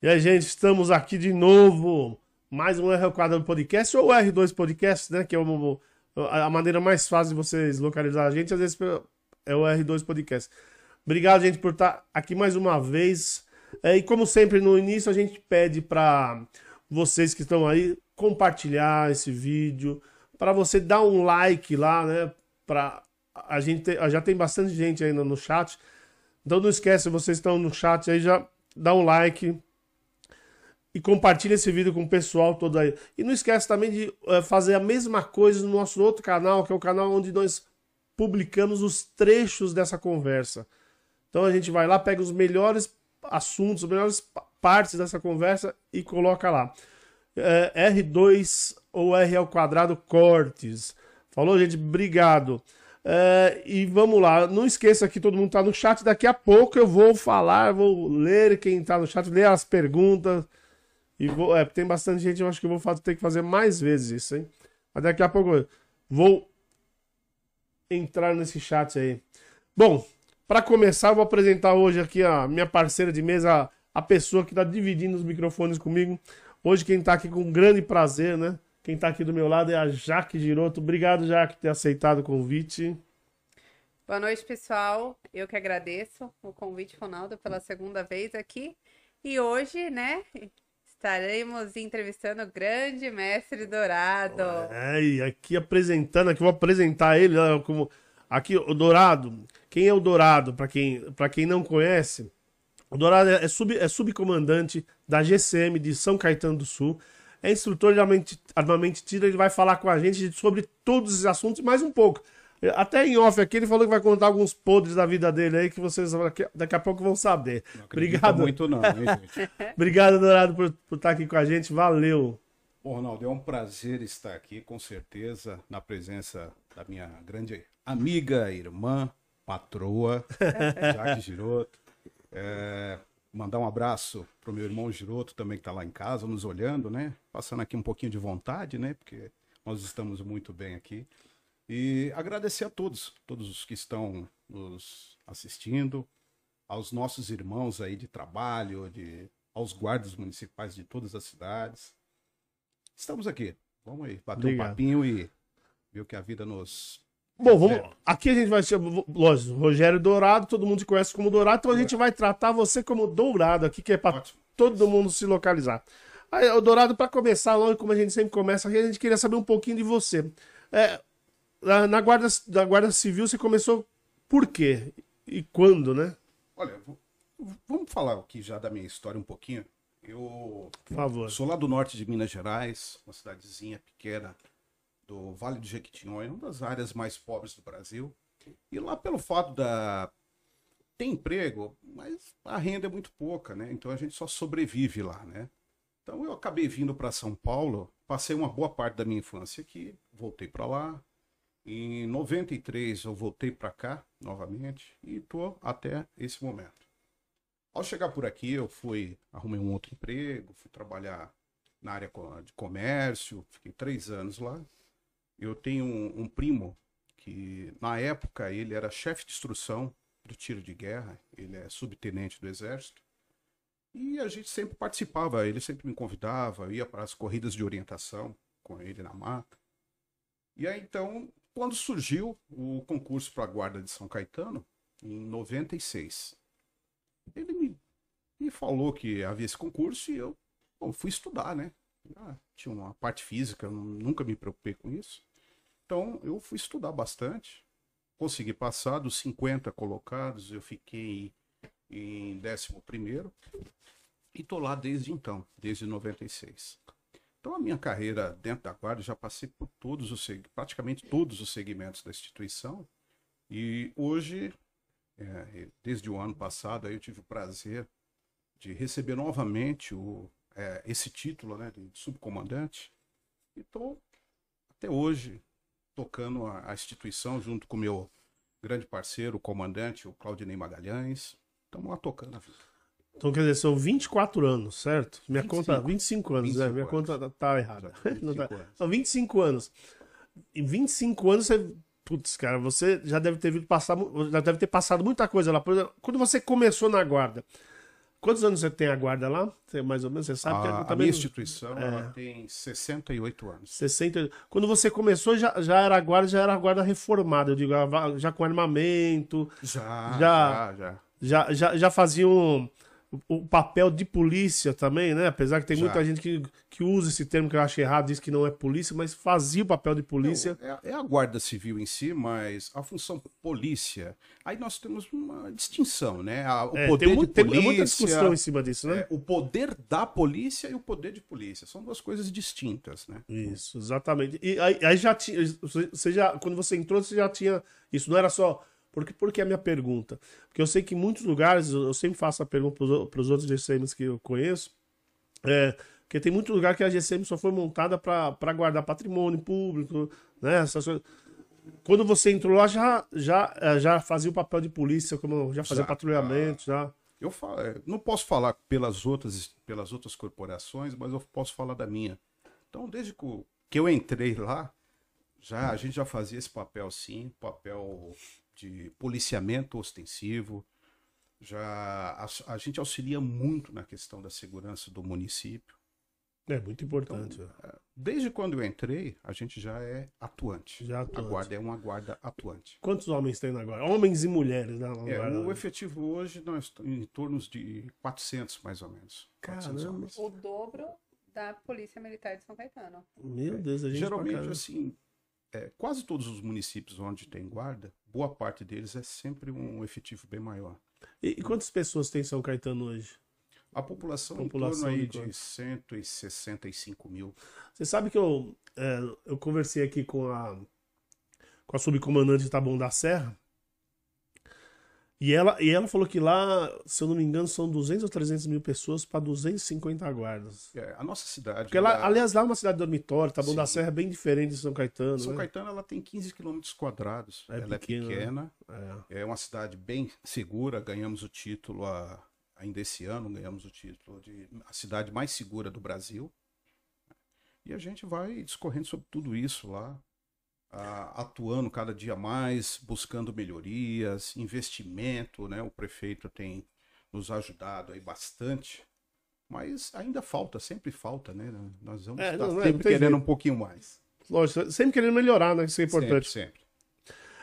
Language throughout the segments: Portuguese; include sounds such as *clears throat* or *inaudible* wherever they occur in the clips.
E aí, gente, estamos aqui de novo. Mais um R Quadrado Podcast ou R2 Podcast, né? Que é a maneira mais fácil de vocês localizar a gente. Às vezes é o R2 Podcast. Obrigado, gente, por estar aqui mais uma vez. É, e como sempre, no início, a gente pede para vocês que estão aí compartilhar esse vídeo, para você dar um like lá, né? Para a gente já tem bastante gente ainda no chat. Então não esquece, vocês estão no chat aí, já dá um like e compartilha esse vídeo com o pessoal todo aí. E não esquece também de uh, fazer a mesma coisa no nosso outro canal, que é o canal onde nós publicamos os trechos dessa conversa. Então a gente vai lá, pega os melhores assuntos, as melhores partes dessa conversa e coloca lá. É, R2 ou R ao quadrado cortes. Falou, gente? Obrigado. Uh, e vamos lá, não esqueça que todo mundo está no chat. Daqui a pouco eu vou falar, vou ler quem está no chat, ler as perguntas. E vou, é, tem bastante gente, eu acho que eu vou ter que fazer mais vezes isso, hein? Mas daqui a pouco vou entrar nesse chat aí. Bom, para começar, eu vou apresentar hoje aqui a minha parceira de mesa, a pessoa que está dividindo os microfones comigo. Hoje quem está aqui com grande prazer, né? Quem está aqui do meu lado é a Jaque Giroto. Obrigado, Jaque, por ter aceitado o convite. Boa noite, pessoal. Eu que agradeço o convite, Ronaldo, pela segunda vez aqui. E hoje, né, Estaremos entrevistando o grande mestre Dourado. É, e aqui apresentando, aqui vou apresentar ele como aqui o Dourado. Quem é o Dourado? Para quem, para quem não conhece, o Dourado é, sub, é subcomandante da GCM de São Caetano do Sul. É instrutor de armamento tira, ele vai falar com a gente sobre todos os assuntos mais um pouco. Até em off aqui, ele falou que vai contar alguns podres da vida dele aí que vocês daqui a pouco vão saber. Não Obrigado. muito não, hein, gente? *laughs* Obrigado, Dourado, por, por estar aqui com a gente. Valeu. Bom, Ronaldo, é um prazer estar aqui, com certeza, na presença da minha grande amiga, irmã, patroa, *laughs* Jaque Giroto. É, mandar um abraço pro meu irmão Giroto também que está lá em casa, nos olhando, né? Passando aqui um pouquinho de vontade, né? Porque nós estamos muito bem aqui. E agradecer a todos, todos os que estão nos assistindo, aos nossos irmãos aí de trabalho, de, aos guardas municipais de todas as cidades. Estamos aqui. Vamos aí, bater Obrigado. um papinho e ver o que a vida nos. Bom, vamos. Aqui a gente vai ser, lógico, Rogério Dourado, todo mundo te conhece como Dourado, então a gente vai tratar você como Dourado aqui, que é para todo mundo se localizar. Aí, o Dourado, para começar, logo como a gente sempre começa aqui, a gente queria saber um pouquinho de você. É, na guarda, da guarda Civil você começou por quê? E quando, né? Olha, vamos falar aqui já da minha história um pouquinho. Eu por favor. sou lá do norte de Minas Gerais, uma cidadezinha pequena do Vale do Jequitinhonha, uma das áreas mais pobres do Brasil. E lá pelo fato da tem emprego, mas a renda é muito pouca, né? Então a gente só sobrevive lá, né? Então eu acabei vindo para São Paulo, passei uma boa parte da minha infância aqui, voltei para lá, em 93 eu voltei para cá novamente e estou até esse momento. Ao chegar por aqui, eu fui, arrumei um outro emprego, fui trabalhar na área de comércio, fiquei três anos lá. Eu tenho um, um primo que, na época, ele era chefe de instrução do tiro de guerra, ele é subtenente do exército. E a gente sempre participava, ele sempre me convidava, eu ia para as corridas de orientação com ele na mata. E aí então quando surgiu o concurso para a Guarda de São Caetano, em 96. Ele me, me falou que havia esse concurso e eu bom, fui estudar, né? Ah, tinha uma parte física, nunca me preocupei com isso. Então eu fui estudar bastante, consegui passar dos 50 colocados, eu fiquei em 11 primeiro e tô lá desde então, desde 96. Então, a minha carreira dentro da Guarda, já passei por todos os, praticamente todos os segmentos da instituição. E hoje, é, desde o ano passado, eu tive o prazer de receber novamente o, é, esse título né, de subcomandante. E estou, até hoje, tocando a, a, instituição junto com meu grande parceiro, o comandante, o Claudinei Magalhães. Estamos lá tocando a vida. Então, quer dizer, são 24 anos, certo? Minha 25. conta. 25 anos, 25 é. Minha anos. conta tá, tá errada. *laughs* Tá, são 25 anos. Em 25 anos você. Putz, cara, você já deve ter vindo passar. Já deve ter passado muita coisa lá. Por exemplo, quando você começou na guarda, Quantos anos você tem a guarda lá? Você, mais ou menos, você sabe? A, que a minha instituição É. ela tem 68 anos. 60. Quando você começou, já, já era a guarda, já era a guarda reformada, eu digo, já com armamento, Já, Já- já, já. já, já, já faziam o, papel de polícia também, né? Apesar que tem Já. muita gente que, que usa esse termo que eu acho errado, diz que não é polícia, mas fazia o papel de polícia. Não, é, é a guarda civil em si, mas a função polícia, aí nós temos uma distinção, né? A- o É, poder tem, muito, de tem polícia, muita discussão em cima disso, né? é, o poder da polícia e o poder de polícia são duas coisas distintas, né? Isso, exatamente. E aí, aí já tinha. Você já, quando você entrou, você já tinha. Isso não era só. Porque, porque é a minha pergunta? Porque eu sei que em muitos lugares, eu sempre faço a pergunta para os outros GCMs que eu conheço, é, porque tem muito lugar que a GCM só foi montada para guardar patrimônio público, né? Essas coisas. Quando você entrou lá, já, já, eh, já fazia o papel de polícia, como já fazia Já, patrulhamento, já. Eu falo, é, não posso falar pelas outras, pelas outras corporações, mas eu posso falar da minha. Então, desde que eu, que eu entrei lá, já a gente já fazia esse papel sim, papel de policiamento ostensivo. Já a, a gente auxilia muito na questão da segurança do município. É muito importante. Desde quando eu entrei, a gente já é atuante. Já atuante. A guarda é uma guarda atuante. Quantos homens tem agora? Homens e mulheres, né? É, Agora, o efetivo hoje nós estamos em torno de 400 mais ou menos. 400 Caramba. homens. O dobro da Polícia Militar de São Caetano. Meu Deus, a gente Geralmente, assim, é, quase todos os municípios onde tem guarda, boa parte deles é sempre um efetivo bem maior. E, e quantas pessoas tem em São Caetano hoje? A população, População em torno aí de de quanto? 165 mil. Você sabe que eu, é, eu conversei aqui com a, com a subcomandante de Taboão da Serra. E ela, e ela falou que lá, se eu não me engano, são 200 ou 300 mil pessoas para 250 guardas. É, a nossa cidade. Porque ela- aliás, lá é uma cidade dormitório, Taboão da Sim. Serra é bem diferente de São Caetano. São né? Caetano ela tem 15 quilômetros quadrados. É ela pequena, é pequena. É. É uma cidade bem segura. Ganhamos o título a- ainda esse ano, ganhamos o título de a cidade mais segura do Brasil. E a gente vai discorrendo sobre tudo isso lá, a- atuando cada dia mais, buscando melhorias, investimento, né? O prefeito tem nos ajudado aí bastante. Mas ainda falta, sempre falta, né? Nós vamos É, estar não, é, sempre não querendo jeito. um pouquinho mais. Lógico, sempre querendo melhorar, né? Isso é importante. Sempre, sempre.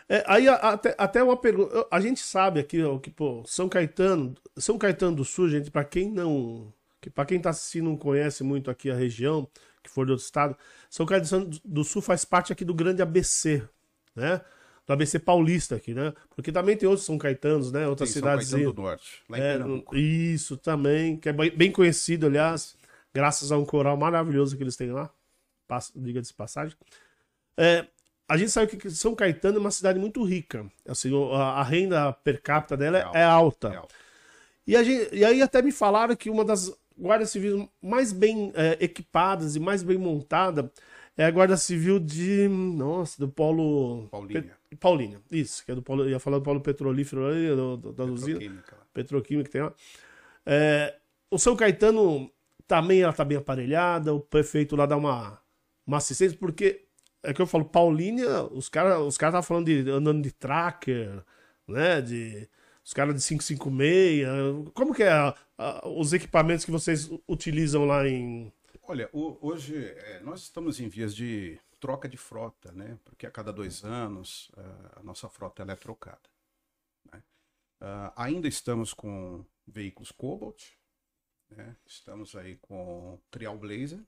É, aí até, até uma pergunta. A gente sabe aqui ó, que, pô, São Caetano, São Caetano do Sul, gente, para quem não. Que para quem tá assistindo não conhece muito aqui a região, que for do outro estado, São Caetano do Sul faz parte aqui do grande ABC, né? Do ABC paulista aqui, né? Porque também tem outros São Caetanos, né? Outras Tem São cidades. Caetano do Norte, lá em É, Pernambuco. isso também, que é bem conhecido, aliás, graças a um coral maravilhoso que eles têm lá. Diga-se de passagem. É, a gente sabe que São Caetano é uma cidade muito rica. Assim, a, renda per capita dela é, É é alta. É alto. E, gente- e aí até me falaram que uma das guardas civis mais bem é, equipadas e mais bem montada é a guarda civil de. Nossa, do Polo. Paulínia. Pe- Paulínia, isso, que é do Polo. Eu ia falar do Polo Petrolífero do, do, da usina Petroquímica petroquímica tem lá. É, o São Caetano também ela tá bem aparelhada, o prefeito lá dá uma, uma assistência, porque é que eu falo, Paulínia, os caras os cara estavam falando de andando de tracker, né? De, os caras de 556. Como que é a- a- os equipamentos que vocês utilizam lá em. Olha, o- hoje é, nós estamos em vias de troca de frota, né? Porque a cada dois anos a nossa frota é trocada. né? Ah, ainda estamos com veículos Cobalt, né? estamos aí com Trailblazer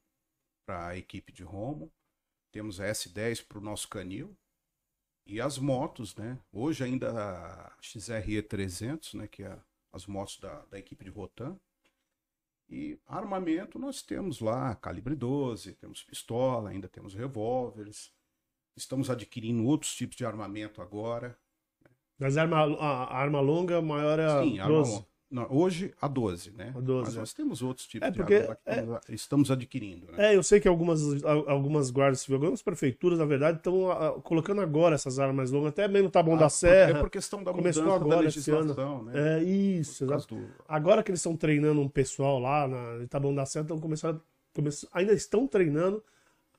para a equipe de Romo, temos a S10 para o nosso canil e as motos, né? Hoje ainda a XRE 300, né? Que é as motos da, da equipe de Rotan. E armamento nós temos lá calibre 12, temos pistola, ainda temos revólveres. Estamos adquirindo outros tipos de armamento agora. Das arma, a, arma longa, maior é a Sim, arma 12. longa. Não, hoje a 12, né? A 12, Mas é. nós temos outros tipos É, de porque arma lá que estamos, estamos adquirindo, né? É, eu sei que algumas, al- algumas guardas civis, algumas prefeituras, na verdade, estão colocando agora essas armas longas, até mesmo Taboão Ah, da Serra. É por questão da começou agora da legislação, né? É isso, exato. do- Agora que eles estão treinando um pessoal lá na em Taboão da Serra, estão começando, come- ainda estão treinando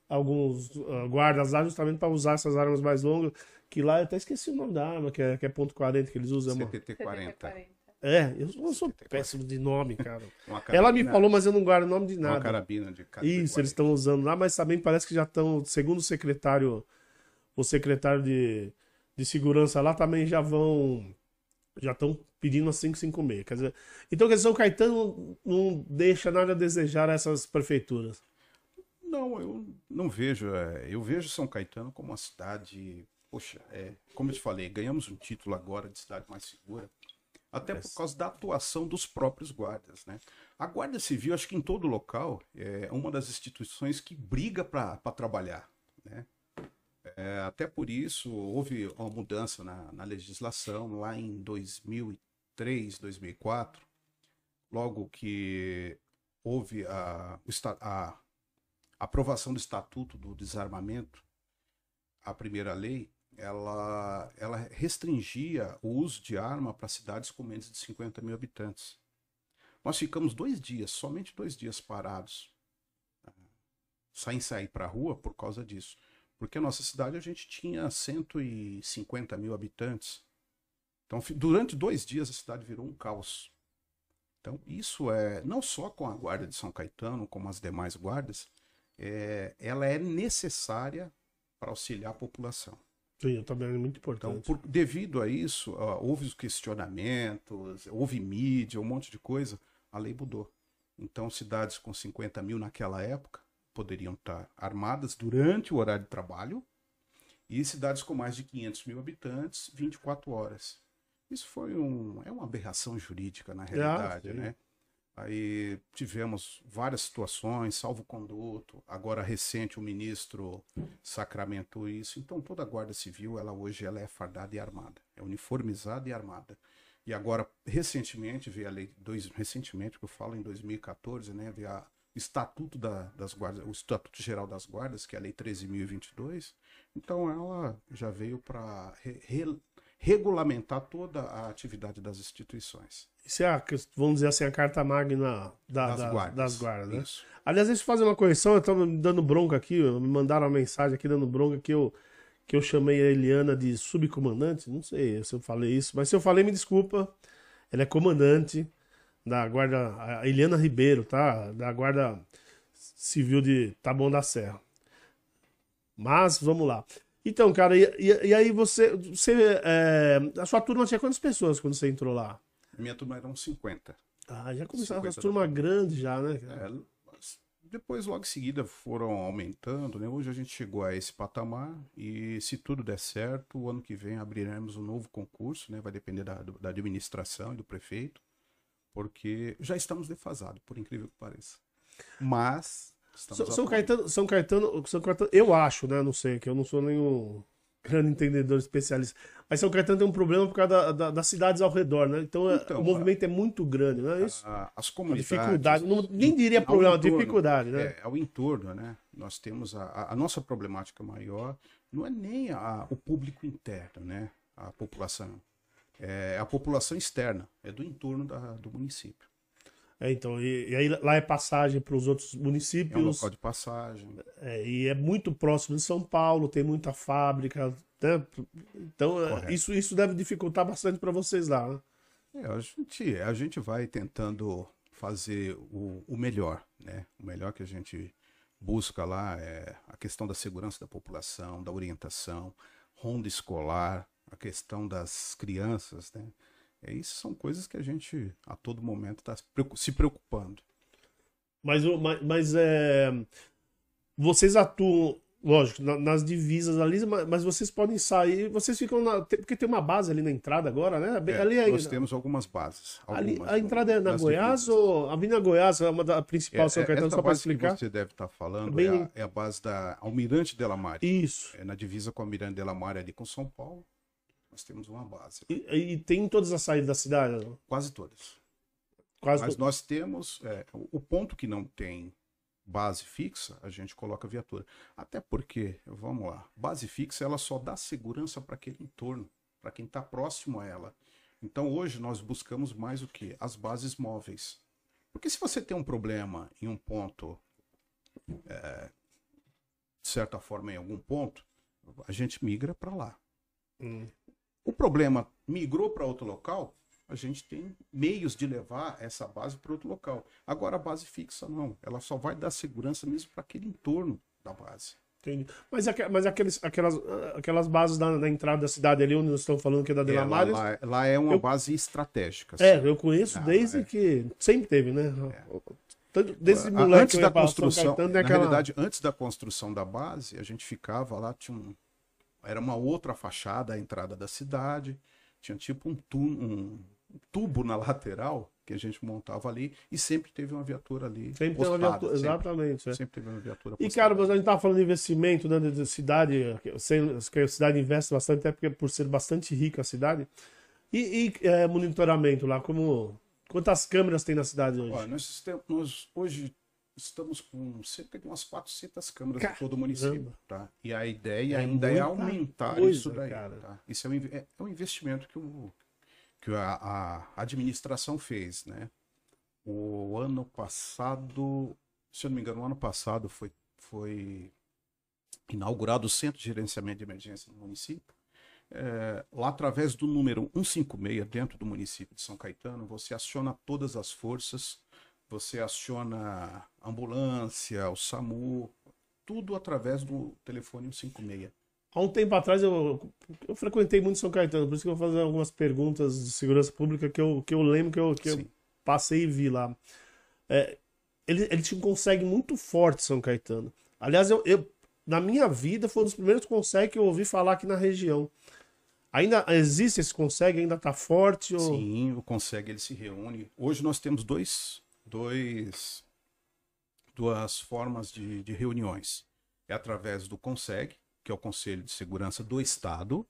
alguns ah, guardas lá justamente para usar essas armas mais longas, que lá eu até esqueci o nome da arma, que é, que é ponto .40 que eles usam. é uma- CTT-40. CTT-40. É, eu, eu sou 74. péssimo de nome, cara. *laughs* Uma Ela me carabina- falou, mas eu não guardo o nome de Uma nada. carabina de cada Isso, eles estão usando lá, mas também parece que já estão, segundo o secretário, o secretário de, de segurança lá também já vão, já estão pedindo a 556. Quer dizer, então, quer dizer, São Caetano não deixa nada a desejar a essas prefeituras. Não, eu não vejo. é, eu vejo São Caetano como uma cidade. Poxa, é, como eu te falei, ganhamos um título agora de cidade mais segura. Até por causa da atuação dos próprios guardas, né? A Guarda Civil, acho que em todo local, é uma das instituições que briga para trabalhar, né? É, até por isso, houve uma mudança na, na legislação lá em 2003, 2004, logo que houve a, a aprovação do Estatuto do Desarmamento, a primeira lei, ela, ela restringia o uso de arma para cidades com menos de 50 mil habitantes. Nós ficamos dois dias, somente dois dias parados, ah, sem sair para a rua por causa disso. Porque a nossa cidade a gente tinha 150 mil habitantes. Então, durante dois dias a cidade virou um caos. Então, isso é, não só com a Guarda de São Caetano, como as demais guardas, é, ela é necessária para auxiliar a população. Sim, também é muito Então, importante. por- devido a isso, ó, houve os questionamentos, houve mídia, um monte de coisa, a lei mudou. Então, cidades com 50 mil naquela época poderiam estar armadas durante o horário de trabalho e cidades com mais de 500 mil habitantes, 24 horas. Isso foi um, é uma aberração jurídica, na realidade, sim. né? Aí tivemos várias situações, salvo conduto. Agora recente o ministro sacramentou isso. Então toda a Guarda Civil, ela hoje ela é fardada e armada, é uniformizada e armada. E agora recentemente veio a lei dois recentemente que eu falo em 2014, né, veio a estatuto da- das guardas, o estatuto geral das guardas, que é a lei 13.022. Então ela já veio para regulamentar toda a atividade das instituições. Isso é, a, vamos dizer assim, a carta magna da- Das da- guardas. das guardas, né? Isso. Aliás, deixa eu fazer uma correção, eu tava me dando bronca aqui, me mandaram uma mensagem aqui dando bronca que eu, que eu chamei a Eliana de subcomandante, não sei se eu falei isso, mas se eu falei, me desculpa, ela é comandante da guarda, a Eliana Ribeiro, tá? Da guarda civil de Taboão da Serra. Mas, vamos lá. Então, cara, e, e- aí você, você é, a sua turma tinha quantas pessoas quando você entrou lá? Minha turma eram 50. Ah, já começava 50 a turma grande já, né? É, depois, logo em seguida, foram aumentando, né? Hoje a gente chegou a esse patamar e, se tudo der certo, o ano que vem abriremos um novo concurso, né? Vai depender da, da administração e do prefeito, porque já estamos defasados, por incrível que pareça. Mas estamos São. Caetano, São Caetano, São Caetano, eu acho, né? Não sei, que eu não sou nenhum *laughs* grande entendedor especialista. Mas São Caetano tem um problema por causa da- da- das cidades ao redor, né? Então, é- Então, o movimento é muito grande, não é isso? A- as A comunidades. dificuldade, não, nem diria problema, entorno, dificuldade, né? É, ao entorno, né? Nós temos a, a- a nossa problemática maior, não é nem a- o público interno, né? A população. É a população externa, é do entorno da- do município. É, então, e, e aí lá é passagem para os outros É um municípios, local de passagem. é, e é muito próximo de São Paulo, tem muita fábrica, né? Então, é, Correto. isso, isso deve dificultar bastante para vocês lá, né? É, a, gente, a gente vai tentando fazer o, o melhor, né? O melhor que a gente busca lá é a questão da segurança da população, da orientação, ronda escolar, a questão das crianças, né? É, isso são coisas que a gente a todo momento está se preocupando. Mas, mas, mas, é, vocês atuam, lógico, na- nas divisas ali, ma- mas vocês podem sair, vocês ficam na. Porque tem uma base ali na entrada agora, né? É, ali é, nós temos algumas bases. ali- algumas a entrada é na Goiás divisas. ou a Avenida Goiás é uma da principal É, São é, Caetano, essa só para base que explicar? você deve estar falando Bem- é, a, é a base da Almirante Delamare. Isso. É na divisa com a Almirante Delamare ali com São Paulo. Nós temos uma base. E, e tem em todas as saídas da cidade? Quase todas. Quase Mas to- nós temos é, o o ponto que não tem base fixa, a gente coloca viatura. Até porque, vamos lá, base fixa ela só dá segurança para aquele entorno, para quem está próximo a ela. Então hoje nós buscamos mais o que? As bases móveis. Porque se você tem um problema em um ponto, é, de certa forma em algum ponto, a gente migra para lá. Hum. O problema migrou para outro local, a gente tem meios de levar essa base para outro local. Agora a base fixa não, ela só vai dar segurança mesmo para aquele entorno da base. Entendi. Mas, mas aqueles, aquelas, aquelas bases da, da entrada da cidade ali, onde nós estamos falando que é da É, lá, Delamários. lá- lá é uma Eu- base estratégica. É, assim. eu conheço Ah, desde é. que. Sempre teve, né? Tanto- Desde A- moleque antes da construção, Caetano, tem na aquela- realidade, antes da construção da base, a gente ficava lá, tinha um, era uma outra fachada, a entrada da cidade, tinha tipo um, tu- um tubo na *laughs* lateral que a gente montava ali e sempre teve uma viatura ali. Sempre tem uma postada, viatura. sempre, Exatamente. é. sempre teve uma viatura. E, postada. cara, mas a gente tava falando de investimento, né, de de cidade, que a cidade investe bastante, até porque por ser bastante rica a cidade. E, e, é, monitoramento lá, como. Quantas câmeras tem na cidade hoje? Olha, nós, nós hoje estamos com cerca de umas 400 câmeras Caramba. em todo o município, tá? E a ideia É ainda é aumentar coisa, isso daí, tá? Isso é um, é- é um investimento que, o, que a, a administração fez, né? O ano passado, se eu não me engano, o ano passado foi, foi inaugurado o Centro de Gerenciamento de Emergência no município. É, lá através do número 156 dentro do município de São Caetano, você aciona todas as forças, você aciona ambulância, o SAMU, tudo através do telefone 156. Há um tempo atrás eu, eu frequentei muito São Caetano, por isso que eu vou fazer algumas perguntas de segurança pública que eu, que eu lembro que eu, que eu passei e vi lá. É, ele, ele tinha um consegue muito forte, São Caetano. Aliás, eu, eu- na minha vida foi um dos primeiros consegue que eu ouvi falar aqui na região. Ainda existe esse consegue? Ainda tá forte? Ou... Sim, o Consegue ele se reúne. Hoje nós temos dois, dois, duas formas de, de reuniões. É através do Consegue, que é o Conselho de Segurança do Estado,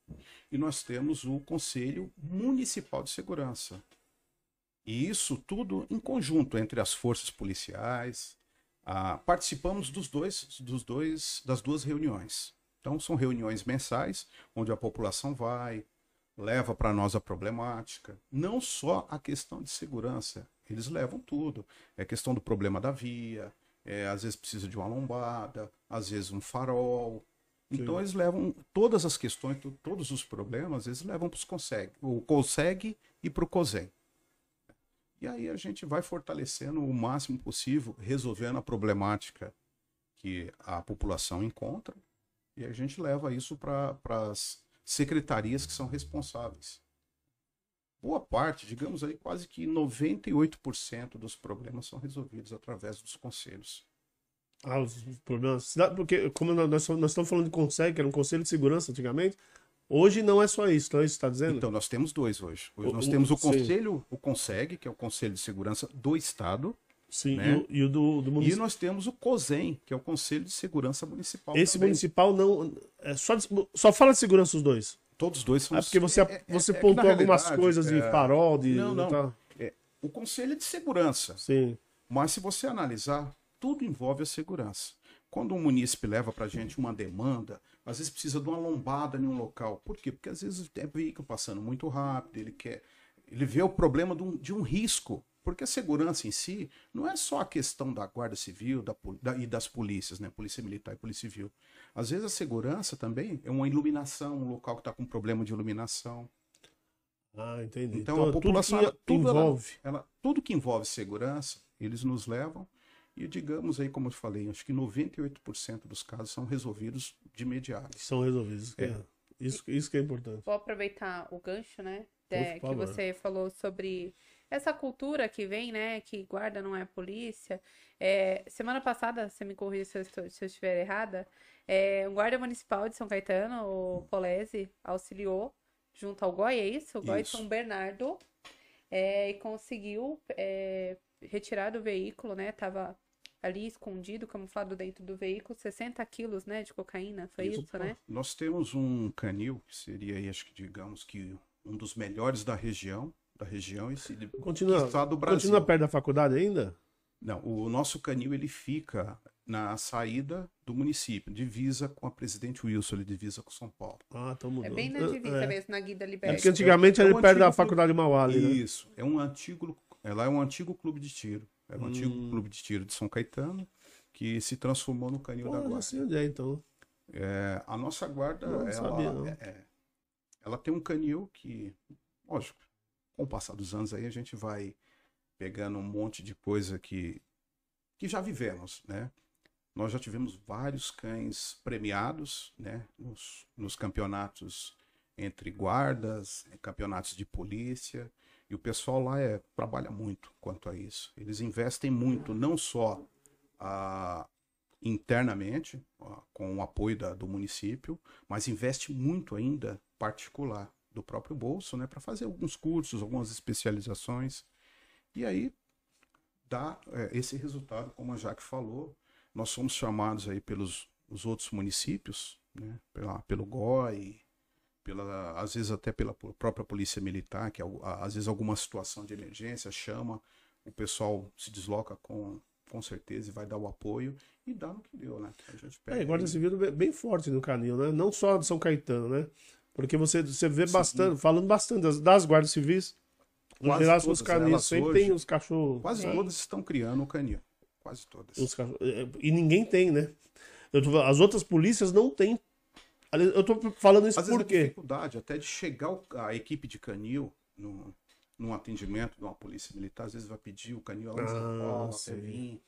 e nós temos o Conselho Municipal de Segurança. E isso tudo em conjunto entre as forças policiais. Participamos dos dois, dos dois, das duas reuniões. Então são reuniões mensais, onde a população vai, leva para nós a problemática, não só a questão de segurança, eles levam tudo. É questão do problema da via, é, às vezes precisa de uma lombada, às vezes um farol. Então Sim. eles levam todas as questões, to- todos os problemas, eles levam para os consegue, o consegue e para o COSEM. E aí a gente vai fortalecendo o máximo possível, resolvendo a problemática que a população encontra, e a gente leva isso para as secretarias que são responsáveis. Boa parte, digamos aí, quase que 98% dos problemas são resolvidos através dos conselhos. Ah, os problemas. Porque, como nós, nós estamos falando de consegue, que era um conselho de segurança antigamente, hoje não é só isso, não é isso que você está dizendo? Então, nós temos dois hoje. Hoje O- nós temos o sim. Conselho, o CONSEG, que é o Conselho de Segurança do Estado, Sim, né? e o, e o do, do e município. nós temos o COSEM, que é o Conselho de Segurança Municipal. Esse também. municipal não. É só, só fala de segurança os dois. Todos dois são É porque você, é- é- você é pontuou algumas coisas de é, farol, de. Não, não. tá- O Conselho é de Segurança. Sim. Mas se você analisar, tudo envolve a segurança. Quando um munícipe leva para a gente uma demanda, às vezes precisa de uma lombada em um local. Por quê? Porque às vezes tem veículo passando muito rápido, ele quer. Ele vê o problema de um, de um risco. Porque a segurança em si não é só a questão da Guarda Civil da, da- e das polícias, né? Polícia Militar e Polícia Civil. Às vezes a segurança também é uma iluminação, um local que está com problema de iluminação. Ah, entendi. Então, a população, tudo ela- que tudo ela- envolve. ela- tudo que envolve segurança, eles nos levam e digamos aí, como eu falei, acho que 98% dos casos são resolvidos de imediato. são resolvidos. É. é- Isso, isso que é importante. Vou aproveitar o gancho, né? Por é, que favor. você falou sobre essa cultura que vem, né? Que guarda não é polícia. É, semana passada, você me corrija se se eu estiver errada, é, um guarda municipal de São Caetano, o Polese, auxiliou junto ao GOI, é isso? O GOI Isso. São Bernardo, é, e conseguiu é, retirar do veículo, né? Tava ali escondido, camuflado dentro do veículo, 60 quilos, né, de cocaína, foi isso, né? Nós temos um canil, que seria aí, acho que digamos que um dos melhores da região, da região e se Continua, do Brasil. continua perto da faculdade ainda? Não, o nosso canil ele fica na saída do município, divisa com a Presidente Wilson, ele divisa com São Paulo. Ah, então mudou. É bem na É, divisa é. mesmo, na Guida É Liberta. porque antigamente É era um perto da antigo faculdade Mauá ali, né? Isso, é um antigo, ela é um antigo clube de tiro. Era um antigo Hum. clube de tiro de São Caetano que se transformou no canil Pô, da eu guarda. sei onde é, então. É, a nossa guarda, Não ela, sabia, não. é- é- ela tem um canil que, lógico, com o passar dos anos aí a gente vai pegando um monte de coisa que, que já vivemos, né? Nós já tivemos vários cães premiados, né? Nos, nos campeonatos entre guardas, campeonatos de polícia. E o pessoal lá é, trabalha muito quanto a isso. Eles investem muito, não só ah, internamente, ah, com o apoio da, do município, mas investe muito ainda particular do próprio bolso, né, para fazer alguns cursos, algumas especializações. E aí dá é, esse resultado, como a Jaque falou. Nós somos chamados aí pelos os outros municípios, né, pela, pelo GOI, pela, às vezes até pela própria polícia militar, que às vezes alguma situação de emergência chama, o pessoal se desloca com, com certeza e vai dar o apoio e dá no que deu, né? A gente pega é, Guarda Civil bem forte no Canil, né? Não só de São Caetano, né? Porque você, você vê Sim. bastante, falando bastante das, das guardas civis, Quase relação aos canis, sempre hoje, tem os cachorros. Quase é. todas estão criando o canil. Quase todas. É, e ninguém tem, né? Tô, as outras polícias não têm eu tô falando isso Às por quê? dificuldade até de chegar a equipe de canil no, num atendimento de uma polícia militar, às vezes vai pedir o canil lá São Paulo, vir.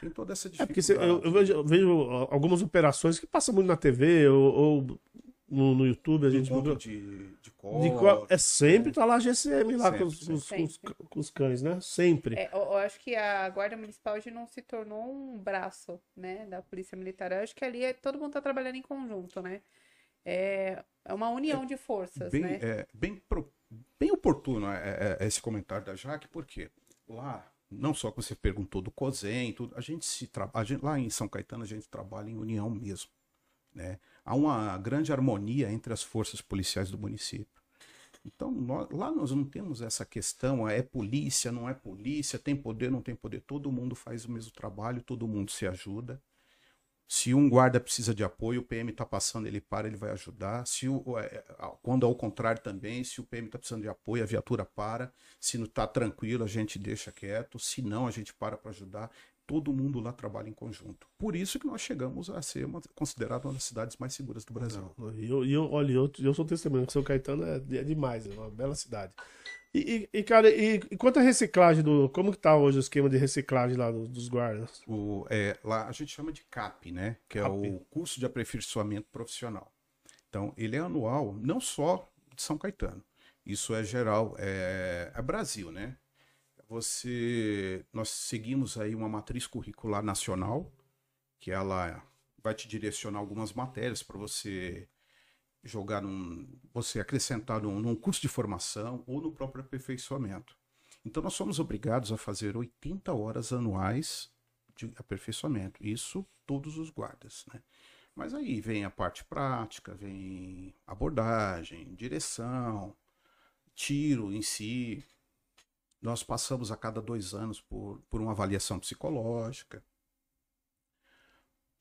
Tem toda essa dificuldade. É porque você, eu, eu, vejo, eu, vejo, algumas operações que passam muito na TV ou, ou no, no, YouTube. A gente de, de, de, cor, de cor, É sempre tá lá a GCM lá sempre, com, os. Com, os, com, os, cães, né? Sempre. É, eu, eu, acho que a Guarda Municipal hoje não se tornou um braço, né, da Polícia Militar. Eu acho que ali é, todo mundo tá trabalhando em conjunto, né? é, é uma união é, de forças, bem, né? É, bem, pro, bem oportuno é, é, é esse comentário da Jaque, porque lá, não só que você perguntou do COSEM, tudo, a gente se trabalha, lá em São Caetano a gente trabalha em união mesmo, né? Há uma grande harmonia entre as forças policiais do município. Então, nós, lá nós não temos essa questão, é polícia, não é polícia, tem poder, não tem poder. Todo mundo faz o mesmo trabalho, todo mundo se ajuda. Se um guarda precisa de apoio, o PM está passando, ele para, ele vai ajudar. Se o, é, quando ao contrário também, se o PM está precisando de apoio, a viatura para. Se não está tranquilo, a gente deixa quieto. Se não, a gente para para ajudar. Todo mundo lá trabalha em conjunto. Por isso que nós chegamos a ser uma, considerado uma das cidades mais seguras do Brasil. E eu, eu, olha, eu, eu sou testemunho, São Caetano é, é demais, é uma bela cidade. E, e, cara, e, e, quanto à reciclagem do. Como que tá hoje o esquema de reciclagem lá dos, dos guardas? O, é, lá a gente chama de CAP, né? Que CAP. é o curso de aperfeiçoamento profissional. Então, ele é anual, não só de São Caetano. Isso é geral, é, é Brasil, né? Você. Nós seguimos aí uma matriz curricular nacional, que ela vai te direcionar algumas matérias para você jogar num, você acrescentar num, num curso de formação ou no próprio aperfeiçoamento. Então nós somos obrigados a fazer 80 horas anuais de aperfeiçoamento. Isso todos os guardas, né? Mas aí vem a parte prática, vem abordagem, direção, tiro em si. Nós passamos a cada dois anos por, por uma avaliação psicológica.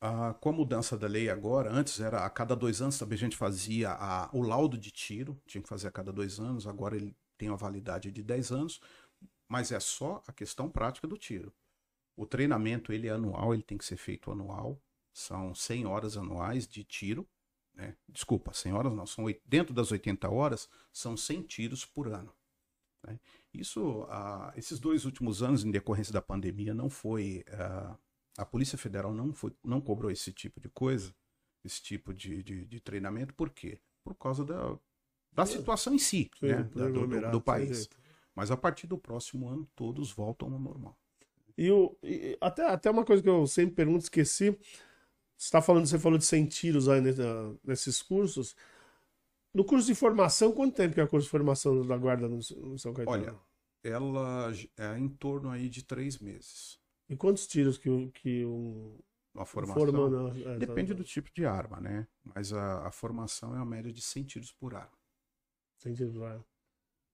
Ah, com a mudança da lei agora, antes era a cada dois anos também a gente fazia a, o laudo de tiro, tinha que fazer a cada dois anos, agora ele tem uma validade de 10 anos, mas é só a questão prática do tiro. O treinamento ele é anual, ele tem que ser feito anual, são 100 horas anuais de tiro, né? Desculpa, 100 horas não, são dentro das 80 horas, são 100 tiros por ano. Né? Isso, ah, esses dois últimos anos, em decorrência da pandemia, não foi ah, a Polícia Federal não, foi, não cobrou esse tipo de coisa, esse tipo de, de, de treinamento, por quê? Por causa da, da situação em si, Sim, né? do, do, do, país. Mas a partir do próximo ano, todos voltam ao normal. E, o, e até, até uma coisa que eu sempre pergunto, esqueci. Você, tá falando, você falou de 100 tiros aí nesses cursos. No curso de formação, quanto tempo que é o curso de formação da guarda no, no São Caetano? Olha, ela é em torno aí de três meses. E quantos tiros que, que um. A formação. é, Depende tá... do tipo de arma, né? Mas a, a, formação é uma média de 100 tiros por arma. 100 tiros por arma.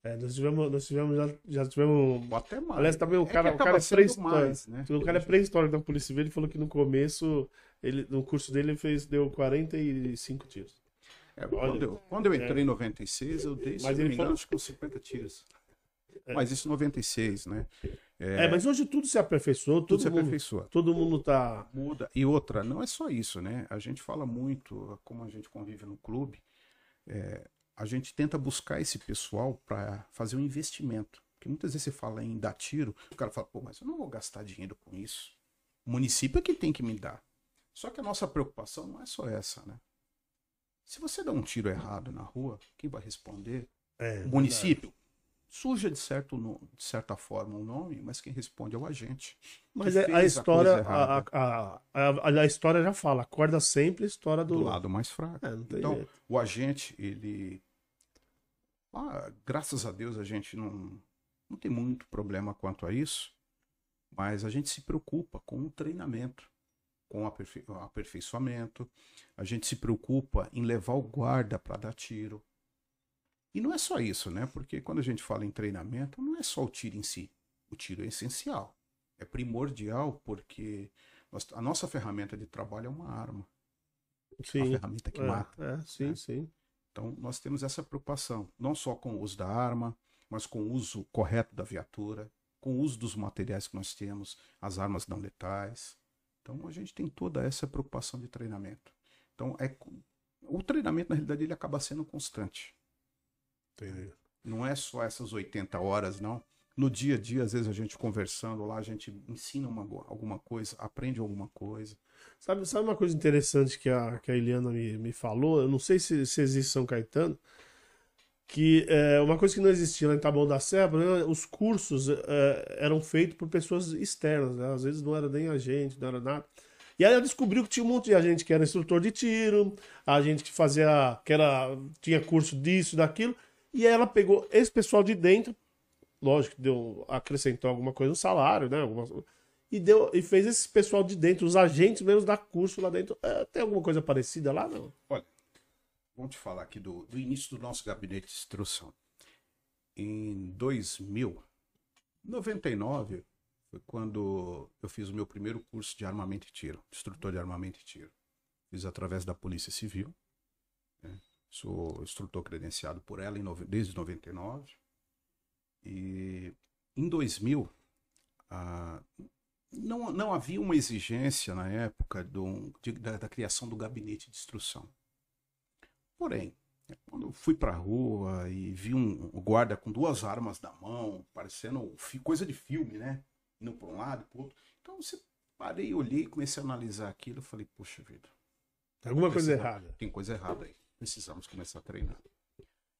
É, nós tivemos, nós tivemos já, já tivemos. Ou até mais. Aliás, também o cara é, o cara é pré-histórico. Né? O cara é pré-histórico da Polícia Civil. Ele falou que no começo, ele, no curso dele, ele fez, deu 45 tiros. É, quando, eu, quando eu entrei é. em 96, eu dei, mas ele acho que uns 50 tiros. É. Mas isso em 96, né? É, é, mas hoje tudo se aperfeiçoou, tudo se mundo, aperfeiçoa. Todo mundo tá. Muda. E outra, não é só isso, né? A gente fala muito, como a gente convive no clube, é, a gente tenta buscar esse pessoal para fazer um investimento. Porque muitas vezes você fala em dar tiro, o cara fala, pô, mas eu não vou gastar dinheiro com isso. O município é que tem que me dar. Só que a nossa preocupação não é só essa, né? Se você dá um tiro errado na rua, quem vai responder? É, O município. Suja de, certo, de certa forma o nome, mas quem responde é o agente. Mas é- a história, a, a, a, a história já fala, acorda sempre a história do, Do lado mais fraco. É, Então, jeito. o agente, ele. Ah, graças a Deus a gente não, não tem muito problema quanto a isso, mas a gente se preocupa com o treinamento, com aperfei- aperfeiçoamento, a gente se preocupa em levar o guarda para dar tiro. E não é só isso, né? Porque quando a gente fala em treinamento, não é só o tiro em si. O tiro é essencial. É primordial porque nós- a nossa ferramenta de trabalho é uma arma. A Sim, ferramenta que é, mata. é, sim, né? sim. Então, nós temos essa preocupação, não só com o uso da arma, mas com o uso correto da viatura, com o uso dos materiais que nós temos, as armas não letais. Então, a gente tem toda essa preocupação de treinamento. Então, é, o treinamento, na realidade, ele acaba sendo constante. Entendi. Não é só essas 80 horas, não. No dia a dia, às vezes, a gente conversando lá, a gente ensina uma, alguma coisa, aprende alguma coisa. Sabe, sabe uma coisa interessante que a, que a Eliana me, me falou? Eu não sei se, se existe São Caetano, que é uma coisa que não existia lá em Taboão da Serra, né, os cursos é, eram feitos por pessoas externas, né? às vezes não era nem a gente, não era nada. E aí ela descobriu que tinha um monte de gente que era instrutor de tiro, a gente que fazia, que era, tinha curso disso, daquilo, e aí ela pegou esse pessoal de dentro, lógico que deu, acrescentou alguma coisa no salário, né? Alguma, e, deu, e fez esse pessoal de dentro, os agentes mesmo dar curso lá dentro. É, tem alguma coisa parecida lá? Não. Vamos te falar aqui do, do início do nosso gabinete de instrução. Em 2000, 99, foi quando eu fiz o meu primeiro curso de armamento e tiro, instrutor de armamento e tiro. Fiz através da Polícia Civil. né? Sou instrutor credenciado por ela em desde 99. E em 2000, ah, não, não havia uma exigência na época do- de- da, da criação do gabinete de instrução. Porém, quando eu fui pra rua e vi um, guarda com duas armas na mão, parecendo coisa de filme, né? Indo para um lado e pro outro. Então, você parei, olhei, comecei a analisar aquilo. Eu falei, poxa vida, Tem alguma coisa errada. tem coisa errada aí. Precisamos começar a treinar.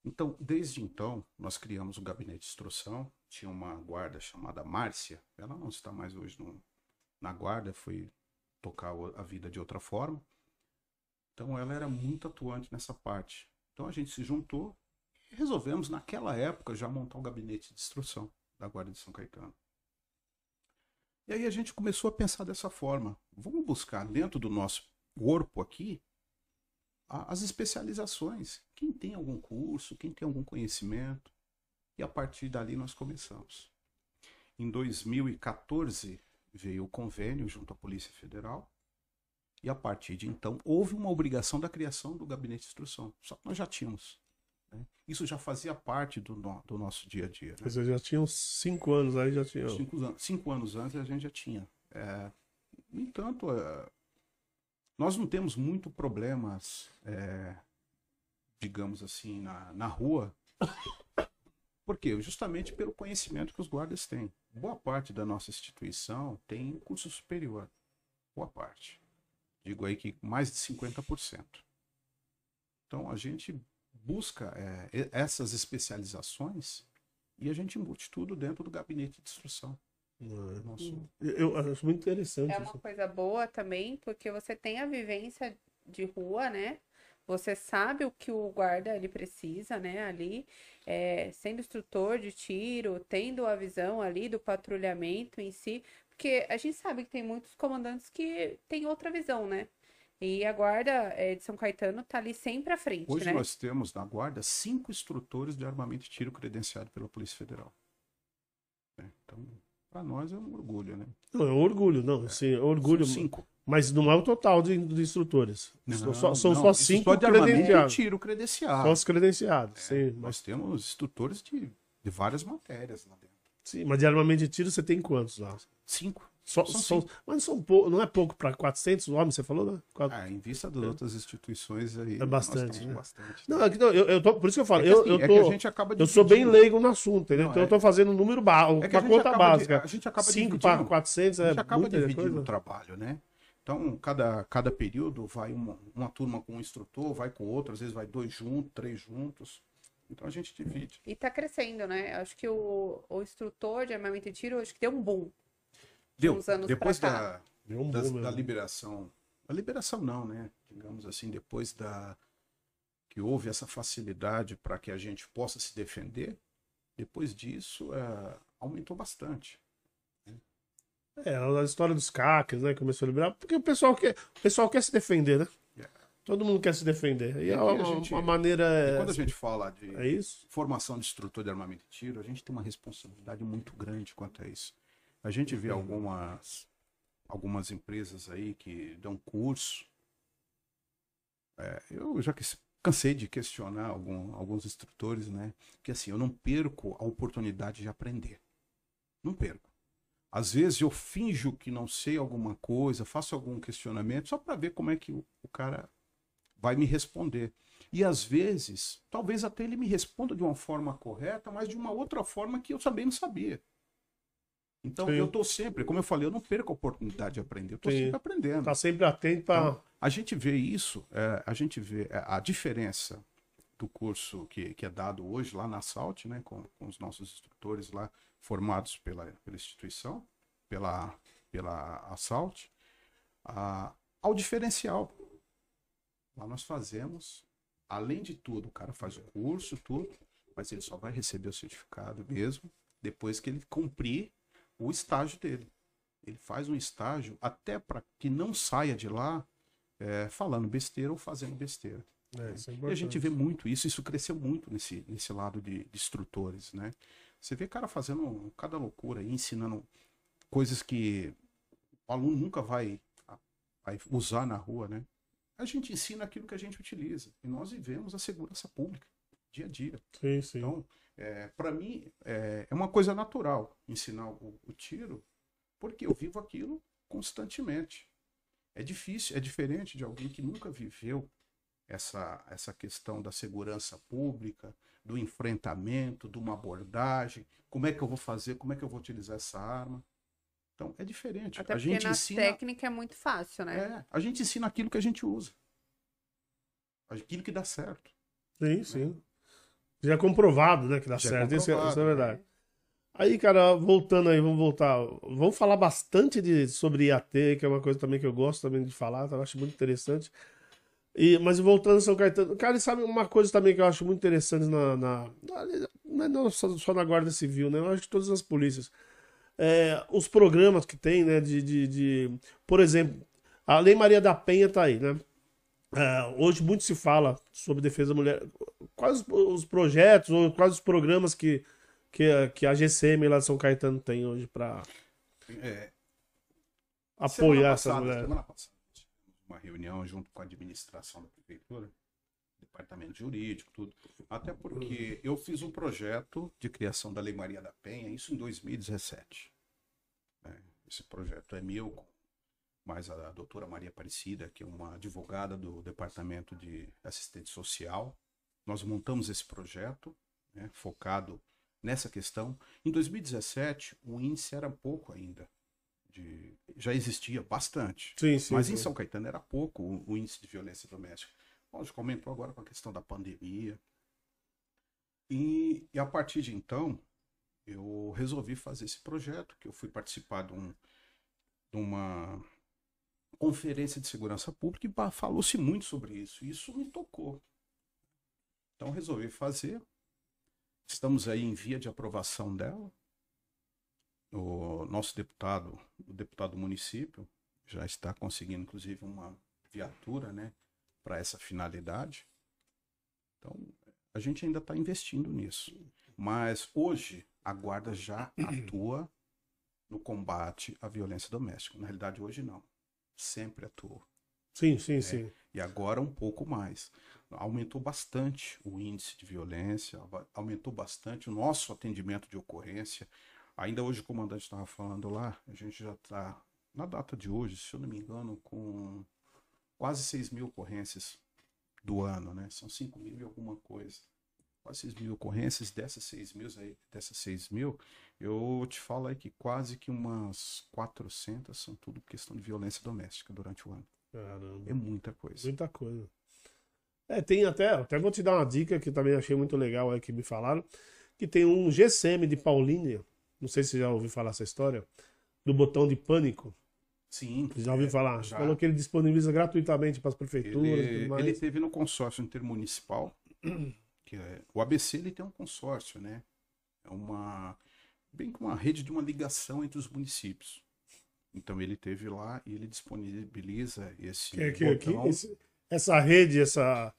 Então, desde então, nós criamos um gabinete de instrução. Tinha uma guarda chamada Márcia. Ela não está mais hoje no- na guarda, foi tocar o- a vida de outra forma. Então, ela era muito atuante nessa parte. Então, a gente se juntou e resolvemos, naquela época, já montar um gabinete de instrução da Guarda de São Caetano. E aí a gente começou a pensar dessa forma. Vamos buscar dentro do nosso corpo aqui as especializações. Quem tem algum curso, quem tem algum conhecimento. E a partir dali nós começamos. Em 2014 veio o convênio junto à Polícia Federal. E a partir de então houve uma obrigação da criação do gabinete de instrução. Só que nós já tínhamos. né? Isso já fazia parte do, no- do nosso dia a dia. né? Quer dizer, já tinham cinco anos aí, já tinham. Cinco, anos, cinco anos antes a gente já tinha. É, no entanto, é, nós não temos muito problemas, é, digamos assim, na, na rua. Por quê? Justamente pelo conhecimento que os guardas têm. Boa parte da nossa instituição tem curso superior. Boa parte. Digo aí que mais de 50%. Então a gente busca é, essas especializações e a gente embute tudo dentro do gabinete de instrução. Nosso, Eu eu acho muito interessante É uma isso. coisa boa também, porque você tem a vivência de rua, né? Você sabe o que o guarda ele precisa, né? Ali, é, sendo instrutor de tiro, tendo a visão ali do patrulhamento em si, porque a gente sabe que tem muitos comandantes que têm outra visão, né? E a guarda é, de São Caetano tá ali sempre à frente, Hoje né? nós temos na guarda cinco instrutores de armamento e tiro credenciados pela Polícia Federal. É, Então, para nós é um orgulho, né? Não, é um orgulho, não. Sim, é um orgulho. São cinco. Mas não é o total de, de instrutores. são só, são não, só cinco só de armamento e credenciados. tiro credenciado. Só os credenciados, sim. É, Mas, Nós temos instrutores de, de várias matérias lá dentro. Sim. Mas de armamento de tiro você tem quantos lá? Cinco. Só, São são- mas não, são pou- não é pouco para 400 homens, você falou, né? Quatro- Ah, em vista das outras instituições aí. É bastante, né? bastante. Não, é não, eu, eu tô, por isso que eu falo, É que, eu, assim, eu, é tô, que a gente acaba eu sou bem leigo no assunto, entendeu? Não, então é- eu tô fazendo um número básico, É a conta básica. a gente acaba 5 para dividindo. 400 A é gente acaba muita dividindo o trabalho, né? Então, cada, cada período vai uma, uma turma com um instrutor, vai com outro, às vezes vai dois juntos, três juntos. Então a gente divide. E tá crescendo, né? Acho que o, o instrutor de armamento e tiro, acho que deu um boom. Deu, uns anos depois da, Deu um das- boom da liberação. A liberação não, né? Digamos assim, depois da que houve essa facilidade para que a gente possa se defender, depois disso é, aumentou bastante. É, a história dos CACs, né? Começou a liberar, porque o pessoal quer, o pessoal quer se defender, né? Todo mundo quer se defender. E É a gente- uma maneira. E É, quando a gente fala de é isso? formação de instrutor de armamento e tiro, a gente tem uma responsabilidade muito grande quanto a isso. A gente vê algumas, algumas empresas aí que dão curso. É, eu já que- cansei de questionar algum- alguns instrutores, né? Que assim, eu não perco a oportunidade de aprender. Não perco. Às vezes eu finjo que não sei alguma coisa, faço algum questionamento só para ver como é que o, o cara vai me responder. E às vezes, talvez até ele me responda de uma forma correta, mas de uma outra forma que eu também não sabia. Então Sim. eu estou sempre, como eu falei, eu não perco a oportunidade de aprender, eu estou sempre aprendendo. Tá sempre atento para. Então, a gente vê isso, é, a gente vê é, a diferença do curso que, que é dado hoje lá na SALT, né, com, com os nossos instrutores lá formados pela, pela instituição, pela, pela Assault, a, ao diferencial. Lá nós fazemos, além de tudo, o cara faz o curso, tudo, mas ele só vai receber o certificado mesmo depois que ele cumprir o estágio dele. Ele faz um estágio até para que não saia de lá é, falando besteira ou fazendo besteira. É, isso é E a gente vê muito isso, isso cresceu muito nesse, nesse lado de, de instrutores, né? Você vê cara fazendo cada loucura aí, ensinando coisas que o aluno nunca vai, vai usar na rua, né? A gente ensina aquilo que a gente utiliza. E nós vivemos a segurança pública, dia a dia. Sim, sim. Então, é, para mim, é, é uma coisa natural ensinar o, o tiro, porque eu vivo aquilo constantemente. É difícil, é diferente de alguém que nunca viveu essa, essa questão da segurança pública, do enfrentamento, de uma abordagem, como é que eu vou fazer, como é que eu vou utilizar essa arma. Então, é diferente. Até a porque gente na ensina, técnica é muito fácil, né? é, a gente ensina aquilo que a gente usa. Aquilo que dá certo. Sim, sim. Já é comprovado, né, que dá Já é certo. Isso, é, isso é verdade. Aí, cara, voltando aí, vamos voltar. Vamos falar bastante de, sobre IAT, que é uma coisa também que eu gosto também de falar, tá? eu acho muito interessante. E, mas voltando a São Caetano, cara, e sabe uma coisa também que eu acho muito interessante na, na, na- não é não só, só na Guarda Civil, né? Eu acho que todas as polícias. É, os programas que tem, né? De, de, de- por exemplo, a Lei Maria da Penha tá aí, né? É, hoje muito se fala sobre defesa da mulher. Quais os, os projetos ou quais os programas que, que, a- que a GCM lá de São Caetano tem hoje para É, apoiar Semana essas passada, mulheres? Semana passada, uma reunião junto com a administração da prefeitura, departamento jurídico, tudo. Até porque eu fiz um projeto de criação da Lei Maria da Penha, isso em 2017. né? Esse projeto é meu, mais a doutora Maria Aparecida, que é uma advogada do Departamento de Assistente Social. Nós montamos esse projeto, né, focado nessa questão. Em 2017, o índice era pouco ainda de- já existia bastante. Sim, sim. Mas sim. em São Caetano era pouco o, o índice de violência doméstica. Lógico, aumentou agora com a questão da pandemia. E, e a partir de então, eu resolvi fazer esse projeto, que eu fui participar de, um, de uma conferência de segurança pública e falou-se muito sobre isso. E isso me tocou. Então resolvi fazer. Estamos aí em via de aprovação dela o nosso deputado, o deputado do município, já está conseguindo, inclusive, uma viatura, né, para essa finalidade. Então, a gente ainda está investindo nisso. Mas hoje, a guarda já atua no combate à violência doméstica. Na realidade, hoje não. Sempre atuou. Sim, sim, sim. E agora um pouco mais. Aumentou bastante o índice de violência, aumentou bastante o nosso atendimento de ocorrência. Ainda hoje o comandante estava falando lá, a gente já está, na data de hoje, se eu não me engano, com quase 6 mil ocorrências do ano, né? São 5 mil e alguma coisa. Quase 6 mil ocorrências, dessas 6 mil, aí, dessas 6 mil, eu te falo aí que quase que umas 400 são tudo questão de violência doméstica durante o ano. Caramba. É muita coisa. Muita coisa. É, tem até, até vou te dar uma dica que também achei muito legal aí que me falaram, que tem um GCM de Paulínia, não sei se você já ouviu falar essa história, do botão de pânico. Sim. Já ouviu é, falar? já. Falou que ele disponibiliza gratuitamente para as prefeituras e Ele, tudo mais. ele teve no consórcio intermunicipal, *clears throat* que é, o ABC ele tem um consórcio, né? É uma bem como uma rede de uma ligação entre os municípios. Então ele teve lá e ele disponibiliza esse Que, que, que esse- essa rede, essa,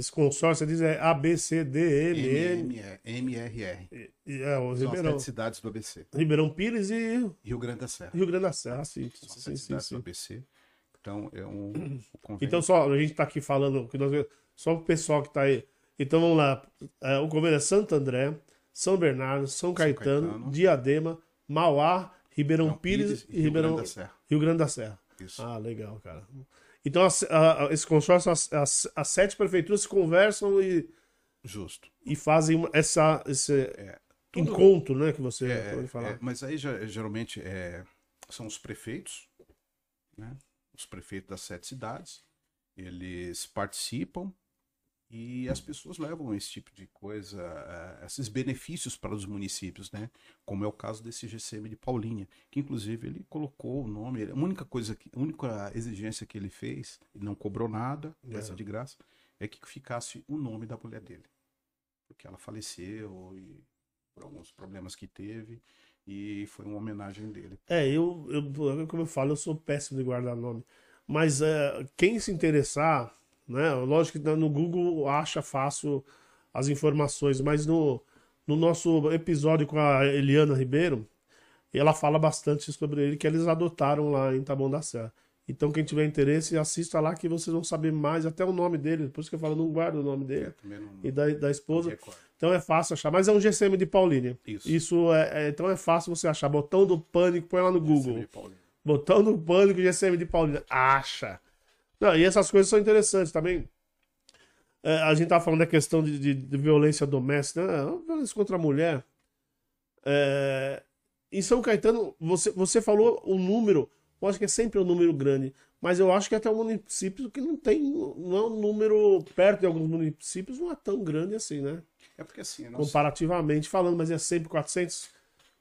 esse consórcio, diz é A, B, C, D, M, N. MM, MRR. e É, o São as Ribeirão, sete cidades do ABC. Ribeirão Pires e Rio Grande da Serra. Rio Grande da Serra. Sim, São as sim, sim, cidades sim. do ABC. Então é um, *clears throat* um. Então, só, a gente tá aqui falando, que nós, só o pessoal que tá aí. Então, vamos lá. É, o convênio é Santo André, São Bernardo, São Caetano, Caetano. Diadema, Mauá, Ribeirão Não, Pires, e Rio Ribeirão, Grande da Serra. Rio Grande da Serra. Isso. Ah, legal, cara. Então, as- a- esse consórcio, as, as- as sete prefeituras se conversam e, Justo. e fazem essa, esse Tudo- encontro, né, que você É, pode falar. é, mas aí geralmente é, são os prefeitos, né? Os prefeitos das sete cidades, eles participam e as pessoas levam esse tipo de coisa, eh, esses benefícios para os municípios, né? Como é o caso desse GCM de Paulinha, que inclusive ele colocou o nome, a única coisa, que, a única exigência que ele fez, ele não cobrou nada, É. de graça, é que ficasse o nome da mulher dele. Porque ela faleceu e por alguns problemas que teve e foi uma homenagem dele. É, eu, eu, como eu falo, eu sou péssimo de guardar nome. Mas é, quem se interessar, né? Lógico que no Google acha fácil as informações, mas no, no nosso episódio com a Eliana Ribeiro, ela fala bastante sobre ele, que eles adotaram lá em Taboão da Serra. Então, quem tiver interesse, assista lá que vocês vão saber mais, até o nome dele. Por isso que eu falo, não guardo o nome dele. Também não, E da, da esposa. Então é fácil achar. Mas é um GCM de Paulínia. Isso. Isso é, é- então é fácil você achar. Botão do pânico, põe lá no Google. Botão do pânico GCM de Paulina. Acha. Não, e essas coisas são interessantes também. É, a gente tava falando da questão de, de- de violência doméstica, né? violência contra a mulher. É, em São Caetano, você, você falou o número, eu acho que é sempre um número grande, mas eu acho que até um município que não tem, não é um número, perto de alguns municípios, não é tão grande assim, né? É porque assim, nós, comparativamente falando, mas é sempre 400,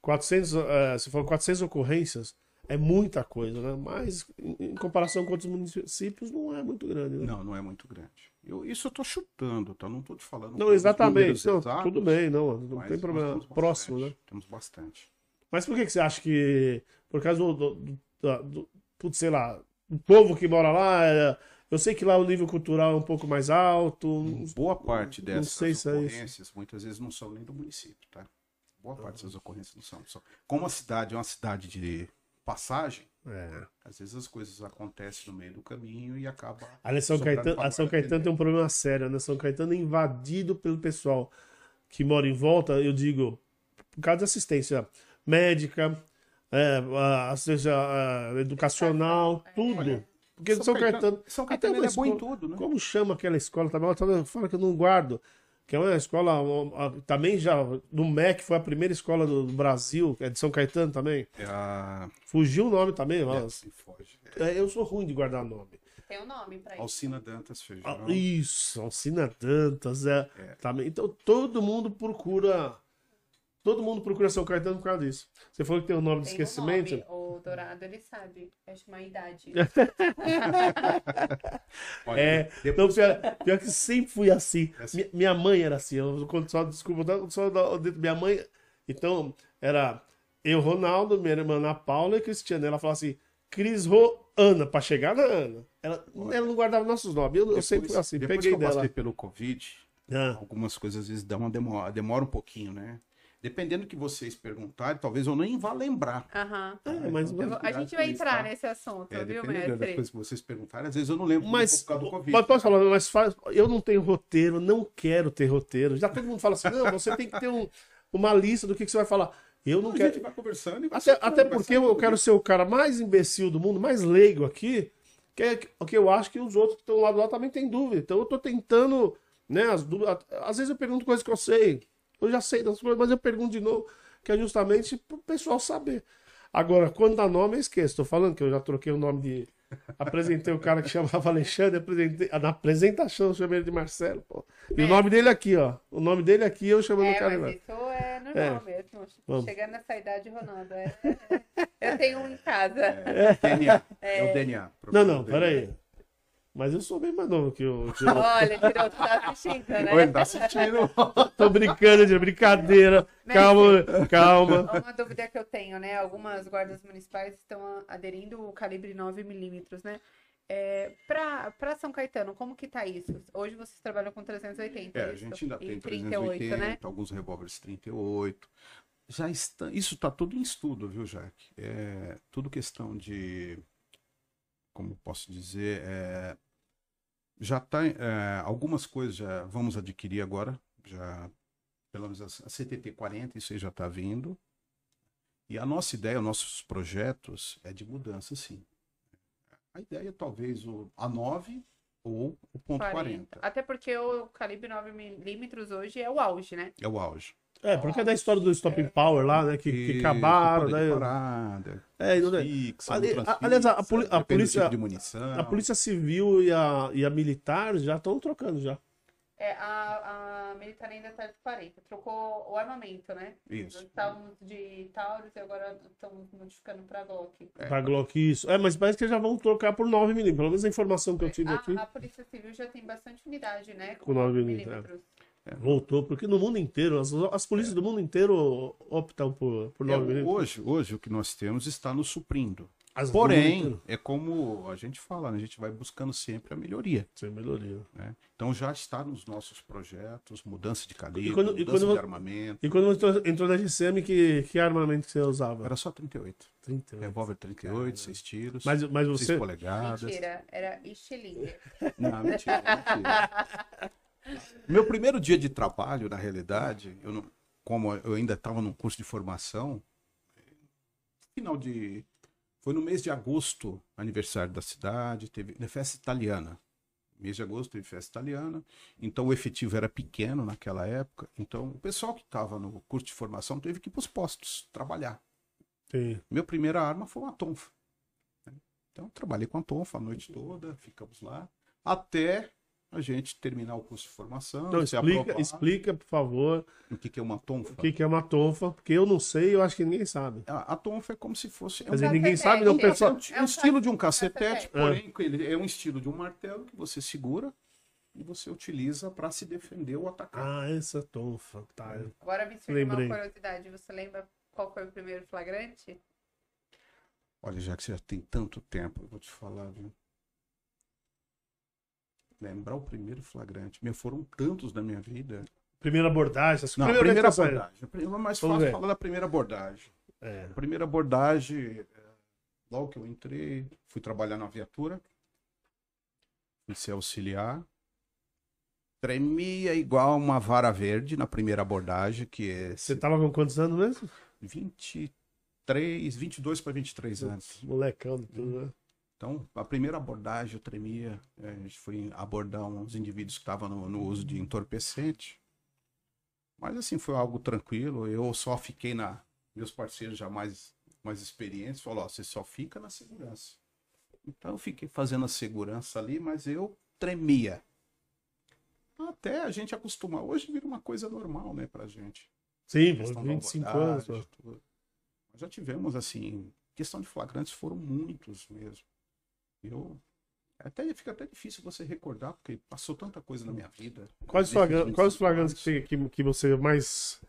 400, é, se for 400 ocorrências, é muita coisa, né? Mas em, comparação com outros municípios, não é muito grande, né? não, não é muito grande. Eu, isso eu tô chutando, tá? Não tô te falando. Não, exatamente. Não, exatos, tudo bem, não, não tem problema. Próximo, né? Temos bastante. Mas por que, que você acha que, por causa do, do, do, do- putz, sei lá, o povo que mora lá, é- eu sei que lá o nível cultural é um pouco mais alto, Boa parte dessas é ocorrências, muitas vezes não são nem do município, tá? Boa parte dessas ocorrências não são. Como a cidade é uma cidade de passagem, é. às vezes as coisas acontecem no meio do caminho e acaba. Ali São Caetano, a São Caetano tem um problema sério, né? São Caetano é invadido pelo pessoal que mora em volta, eu digo, por causa de assistência médica, é, a- assistência é, educacional, tudo. Porque São, Caetano, São até Caetano uma ele é bom em escola- tudo, né? como chama aquela escola também? Ela fala que eu não guardo. Que é uma escola, também já, do MEC, foi a primeira escola do, Brasil, que é de São Caetano também. É a. Fugiu o nome também, É, mas, se foge. é, eu sou ruim de guardar nome. Tem um nome pra isso. Alcina Dantas Feijão. Ah, Isso, Alcina Dantas, é, É. Também. Então todo mundo procura. Todo mundo procura São Caetano por causa disso. Você falou que tem o nome de Tem um esquecimento. nome. O Dourado, ele sabe. Acho uma idade. *laughs* Olha, É, depois- Não, pior, pior que sempre fui assim. É assim. Mi- Minha mãe era assim. Eu, quando só, desculpa, só minha mãe. Então, era eu, Ronaldo, minha irmã Ana Paula e Cristiana. Ela falava assim: Cris Ro Ana, pra chegar na Ana. Ela, ela não guardava nossos nomes. Eu, eu depois- sempre fui assim, depois peguei que eu dela. passei pelo Covid, Ah, algumas coisas às vezes dão uma demora, demora um pouquinho, né? Dependendo do que vocês perguntarem, talvez eu nem vá lembrar. Aham. é, mas, então, Eu vou- A gente vai entrar nesse assunto, É, viu, dependendo das mestre? coisas que vocês perguntarem, às vezes eu não lembro Mas, por causa do Covid. mas posso falar, mas faz, eu não tenho roteiro, não quero ter roteiro. Já todo mundo fala assim, não, você tem que ter um- uma lista do que, que você vai falar. Eu não a quero. gente vai conversando e vai Até, até vai porque eu sacando. quero ser o cara mais imbecil do mundo, mais leigo aqui, que é o que eu acho que os outros que estão lá do lado também têm dúvida. Então eu tô tentando, né, as dúvidas. Às vezes eu pergunto coisas que eu sei. Eu já sei das coisas, mas eu pergunto de novo, que é justamente pro pessoal saber. Agora, quando dá nome, eu esqueço. Tô falando que eu já troquei o nome de. Apresentei o cara que chamava *laughs* Alexandre, apresentei... na apresentação eu chamei ele de Marcelo, pô. E o nome dele aqui, ó. O nome dele aqui, eu chamando o É, cara. mas isso é normal É. mesmo. Vamos. Chegando nessa idade, Ronaldo. é- Eu tenho um em casa. DNA. É, o DNA. Não, não, Problema do peraí. Mas eu sou bem mais novo que o. que o- *laughs* Olha, tirou, tu tá assistindo, né? *laughs* Oi, tá assistindo? Tô brincando, de brincadeira. Calma, calma. Uma dúvida que eu tenho, né? Algumas guardas municipais estão aderindo o calibre 9mm, né? É, pra, pra São Caetano, como que tá isso? Hoje vocês trabalham com 380, É, a gente ainda tem 38, 380, né? alguns revólveres 38. Já está, isso está tudo em estudo, viu, Jaque? É tudo questão de, como posso dizer, é, já está, algumas coisas já vamos adquirir agora, já pelo menos a, CTT 40, isso aí já está vindo. E a nossa ideia, os nossos projetos é de mudança, sim. A ideia é talvez o A9 ou o ponto 40. Até porque o calibre 9mm hoje é o auge, né? É o auge. É, porque é da história do Stop Power lá, né? Que, que acabaram, né? parada, É, e não é- fixa, Ali- aliás, a- a a polícia- tipo de munição. A Polícia Civil e a, e a Militar já estão trocando já. É, a, a militar ainda tá de 40. Trocou o armamento, né? Isso. Estávamos de Taurus e agora estamos modificando pra Glock. É. Pra Glock isso. É, mas parece que já vão trocar por 9mm. Pelo menos a informação que eu tive A, aqui. a Polícia Civil já tem bastante unidade, né? Com 9 milímetros. Voltou, porque no mundo inteiro, as, as polícias do mundo inteiro optam por, por É, 9mm. hoje, hoje o que nós temos está nos suprindo. As Porém, é como a gente fala, né? a gente vai buscando sempre a melhoria. Sem melhoria. né? Então já está nos nossos projetos, mudança de calibre, E quando- mudança quando de armamento. E quando entrou, entrou na GCM, que, que armamento que você usava? Era só 38. 38. Revólver 38, 6 tiros, Mas, mas 6 você. polegadas. Mentira, era estilingue. Não, mentira, mentira. *laughs* Meu primeiro dia de trabalho, na realidade, eu não- como eu ainda estava num curso de formação, final de. Foi no mês de agosto, aniversário da cidade, teve na festa italiana. Mês de agosto teve festa italiana, então o efetivo era pequeno naquela época. Então o pessoal que estava no curso de formação teve que ir para os postos trabalhar. Sim. Minha primeira arma foi uma tonfa. né? Então, trabalhei com a tonfa a noite toda, ficamos lá, até a gente terminar o curso de formação. Então, explica, explica, por favor, o que, que é uma tonfa. o que, que é uma tonfa, porque eu não sei eu acho que ninguém sabe. A, a tonfa é como se fosse. É Quer um, dizer, ninguém sabe, não, É é pessoal. um, é É um um estilo de um cacetete, cacetete. porém ele é um estilo de um martelo que você segura e você utiliza para se defender ou atacar. Ah, essa tonfa. Tá. Agora me surgiu uma curiosidade. Você lembra qual foi o primeiro flagrante? Olha, já que você já tem tanto tempo, eu vou te falar, viu? Lembrar o primeiro flagrante. Meu, foram tantos na minha vida. Primeira abordagem. essa Não, primeira abordagem. A primeira- É mais Vamos fácil ver. falar da primeira abordagem. É. A primeira abordagem, é, logo que eu entrei, fui trabalhar na viatura, fui ser auxiliar. Tremia igual uma vara verde na primeira abordagem, que é Você tava com quantos anos mesmo? 23, 22 para 23 anos. Molecão tudo, né? Então, a primeira abordagem eu tremia. é, A gente foi abordar uns indivíduos que estavam no, no uso de entorpecente. Mas, assim, foi algo tranquilo. Eu só fiquei na. Meus parceiros já mais, mais experientes falaram: ó, você só fica na segurança. Então, eu fiquei fazendo a segurança ali, mas eu tremia. Até a gente acostumar. Hoje vira uma coisa normal, né, pra gente. Sim, Questão da 25 anos. Nós já tivemos, assim, questão de flagrantes foram muitos mesmo. Eu até fica até difícil você recordar, porque passou tanta coisa na minha vida. Quais, os Nesses flagra- 25 quais flagrantes que, que, que você mais,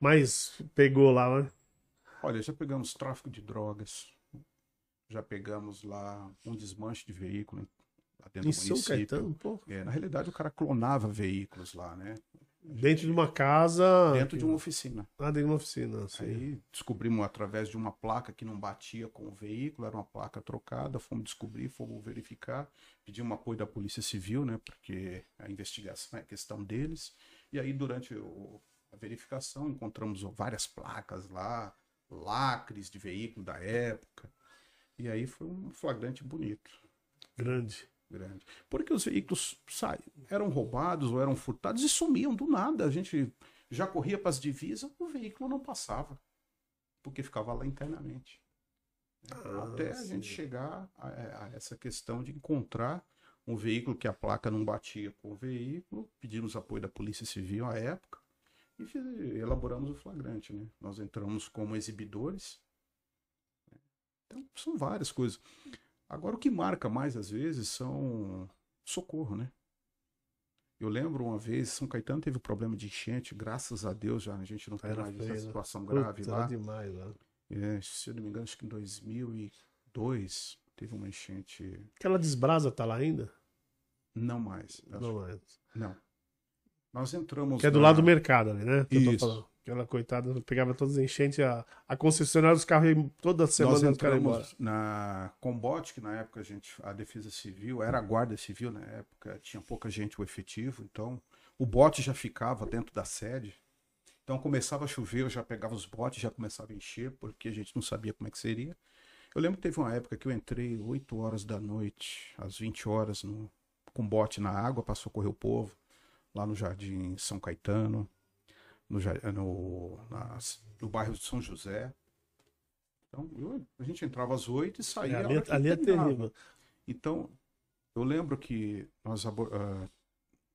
mais pegou lá, né? Olha, já pegamos tráfico de drogas, já pegamos lá um desmanche de veículo lá dentro Em do São município. Caetano, pô. É, na realidade, o cara clonava veículos lá, né? Dentro de uma casa. Dentro de uma oficina. Ah, dentro de uma oficina. Sim. Aí descobrimos através de uma placa que não batia com o veículo, era uma placa trocada, fomos descobrir, fomos verificar, pedimos apoio da Polícia Civil, né, porque a investigação é questão deles. E aí durante o, a verificação, encontramos várias placas lá, lacres de veículo da época. E aí foi um flagrante bonito. Grande. Grande. Porque os veículos eram roubados ou eram furtados e sumiam do nada. A gente já corria para as divisas, o veículo não passava. Porque ficava lá internamente. Ah, Até a sim. gente chegar a, a essa questão de encontrar um veículo que a placa não batia com o veículo, pedimos apoio da Polícia Civil à época e fiz- elaboramos o flagrante, né? Nós entramos como exibidores. Então, são várias coisas. Agora, o que marca mais às vezes são socorro, né? Eu lembro uma vez, São Caetano teve um problema de enchente, graças a Deus já a gente não tem Era mais feio, essa né? situação grave Puta, lá. demais lá. É, se eu não me engano, acho que em 2002 teve uma enchente. Aquela desbrasa tá lá ainda? Não mais. Não é. Não. Nós entramos. Que é do na- lado do mercado ali, né? Que Isso. Aquela coitada pegava todas as enchentes, a, a concessionária dos carros toda semana Nós os caras iam embora. entramos na Combote, que na época a gente, a Defesa Civil, era a Guarda Civil na época, tinha pouca gente o efetivo, então o bote já ficava dentro da sede. Então começava a chover, eu já pegava os botes, já começava a encher, porque a gente não sabia como é que seria. Eu lembro que teve uma época que eu entrei 8 horas da noite, às 20 horas, no, com bote na água para socorrer o povo, lá no Jardim São Caetano, no, no, no bairro de São José. Então, eu- a gente entrava às 8 e saía. a ali, ali é terrível. Então, eu lembro que nós ah,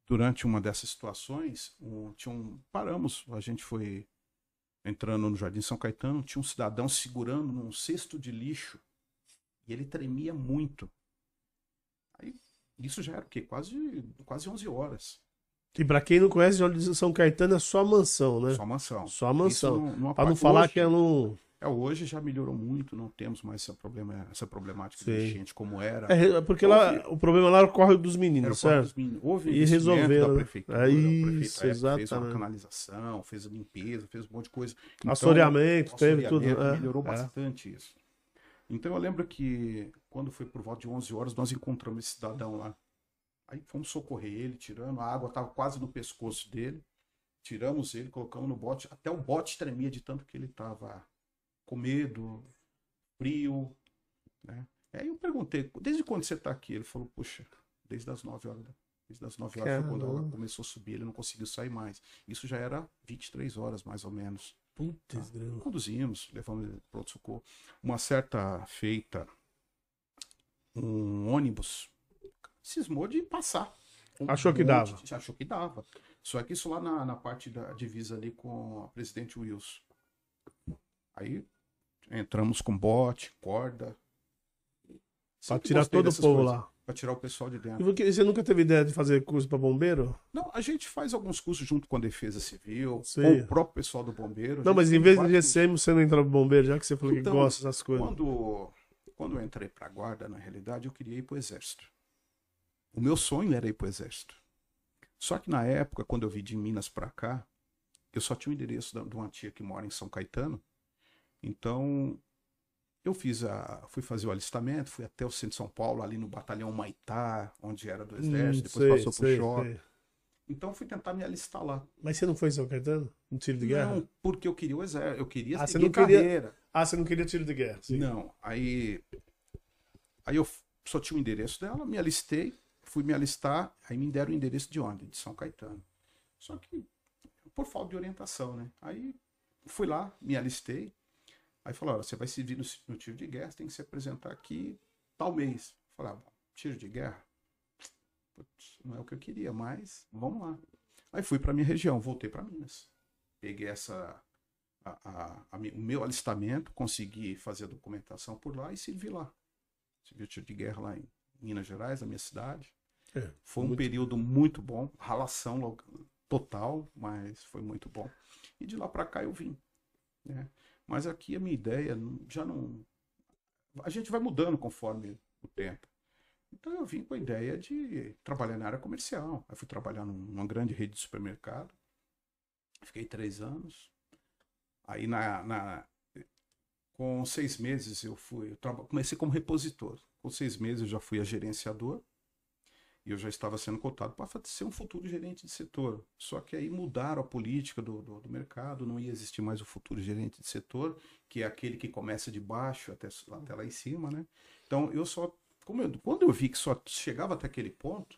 durante uma dessas situações, um, tinha um, paramos, a gente foi entrando no Jardim São Caetano, tinha um cidadão segurando num cesto de lixo e ele tremia muito. Aí, isso já era o quê? Quase, quase 11 horas. E pra quem não conhece, Jorge de São Caetano é só mansão, né? Só mansão. Só a mansão. Isso não, falar hoje- que é um. É, hoje já melhorou muito, não temos mais essa, problema, essa problemática de Sim. enchente como era. É, porque lá o problema lá era o córrego dos meninos, certo? dos Meninos. Houve E resolveram, da né? prefeitura. É isso, prefeito, é, Fez uma canalização, fez a limpeza, fez um monte de coisa. Então, Assoreamento, teve tudo. é, melhorou é. bastante isso. Então eu lembro que quando foi por volta de 11 horas, nós encontramos esse cidadão lá. Aí fomos socorrer ele, tirando, a água estava quase no pescoço dele. Tiramos ele, colocamos no bote, até o bote tremia de tanto que ele estava com medo, frio, né? Aí eu perguntei, desde quando você está aqui? Ele falou, puxa, desde as 9 horas. da- Desde as 9 horas foi quando a água Caramba. começou a subir, ele não conseguiu sair mais. Isso já era 23 horas, mais ou menos. Putz, grilo. Conduzimos, levamos ele para outro socorro. Uma certa feita, um ônibus cismou de passar. Um Achou que dava. de- Achou que dava. Só que isso lá na, na parte da divisa ali com a presidente Wilson. Aí entramos com bote, corda. Pra tirar todo o povo coisas, lá. Pra tirar o pessoal de E dentro. porque você nunca teve ideia de fazer curso pra bombeiro? Não, a gente faz alguns cursos junto com a Defesa Civil, Sim. com o próprio pessoal do bombeiro. Não, mas em vez de vários GCM você não entrou pro bombeiro, já que você falou que Então, gosta dessas coisas. Quando, quando eu entrei para a guarda, na realidade, eu queria ir para o exército. O meu sonho era ir para o exército. Só que na época, quando eu vim de Minas para cá, eu só tinha o endereço de uma tia que mora em São Caetano. Então, eu fiz a, fui fazer o alistamento, fui até o centro de São Paulo, ali no batalhão Maitá, onde era do exército, Hum, depois sei, passou sei, pro shopping. sei. Então, fui tentar me alistar lá. Mas você não foi em São Caetano? No tiro de guerra? Não, porque eu queria o exército, eu queria Ah, você seguir não queria- carreira. Ah, você não queria tiro de guerra? Sim. Não, aí. Aí eu só tinha o endereço dela, me alistei, fui me alistar, aí me deram o endereço de onde? De São Caetano. Só que por falta de orientação, né? Aí fui lá, me alistei, aí falaram: você vai servir no, no tiro de guerra, tem que se apresentar aqui tal mês. Falei: ah, tiro de guerra? Putz, não é o que eu queria, mas vamos lá. Aí fui para minha região, voltei para Minas. Peguei essa a- a- a o meu alistamento, consegui fazer a documentação por lá e servi lá. Servi o tiro de guerra lá em Minas Gerais, na minha cidade. É, foi um muito- período muito bom, ralação total, mas foi muito bom. E de lá para cá eu vim. né? Mas aqui a minha ideia já não. A gente vai mudando conforme o tempo. Então eu vim com a ideia de trabalhar na área comercial. Aí fui trabalhar num- numa grande rede de supermercado. Fiquei três anos. Aí na, na- com seis meses eu fui, eu comecei como repositor. Com seis meses eu já fui a gerenciador. E eu já estava sendo cotado para ser um futuro gerente de setor. Só que aí mudaram a política do, do, do, mercado, não ia existir mais o futuro gerente de setor, que é aquele que começa de baixo até, até lá em cima, né? Então eu só. Eu, quando eu vi que só chegava até aquele ponto,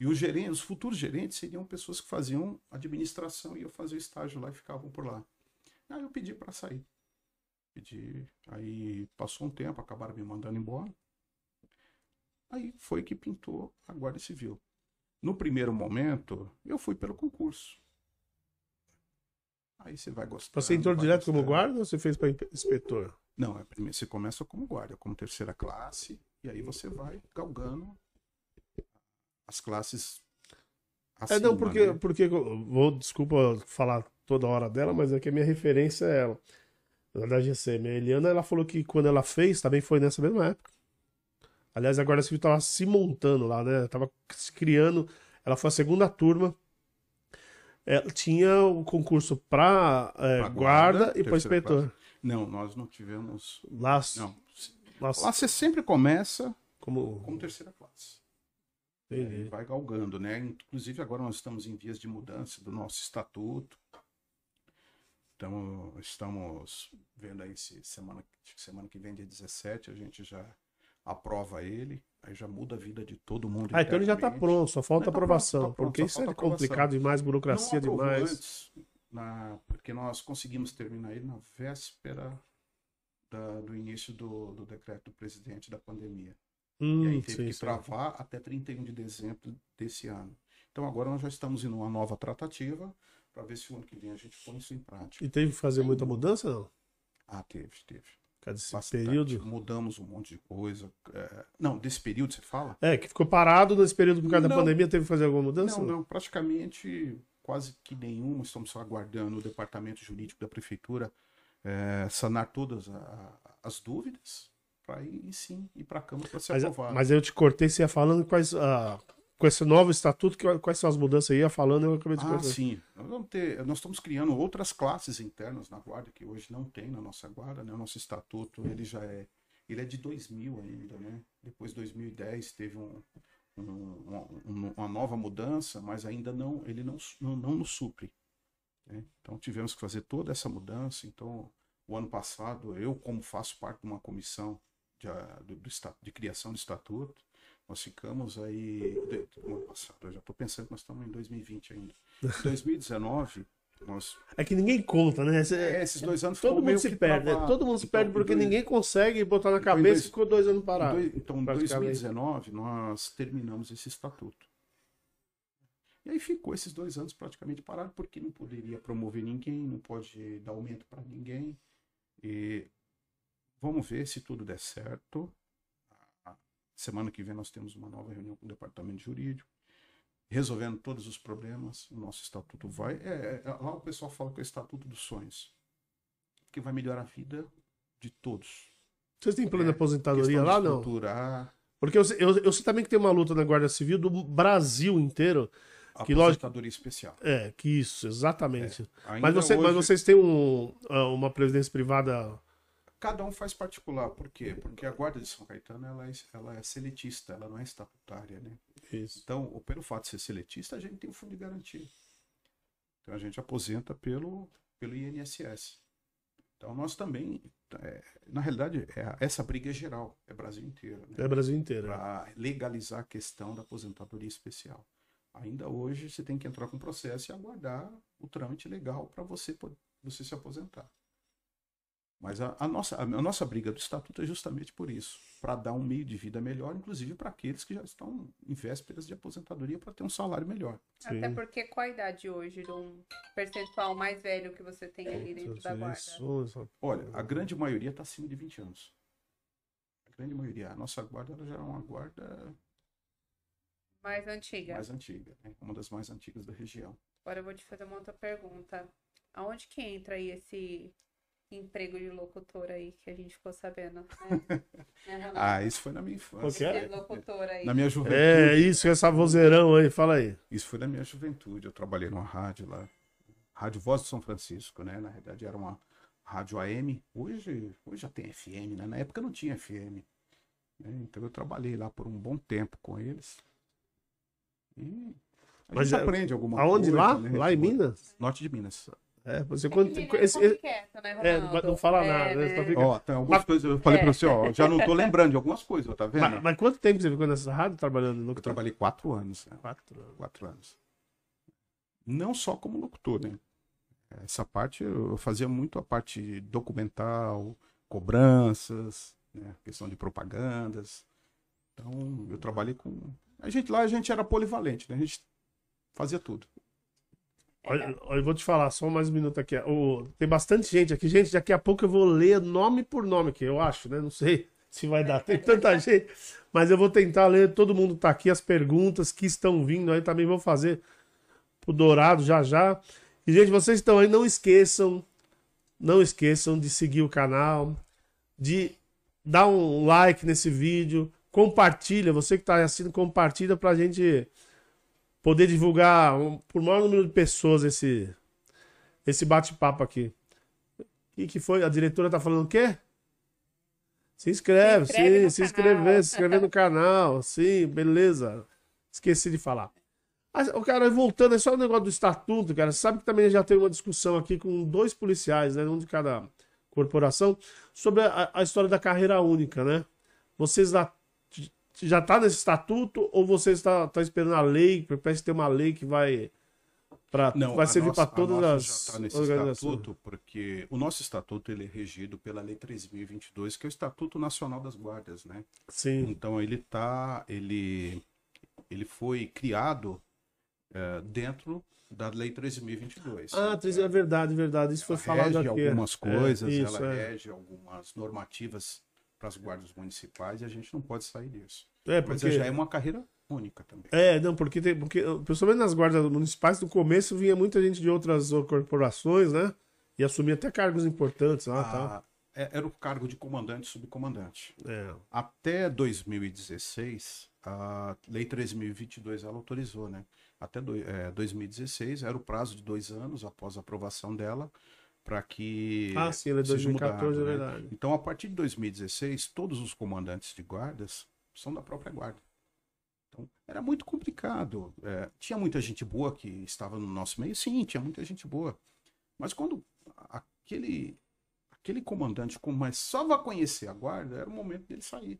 e os gerentes, os futuros gerentes seriam pessoas que faziam administração e eu fazia estágio lá e ficavam por lá. Aí eu pedi para sair. Pedi, aí passou um tempo, acabaram me mandando embora. Aí foi que pintou a Guarda Civil. No primeiro momento, eu fui pelo concurso. Aí você vai gostar. Você entrou direto como guarda ou você fez para inspetor? Não, é primeiro, você começa como guarda, como terceira classe, e aí você vai galgando as classes. Acima, é, não, porque, né? porque vou, desculpa falar toda hora dela, mas é que a minha referência é ela. Na verdade, a minha Eliana, ela falou que quando ela fez, também foi nessa mesma época. Aliás, a Guarda Civil estava se montando lá, né? Tava se criando. Ela foi a segunda turma. Ela tinha o concurso para é, guarda, guarda, e para inspetor. Classe. Não, nós não tivemos. Lá, não. Lá, lá você sempre começa como, como terceira classe. Entendi. Vai galgando, né? Inclusive agora nós estamos em vias de mudança do nosso estatuto. Então, estamos vendo aí se semana, semana que vem, dia 17, a gente já aprova ele, aí já muda a vida de todo mundo. Ah, então ele já está pronto, só falta tá aprovação. Pronto, tá pronto, porque isso é complicado demais, burocracia demais. Antes, na, porque nós conseguimos terminar ele na véspera da, do início do, do, decreto do presidente da pandemia. Hum, e aí teve sim, que travar até 31 de dezembro desse ano. Então agora nós já estamos em uma nova tratativa para ver se o ano que vem a gente põe isso em prática. E teve que fazer muita mudança, não? Ah, teve, teve. Cada esse Bastante. período? Mudamos um monte de coisa. É... Não, desse período você fala? É, que ficou parado nesse período por causa não, da pandemia, teve que fazer alguma mudança? Não, não, praticamente quase que nenhuma. Estamos só aguardando o departamento jurídico da prefeitura é, sanar todas a, as dúvidas para ir sim ir para a Câmara para ser mas, aprovado. Mas eu te cortei, você ia falando quais. Uh, com esse novo estatuto, quais são as mudanças aí? Ia falando, eu acabei de Ah, sim. Nós, vamos ter, nós estamos criando outras classes internas na Guarda, que hoje não tem na nossa Guarda, né? O nosso estatuto, ele já é... Ele é de 2000 ainda, né? Depois de 2010 teve um, um, um, uma nova mudança, mas ainda não, ele não, não, não nos supre. Né? Então tivemos que fazer toda essa mudança. Então, o ano passado, eu, como faço parte de uma comissão de, de, de, de criação de estatuto, nós ficamos aí. ano passado, eu já estou pensando que nós estamos em 2020 ainda. *laughs* Em 2019, nós. É que ninguém conta, né? é, esses dois anos Todo mundo se perde, né? Todo mundo se então, perde porque dois... ninguém consegue botar na cabeça dois... e ficou dois anos parado. Dois... Então, em 2019, nós terminamos esse estatuto. E aí ficou esses dois anos praticamente parado, porque não poderia promover ninguém, não pode dar aumento para ninguém. E vamos ver se tudo der certo. Semana que vem nós temos uma nova reunião com o departamento jurídico, resolvendo todos os problemas. O nosso estatuto vai. É, é, lá o pessoal fala que é o estatuto dos sonhos, que vai melhorar a vida de todos. Vocês têm plano é, de aposentadoria lá, não? Porque eu, eu, eu sei também que tem uma luta na Guarda Civil do Brasil inteiro. Que aposentadoria lógico, especial. É, que isso, exatamente. É, mas, você, hoje... mas vocês têm um, uma previdência privada Cada um faz particular. Por quê? Porque a Guarda de São Caetano ela é, ela é seletista, ela não é estatutária, né? Isso. Então, pelo fato de ser seletista, a gente tem um fundo de garantia. Então a gente aposenta pelo, pelo INSS. Então nós também, é, na realidade, é, essa briga é geral, é Brasil inteiro. Né? É Brasil inteiro. Para legalizar a questão da aposentadoria especial. Ainda hoje você tem que entrar com processo e aguardar o trâmite legal para você, você se aposentar. Mas a, a, nossa, a, nossa briga do estatuto é justamente por isso, para dar um meio de vida melhor, inclusive para aqueles que já estão em vésperas de aposentadoria para ter um salário melhor. Sim. Até porque qual a idade hoje de um percentual mais velho que você tem ali dentro da guarda? Olha, a grande maioria está acima de 20 anos. A grande maioria. A nossa guarda ela já é uma guarda mais antiga. Mais antiga, né? uma das mais antigas da região. Agora eu vou te fazer uma outra pergunta. Aonde que entra aí esse emprego de locutor aí que a gente ficou sabendo. Né? *laughs* né ah, isso foi na minha infância. É? Locutor aí. Na minha juventude. É, isso, essa vozeirão aí, fala aí. Isso foi na minha juventude. Eu trabalhei numa rádio lá. Rádio Voz de São Francisco, né? Na verdade era uma rádio AM. Hoje, hoje já tem FM, né? Na época não tinha FM. Né? Então eu trabalhei lá por um bom tempo com eles. E a Mas gente é- aprende alguma Aonde? coisa. Lá? né? Lá em Minas? Norte de Minas. É, você É quando. que Minas esse- quieto, né, é, não fala É, nada, né? né? Só fica- Ó, tem algumas Mas- coisas, eu falei É. pra você, ó, já não tô *laughs* lembrando de algumas coisas, tá vendo? Mas, mas quanto tempo você ficou nessa rádio trabalhando no Eu trabalhei quatro anos, né? Quatro anos. Quatro anos. Não só como locutor, né? Essa parte eu eu fazia muito a parte documental, cobranças, né? questão de propagandas. Então, eu trabalhei com. A gente lá a gente era polivalente, né? A gente fazia tudo. Olha, eu vou te falar, só mais um minuto aqui. O- tem bastante gente aqui. Gente, daqui a pouco eu vou ler nome por nome aqui, eu acho, né? Não sei *laughs* se vai dar. Tem tanta *laughs* gente. Mas eu vou tentar ler. Todo mundo tá aqui, as perguntas que estão vindo aí também vou fazer pro Dourado já já. E, gente, vocês estão aí, não esqueçam. Não esqueçam de seguir o canal, de dar um like nesse vídeo, compartilha. Você que tá assistindo, compartilha pra gente poder divulgar um, por maior número de pessoas esse esse bate-papo aqui. O que, que foi? A diretora tá falando o quê? Se inscreve, Se inscreve sim, se inscrever, se inscrever no canal, sim, beleza. Esqueci de falar. O cara, voltando, é só o negócio do estatuto, cara. Você sabe que também já teve uma discussão aqui com dois policiais, né? Um de cada corporação, sobre a, a história da carreira única, né? Vocês já, já tá nesse estatuto ou você está tá esperando a lei? Parece ter uma lei que vai para vai servir para todas as já tá nesse organizações. estatuto, porque o nosso estatuto ele é regido pela Lei 3022, que é o Estatuto Nacional das Guardas, né? Sim. Então ele tá, ele, ele foi criado eh, dentro da Lei 13.022. Ah, Tris, é verdade, verdade. Isso foi ela falado rege aqui. algumas É, coisas, isso, ela é. rege algumas normativas para as guardas municipais e a gente não pode sair disso. É, porque... já é uma carreira única também. É, não, porque tem, porque, principalmente nas guardas municipais, no começo vinha muita gente de outras corporações, né? E assumia até cargos importantes lá, tá? Ah, é- era o cargo de comandante e subcomandante. É. Até 2016, a Lei 13.022 ela autorizou, né? Até do, é, 2016 era o prazo de dois anos após a aprovação dela para que Ah, sim, ela é seja 2014, mudado, é né? verdade. Então, a partir de 2016, todos os comandantes de guardas são da própria guarda. Então, era muito complicado. É, tinha muita gente boa que estava no nosso meio, sim, tinha muita gente boa. Mas quando aquele aquele comandante começava a conhecer a guarda, era o momento dele sair.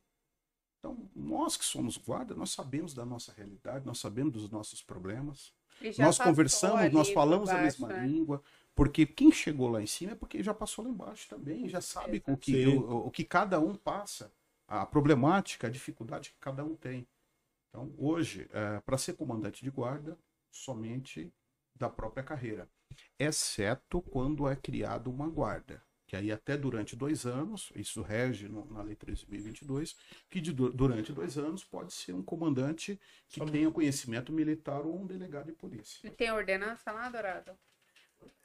Então, nós que somos guarda, nós sabemos da nossa realidade, nós sabemos dos nossos problemas. Nós conversamos, nós falamos a baixo, mesma né? língua, porque quem chegou lá em cima é porque já passou lá embaixo também, já sabe o que, o, o que cada um passa, a problemática, a dificuldade que cada um tem. Então, hoje, para ser comandante de guarda, somente da própria carreira, exceto quando é criada uma guarda. Que aí até durante dois anos, isso rege no- na Lei 13.022, que de du- durante dois anos pode ser um comandante que Só- tenha conhecimento militar ou um delegado de polícia. E tem ordenança lá, Dourado?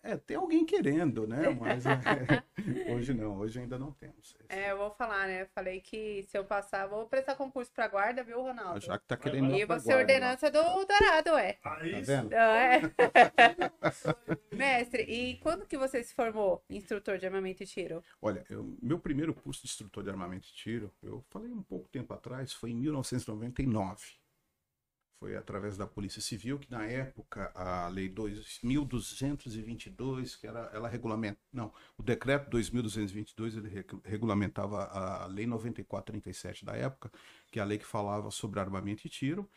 É, tem alguém querendo, né? Mas é, *laughs* hoje não, hoje ainda não temos. É, eu vou falar, né? Eu falei que se eu passar, vou prestar concurso pra guarda, viu, Ronaldo? Já que tá querendo. E você guarda, ordenança do Dourado, é. lá. Tá vendo? Não, é. *laughs* Mestre, e quando que você se formou instrutor de armamento e tiro? Olha, eu- meu primeiro curso de instrutor de armamento e tiro, eu falei um pouco tempo atrás, foi em 1999. Foi através da Polícia Civil, que na época a Lei 2222, que era, ela regulamenta. Não, o decreto 2222 ele re- regulamentava a Lei 9437 da época, que é a lei que falava sobre armamento e tiro,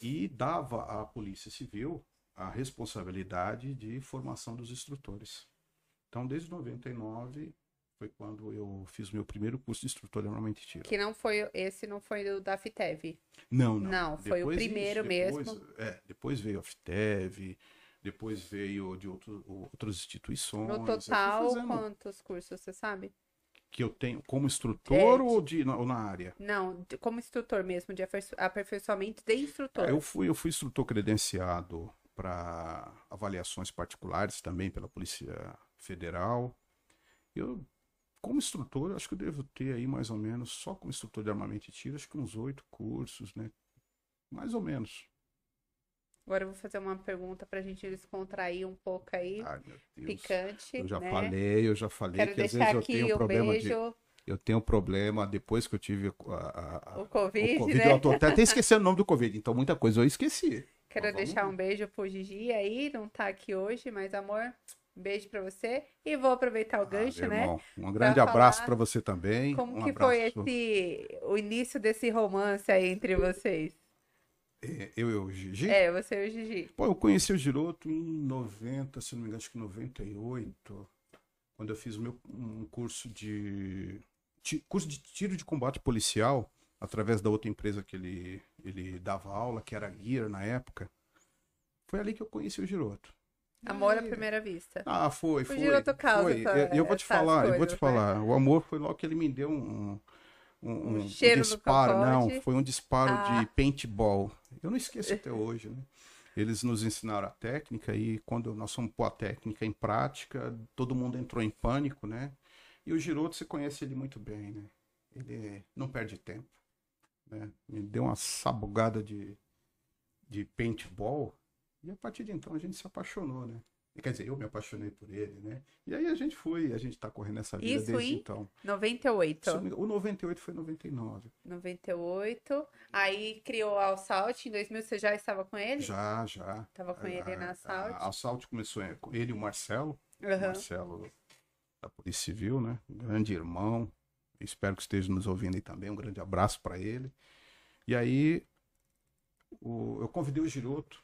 e dava à Polícia Civil a responsabilidade de formação dos instrutores. Então, desde 99 foi quando eu fiz meu primeiro curso de instrutor de armamento e tiro. Que não foi, esse não foi do da FITEV. Não, não. Não, foi o Depois primeiro depois- mesmo. É, depois veio a FITEV, depois veio de outro, outras instituições. No total, quantos cursos, você sabe? Que eu tenho como instrutor É, ou, de, na, ou na área? Não, como instrutor mesmo, de aperfei- aperfeiçoamento de instrutor. Eu, fui, eu fui instrutor credenciado para avaliações particulares também pela Polícia Federal. Eu, como instrutor, acho que eu devo ter aí mais ou menos, só como instrutor de armamento e tiro, acho que uns oito cursos, né? Mais ou menos. Agora eu vou fazer uma pergunta pra gente descontrair um pouco aí, Ai, picante, Eu já né? falei, eu já falei Quero que às vezes eu tenho um problema de. beijo, Eu tenho problema depois que eu tive a- a- a- o Covid, o Covid. né? Eu tô até, até esquecendo o nome do Covid, então muita coisa eu esqueci. quero deixar lá. um beijo pro Gigi aí, não tá aqui hoje, mas amor, um beijo pra você. E vou aproveitar o Ah, gancho, né? irmão, Um grande abraço para você também. Como um que abraço. foi esse o início desse romance aí entre vocês? É, Eu e o Gigi? É, você e o Gigi. Pô, eu conheci o Giroto em 90, se não me engano, acho que 98, quando eu fiz o meu um curso de curso de tiro de combate policial através da outra empresa que ele ele dava aula, que era a Gear na época. Foi ali que eu conheci o Giroto. Amor à primeira vista. Ah, foi, foi. Giroto causa foi. essa- Eu, eu vou te falar, eu vou coisas, te né? falar. O amor foi logo que ele me deu um, um, um- um disparo. Não, foi um disparo Ah. de paintball. Eu não esqueço até hoje, né? Eles nos ensinaram a técnica e quando nós fomos pôr a técnica em prática, todo mundo entrou em pânico, né? E o Giroto, você conhece ele muito bem, né? Ele não perde tempo, né? Me deu uma sabugada de, de paintball e a partir de então a gente se apaixonou, né? Quer dizer, eu me apaixonei por ele, né? E aí a gente foi, a gente tá correndo essa vida Isso desde em então. 98. Se eu não me- O 98 foi 99. 98. Aí criou a Assault. Em 2000 você já estava com ele? Já, já. Tava com ele na A Assault. Assault começou é, com ele e o Marcelo. O Aham. Marcelo da Polícia Civil, né? Grande irmão. Espero que esteja nos ouvindo aí também. Um grande abraço para ele. E aí o- eu convidei o Giroto.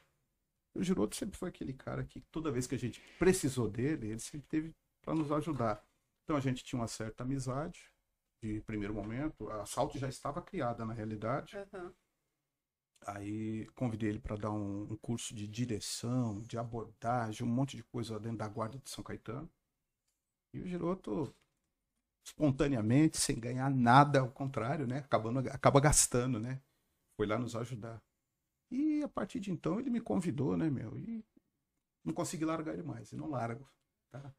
O Giroto sempre foi aquele cara que toda vez que a gente precisou dele, ele sempre teve para nos ajudar. Então a gente tinha uma certa amizade de primeiro momento. A Assault já estava criada na realidade. Aham. Aí convidei ele para dar um, um curso de direção, de abordagem, um monte de coisa dentro da guarda de São Caetano. E o Giroto, espontaneamente, sem ganhar nada, ao contrário, né? Acabando, acaba gastando, né? Foi lá nos ajudar. E a partir de então ele me convidou, né, meu? E não consegui largar ele mais, e não largo. Tá?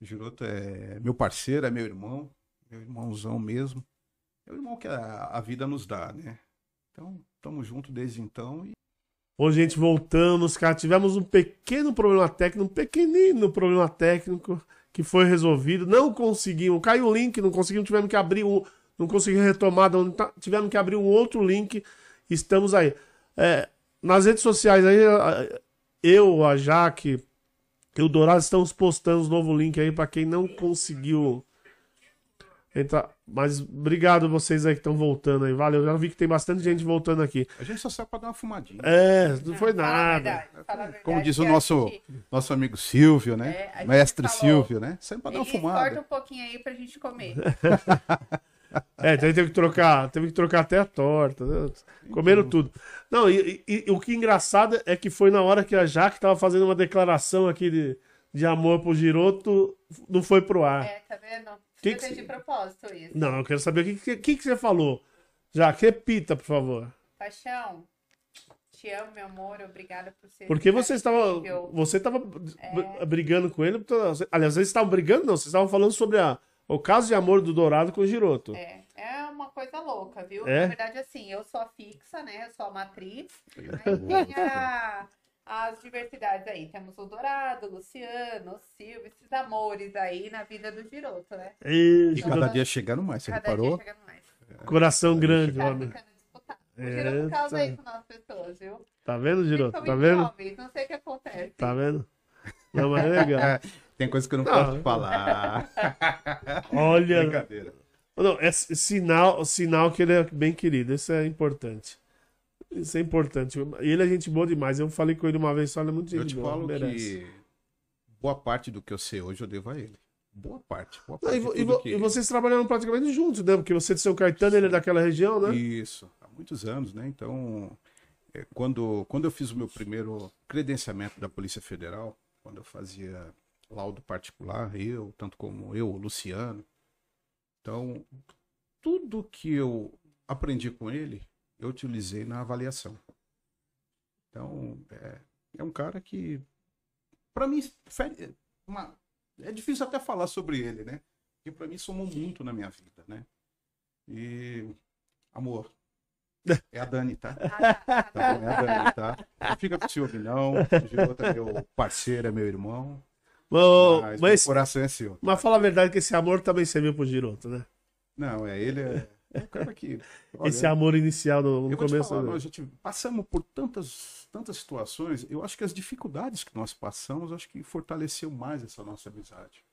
O Giroto é meu parceiro, é meu irmão, meu irmãozão mesmo. É o irmão que a, a vida nos dá, né? Então, estamos juntos desde então e Ô, gente, voltamos, cara. Tivemos um pequeno problema técnico, um pequenino problema técnico que foi resolvido. Não conseguimos. Caiu o link, não conseguimos. Tivemos que abrir um. Não conseguimos retomar. tá- Tivemos que abrir um outro link. Estamos aí. É, nas redes sociais aí, eu, a Jaque e o Dourado estamos postando os novo link aí pra quem não conseguiu entrar. Mas obrigado vocês aí que estão voltando aí. Valeu. Já vi que tem bastante gente voltando aqui. a gente só serve para dar uma fumadinha. É, não foi Fala nada. verdade, fala verdade, Como diz o nosso, gente- nosso amigo Silvio, né? É, Mestre falou. Silvio, né? Sempre para dar uma fumada. cortam um pouquinho aí pra gente comer. *laughs* É, então teve que trocar, teve que trocar até a torta, né? Comeram tudo. Não, e, e- e o que é engraçado é que foi na hora que a Jaque tava fazendo uma declaração aqui de, de amor pro Giroto, não foi pro ar. É, tá vendo? Que Você que de propósito isso. Não, eu quero saber o que, que, que, que você falou. Jaque, repita, por favor. Paixão, te amo, meu amor. Obrigada por ser. Porque você estava, você estava É. brigando com ele. Aliás, vocês estavam brigando, não, vocês estavam falando sobre a, o caso de amor do Dourado com o Giroto. É, é uma coisa louca, viu? É? Na verdade, assim, eu sou a fixa, né? Eu sou a matriz. *laughs* Aí tem a- as diversidades aí. Temos o Dourado, o Luciano, o Silvio, esses amores aí na vida do Giroto, né? Ih, E cada dia chegando mais, você Cada reparou? dia chegando mais. coração grande, Tá homem. disputado. O Giroto causa isso nas pessoas, viu? Tá vendo, Giroto? Tá vendo? homens, Não sei o que acontece. Tá vendo? Não, mas é legal. *laughs* Tem coisa que eu não, Não. posso falar. *laughs* Olha, Brincadeira. não, é sinal, sinal que ele é bem querido. Isso é importante. Isso é importante. E ele é gente boa demais. Eu falei com ele uma vez só, ele é muito Eu gente te boa. falo que boa parte do que eu sei hoje eu devo a ele. Boa parte. Boa Não, parte e, de e vo- que... e vocês trabalharam praticamente juntos, né? Porque você é de São Caetano, ele é daquela região, né? Isso, há muitos anos, né? Então, é, quando, quando eu fiz o meu primeiro credenciamento da Polícia Federal, quando eu fazia laudo particular, eu, tanto como eu, o Luciano, então, tudo que eu aprendi com ele, eu utilizei na avaliação. Então, é, é um cara que, para mim, uma- é difícil até falar sobre ele, né? Porque para mim somou muito na minha vida, né? E Amor. É a Dani, tá? *laughs* Tá, bom? É a Dani, tá? Não fica com ciúme, não. O Giroto é meu parceiro, é meu irmão. Mas, Mas, o coração é seu. mas fala a verdade que esse amor também serviu pro Giroto, né? Não, é ele. É, é um cara que. *laughs* olha, esse amor inicial no, no começo. falar, nós já tive- passamos por tantas, tantas situações, eu acho que as dificuldades que nós passamos, acho que fortaleceu mais essa nossa amizade.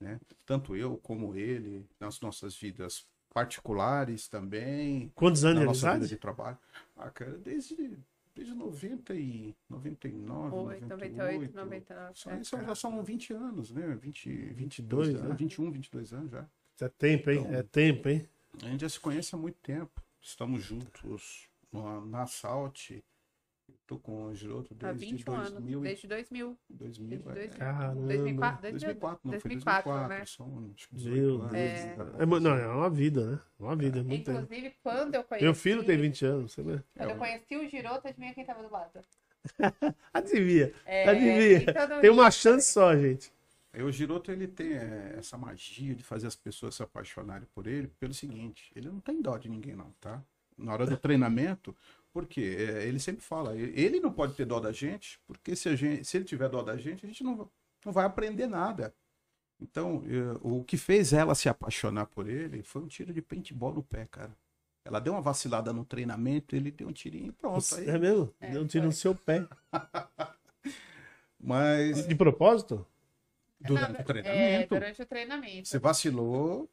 Né? Tanto eu como ele, nas nossas vidas particulares também. Quantos anos na de nossa vida amizade? de trabalho. Ah, cara, desde, desde 90 e 99, 8, 98. 98, 99. Só, é. isso já são 20 anos, né? 20, 22, Dois, anos, né? 21, 22 anos já. É tempo, hein? É tempo, hein? A gente já se conhece há muito tempo. Estamos juntos na, na Assault. Tô com o Giroto Há desde 21 anos, 2000. desde 2000. 2000 Desde é. 2000. Caramba. 2004, 2004, não, foi 2004, 2004. né? São acho que Meu 18 Deus. anos. É. É, não, é uma vida, né? Uma vida, é muito tempo. Inclusive, quando eu conheci... Meu filho tem 20 anos, você vê? Quando É, eu conheci o Giroto, adivinha quem tava do lado? *laughs* Adivinha. É, Adivinha. então Tem uma chance só, gente. Aí o Giroto ele tem é, essa magia de fazer as pessoas se apaixonarem por ele pelo seguinte, ele não tem dó de ninguém não, tá? Na hora do treinamento, porque ele sempre fala, ele não pode ter dó da gente, porque se, a gente, se ele tiver dó da gente, a gente não, não vai aprender nada. Então, eh, o que fez ela se apaixonar por ele foi um tiro de paintball no pé, cara. Ela deu uma vacilada no treinamento, ele deu um tirinho e pronto. Aí, É mesmo? É, Deu um tiro no foi. seu pé. *laughs* mas De propósito? durante Não, o É, treinamento, durante o treinamento. você vacilou.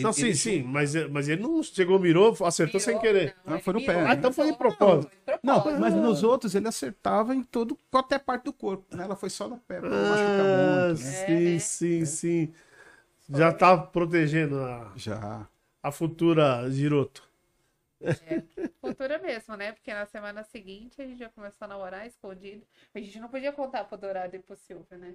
Ele- não, sim, ele- sim. Mas, mas ele não chegou, mirou, acertou sem Virou, querer. Não, ele foi no pé. ele Ah, então foi de propósito. Não, propósito. mas nos outros ele acertava em todo, qualquer parte do corpo. né? Ela foi só no pé, pra não machucar Ah, muito, né? sim, É. sim, sim. Já tá protegendo a, Já. a futura Giroto. Futura mesmo, né? Porque na semana seguinte a gente já começou a namorar escondido. A gente não podia contar pro Dourado e pro Silvio, né?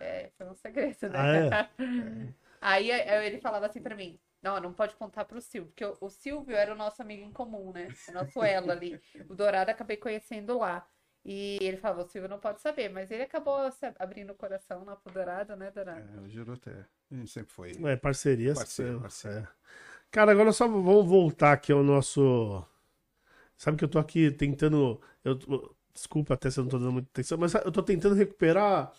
É, foi um segredo, né? Ah, Aí *laughs* aí ele falava assim pra mim: Não, não pode contar pro Silvio, porque o, o Silvio era o nosso amigo em comum, né? O nosso elo ali. O Dourado acabei conhecendo lá. E ele falava: O Silvio não pode saber, mas ele acabou abrindo o coração lá pro Dourado, né, Dourado? É, o Giroto é. A gente sempre foi. É, parceria. Parceiro, é. parceiro. Cara, agora só vamos voltar aqui ao nosso. Sabe que eu tô aqui tentando. Eu... Desculpa até se eu não tô dando muita atenção, mas eu tô tentando recuperar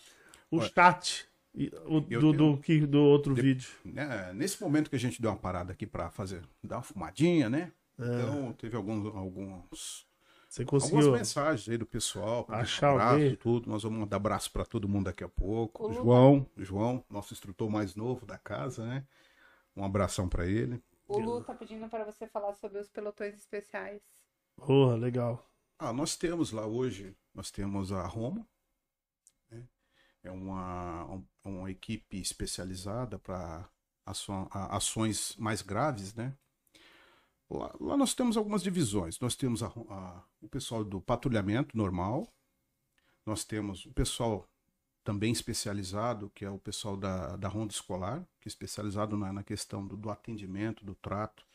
o Olha, chat do, tenho- do, que- do outro De- vídeo. Né, Nesse momento que a gente deu uma parada aqui pra fazer, dar uma fumadinha, né? É. Então, teve alguns, alguns, Você algumas conseguiu. mensagens aí do pessoal. Achar abraço, alguém? tudo. Nós vamos mandar abraço pra todo mundo daqui a pouco. João, João, nosso instrutor mais novo da casa, né? Um abração pra ele. O Lu tá pedindo para você falar sobre os pelotões especiais. Porra, legal. Ah, nós temos lá hoje, nós temos a Roma? É uma, um- uma equipe especializada para ações mais graves, né? Lá, lá nós temos algumas divisões. Nós temos a a- o pessoal do patrulhamento normal, nós temos o pessoal também especializado, que é o pessoal da, da ronda escolar, que é especializado na, na questão do, do atendimento, do trato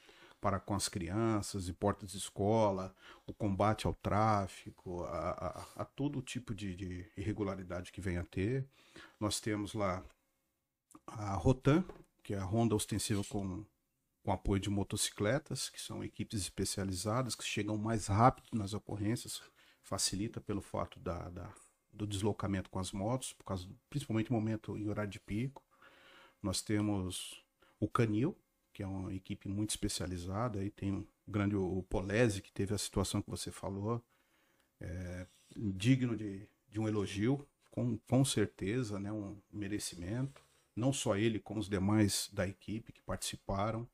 para com as crianças e portas de escola, o combate ao tráfico, a, a- a todo tipo de, de irregularidade que venha a ter. Nós temos lá a Rotan, que é a Ronda Ostensiva com, com apoio de motocicletas, que são equipes especializadas que chegam mais rápido nas ocorrências, facilita pelo fato da, da- do deslocamento com as motos, por causa, principalmente no momento em horário de pico. Nós temos o Canil, que é uma equipe muito especializada, aí tem o grande o Polese, que teve a situação que você falou, é, digno de, de um elogio, com, com certeza, né, um merecimento, não só ele, como os demais da equipe que participaram.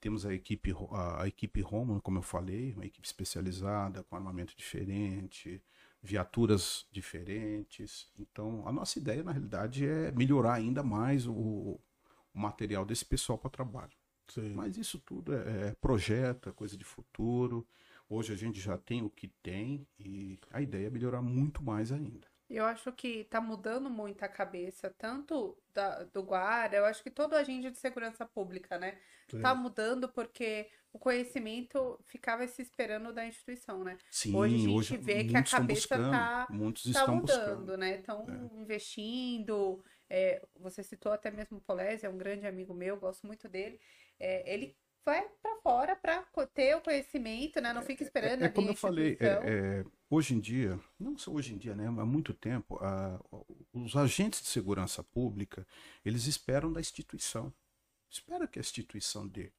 Temos a equipe, a, a equipe Roma, como eu falei, uma equipe especializada, com armamento diferente, viaturas diferentes. Então, a nossa ideia, na realidade, é melhorar ainda mais o, o material desse pessoal para trabalho. Sim. Mas isso tudo é, é projeto, é coisa de futuro. Hoje a gente já tem o que tem e a ideia é melhorar muito mais ainda. Eu acho que tá mudando muito a cabeça, tanto da- do guarda, eu acho que todo agente de segurança pública, né? Sim. Tá mudando porque o conhecimento ficava se esperando da instituição, né? Sim, Hoje a gente hoje vê que a cabeça buscando, tá- Tá mudando, buscando. né? Estão É. investindo. é, você citou até mesmo o Polese, é um grande amigo meu, gosto muito dele. É, ele vai para fora para ter o conhecimento, né? Não fica esperando É, ali como eu falei, é- é, hoje em dia, não só hoje em dia, né, há muito tempo, a- os agentes de segurança pública, eles esperam da instituição. Espera que a instituição dê.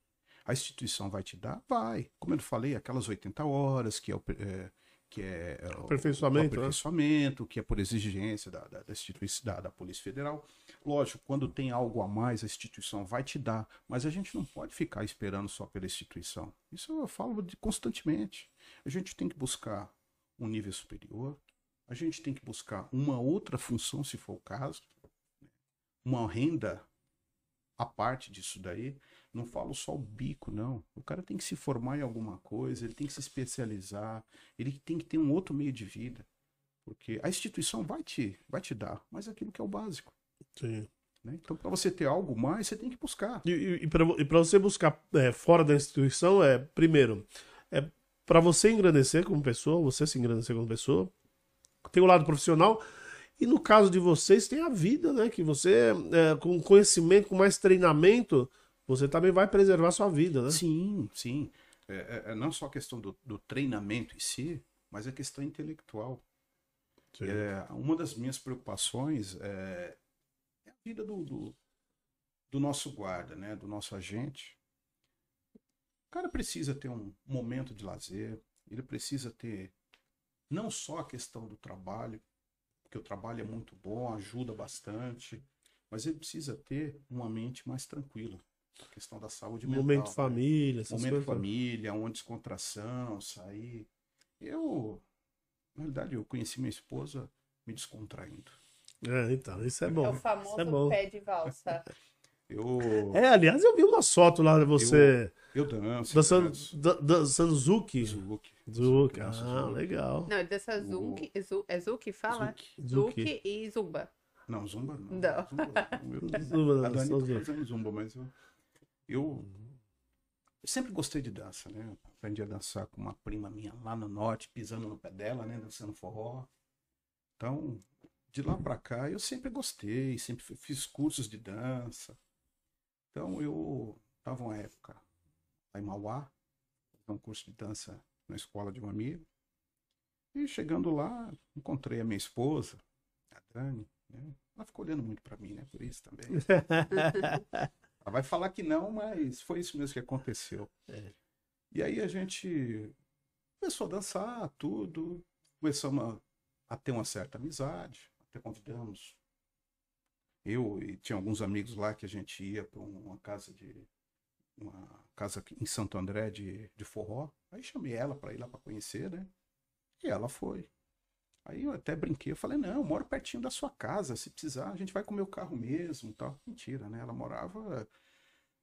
A instituição vai te dar? Vai. Como eu falei, aquelas 80 horas que é, o- é, que é, é o- Aperfeiçoamento, o né? aperfeiçoamento, que é por exigência da, da, da instituição da, da Polícia Federal. Lógico, quando tem algo a mais, a instituição vai te dar, mas a gente não pode ficar esperando só pela instituição. Isso eu falo de, constantemente. A gente tem que buscar um nível superior, a gente tem que buscar uma outra função, se for o caso, uma renda a parte disso daí. Não falo só o bico, não. O cara tem que se formar em alguma coisa, ele tem que se especializar, ele tem que ter um outro meio de vida. Porque a instituição vai te, vai te dar, mas é aquilo que é o básico. Sim. né? Então, para você ter algo mais, você tem que buscar. E, e, e para você buscar é, fora da instituição, é, primeiro, é para você engrandecer como pessoa, você se engrandecer como pessoa, tem o lado profissional, e no caso de vocês, tem a vida, né? Que você, é, com conhecimento, com mais treinamento, você também vai preservar sua vida, né? Sim, sim. É, é- é não só a questão do, do treinamento em si, mas a questão intelectual. Sim. É, uma das minhas preocupações é, é a vida do, do, do nosso guarda, né? do nosso agente. O cara precisa ter um momento de lazer, ele precisa ter não só a questão do trabalho, porque o trabalho é muito bom, ajuda bastante, mas ele precisa ter uma mente mais tranquila. A questão da saúde mental. Momento né? família, essas Momento coisas. família, uma descontração, sair. Eu, na verdade, eu conheci minha esposa me descontraindo. É, então, isso é É bom. o famoso Isso é bom. pé de valsa. *laughs* Eu, É, aliás, eu vi uma foto lá de você eu danço. dançando, danço. dan- dançando Zuki. Zuki. Zuki, ah, Zuki. legal. Não, dessa Zuki, Zu- é Zuki fala? Zuki. Zuki. Zuki e Zumba. Não, zumba não. Não. Zumba, não. *laughs* Eu- Zumba não, a Dani tá fazendo zumba, mas eu, eu sempre gostei de dança, né? Aprendi a dançar com uma prima minha lá no norte, pisando no pé dela, né? Dançando forró. Então, de lá pra cá, eu sempre gostei, sempre fi- fiz cursos de dança. Então, eu tava uma época lá em Mauá, um curso de dança na escola de um amigo. E chegando lá, encontrei a minha esposa, a Dani, né? Ela ficou olhando muito pra mim, né? Por isso também. *laughs* Ela vai falar que não, mas foi isso mesmo que aconteceu. É. E aí a gente começou a dançar, tudo. Começamos a, a ter uma certa amizade. Até convidamos. Eu e tinha alguns amigos lá que a gente ia para uma casa de. Uma casa em Santo André de, de forró. Aí chamei ela para ir lá para conhecer, né? E ela foi. Aí eu até brinquei, eu falei, não, eu moro pertinho da sua casa, se precisar, a gente vai com o meu carro mesmo, tal. Mentira, né? Ela morava,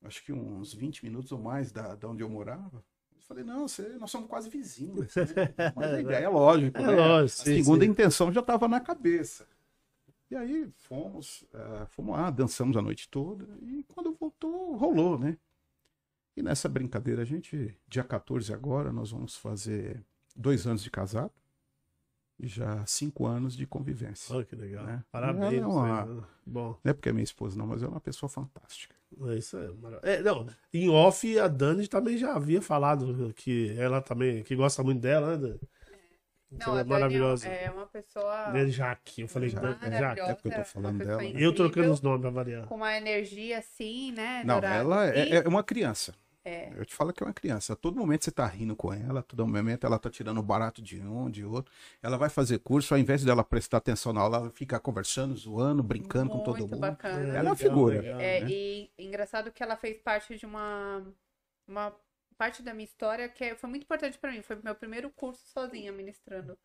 acho que uns 20 minutos ou mais da, da onde eu morava. Eu falei, não, você, nós somos quase vizinhos. Né? *laughs* Mas a ideia é lógico, É né? lógico, a sim, segunda sim. intenção já estava na cabeça. E aí fomos, eh, fomos lá, dançamos a noite toda, e quando voltou, rolou, né? E nessa brincadeira, a gente, dia 14 agora, nós vamos fazer dois anos de casado já cinco anos de convivência. Olha que legal. Né? Parabéns. Ela é uma- né? Bom, Não é porque é minha esposa, não, mas ela é uma pessoa fantástica. é isso é maravilhoso. É, não, em off, a Dani também já havia falado que ela também, que gosta muito dela, né, Dani? Que Não, ela a é Dani maravilhosa. é uma pessoa É Jaque, eu falei é Jaque. É porque eu tô falando pessoa dela. Eu trocando incrível, os nomes pra variar. Com uma energia assim, né? Não, ela é, é uma criança. É. Eu te falo que é uma criança. A todo momento você tá rindo com ela, a todo momento ela tá tirando barato de um, de outro. Ela vai fazer curso, ao invés dela prestar atenção na aula, ela fica conversando, zoando, brincando com todo Muito mundo. bacana. Ela é uma legal, figura. legal. É, né? e engraçado que ela fez parte de uma, uma parte da minha história que é- foi muito importante pra mim. Foi meu primeiro curso sozinha, ministrando.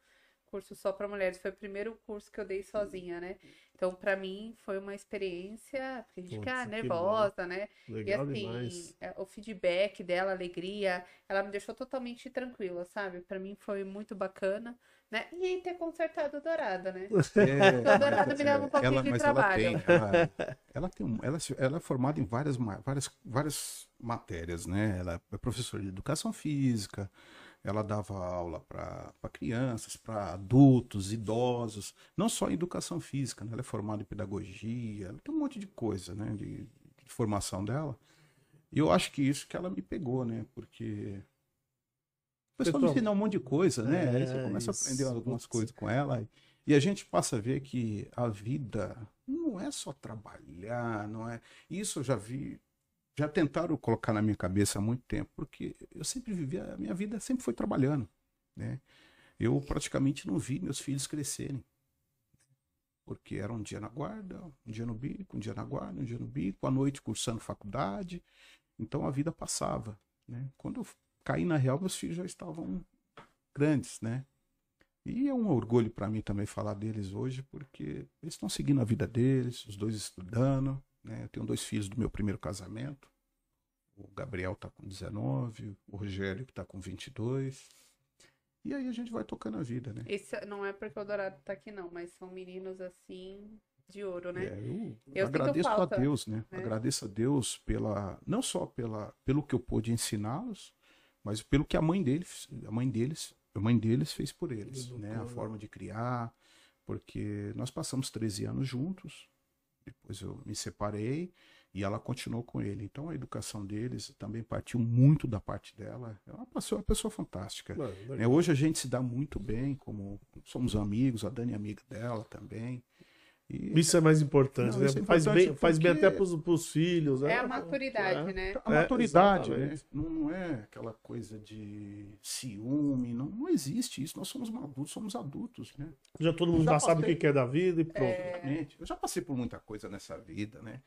Curso só pra mulheres. Foi o primeiro curso que eu dei sozinha, né? Então, pra mim, foi uma experiência. Porque a gente fica que nervosa, né? Legal e assim, demais. é, o feedback dela, a alegria, ela me deixou totalmente tranquila, sabe? Pra mim foi muito bacana, né? E ter consertado o Dourado, né? *laughs* É, Toda errada me dava um pouquinho ela, de mas trabalho. ela tem, ela, ela tem um, ela, ela é formada em várias, várias, várias matérias, né? Ela é professora de educação física, ela dava aula para crianças, para adultos, idosos, não só em educação física, né? Ela é formada em pedagogia, ela tem um monte de coisa, né? De, de formação dela. E eu acho que isso que ela me pegou, né? Porque o pessoal me ensina um monte de coisa, né? Aí você é, começa isso. a aprender algumas coisas com ela. E a gente passa a ver que a vida não é só trabalhar, não é. Isso eu já vi, já tentaram colocar na minha cabeça há muito tempo, porque eu sempre vivi, a minha vida sempre foi trabalhando, né? eu praticamente não vi meus filhos crescerem. Porque era um dia na guarda, um dia no bico, um dia na guarda, um dia no bico, à noite cursando faculdade. Então a vida passava. Né? Quando eu caí na real, meus filhos já estavam grandes, né? E é um orgulho para mim também falar deles hoje, porque eles estão seguindo a vida deles, os dois estudando. Né? Eu tenho dois filhos do meu primeiro casamento. O Gabriel está com 19, o Rogério que está com 22. E aí a gente vai tocando a vida, né? Isso não é porque o Dourado tá aqui, não, mas são meninos assim de ouro, né? É, eu, Eu agradeço falta, a Deus, né? né? Agradeço a Deus pela não só pela pelo que eu pude ensiná-los, mas pelo que a mãe deles, a mãe deles, a mãe deles fez por eles, né? A né? forma de criar, porque nós passamos 13 anos juntos. Depois eu me separei e ela continuou com ele. Então a educação deles também partiu muito da parte dela. É uma pessoa, uma pessoa fantástica. Mano, né? Hoje a gente se dá muito bem, como somos amigos, a Dani é amiga dela também. E Isso é mais importante, Não, né? é faz, bem, faz bem até pros, pros filhos. É né? a maturidade, É. né? a É, maturidade, né? Não, é aquela coisa de ciúme, não, não existe isso. Nós somos adultos, somos adultos, né? Já todo mundo Já já sabe o que quer da vida e pronto. Eu já passei por muita coisa nessa vida, né?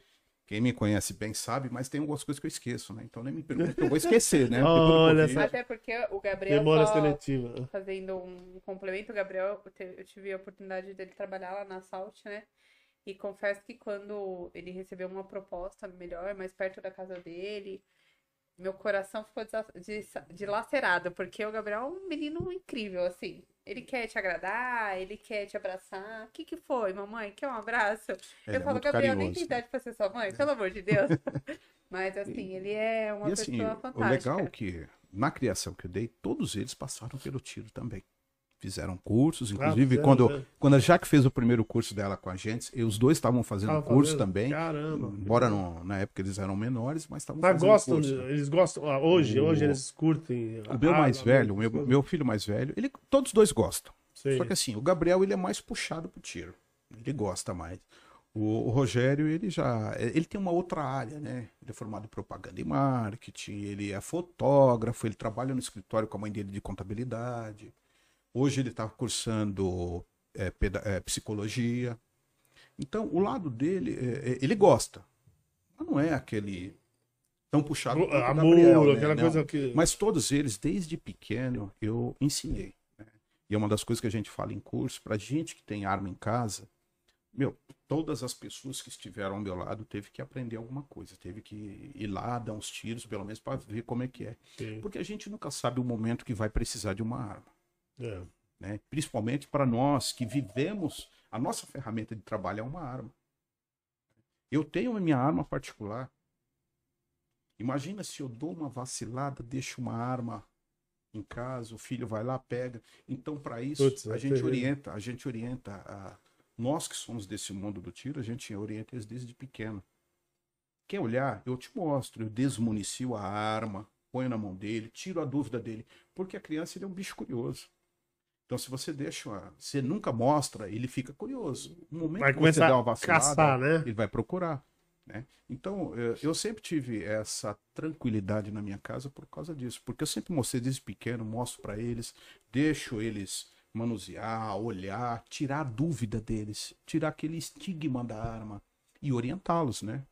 Quem me conhece bem sabe, mas tem algumas coisas que eu esqueço, né? Então nem me pergunte eu vou esquecer, né? *laughs* Olha só. Até porque o Gabriel Memória só seletiva. fazendo um complemento, o Gabriel, eu tive a oportunidade dele trabalhar lá na Salt, né? E confesso que quando ele recebeu uma proposta melhor, mais perto da casa dele, meu coração ficou dilacerado, porque o Gabriel é um menino incrível, assim. Ele quer te agradar, ele quer te abraçar. O que que foi, mamãe? Quer um abraço? Ele eu é falo, Gabriel, nem tem idade pra ser sua mãe, pelo amor de Deus. *laughs* Mas assim, ele é uma E assim, pessoa o fantástica. legal é que na criação que eu dei, todos eles passaram pelo tiro também. Fizeram cursos, inclusive fizeram, quando, né? quando a Jaque fez o primeiro curso dela com a gente, e os dois estavam fazendo curso fazendo? também. Caramba. Embora não- na época eles eram menores, mas estavam fazendo gostam, curso. eles gostam. ah, Hoje, O- hoje eles curtem. O meu mais arma, velho, o meu, meu filho mais velho, ele, todos dois gostam. Sei. Só que assim, o Gabriel ele é mais puxado pro tiro. Ele gosta mais. O, o Rogério, ele já. Ele tem uma outra área, né? Ele é formado em propaganda e marketing, ele é fotógrafo, ele trabalha no escritório com a mãe dele de contabilidade. Hoje ele está cursando é, é, psicologia. Então, o lado dele, é, é, ele gosta. Mas não é aquele tão puxado o Amor, Gabriel, né? aquela Não. coisa que. Mas todos eles, desde pequeno, eu ensinei. né? E é uma das coisas que a gente fala em curso, pra gente que tem arma em casa, meu, todas as pessoas que estiveram ao meu lado teve que aprender alguma coisa, teve que ir lá, dar uns tiros, pelo menos, para ver como é que é. Sim. Porque a gente nunca sabe o momento que vai precisar de uma arma. É. Né? Principalmente para nós que vivemos, a nossa ferramenta de trabalho é uma arma. Eu tenho a minha arma particular. Imagina se eu dou uma vacilada, deixo uma arma em casa, o filho vai lá, pega. Então, para isso, Putz, é a gente orienta, a gente orienta a nós que somos desse mundo do tiro, a gente orienta eles desde pequeno. Quer olhar? Eu te mostro, eu desmunicio a arma, ponho na mão dele, tiro a dúvida dele, porque a criança ele é um bicho curioso. Então, se você deixa, uma- você nunca mostra, ele fica curioso. No momento Vai que você dá uma vacilada, caçar, né? ele vai procurar. Né? Então, eh, eu sempre tive essa tranquilidade na minha casa por causa disso. Porque eu sempre mostrei desde pequeno, mostro para eles, deixo eles manusear, olhar, tirar a dúvida deles, tirar aquele estigma da arma e orientá-los, né?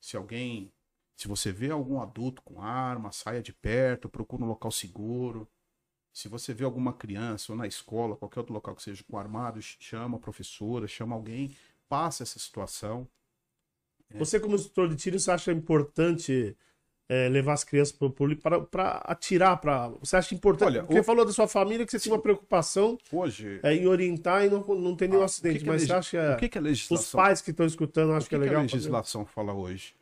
Se alguém, se você vê algum adulto com arma, saia de perto, procura um local seguro. Se você vê alguma criança ou na escola, qualquer outro local que seja com armado, chama a professora, chama alguém, passa essa situação. Você, como instrutor de tiro, você acha importante é, levar as crianças pro público para, para atirar? Pra... Você acha importante? Olha, Porque o- falou da sua família que você tinha uma preocupação Hoje, é, em orientar e não, não ter nenhum Ah, acidente. o que que a mas legis- você acha o que, que a os legislação, pais que estão escutando o acham que que é que legal? a fazer? legislação fala hoje?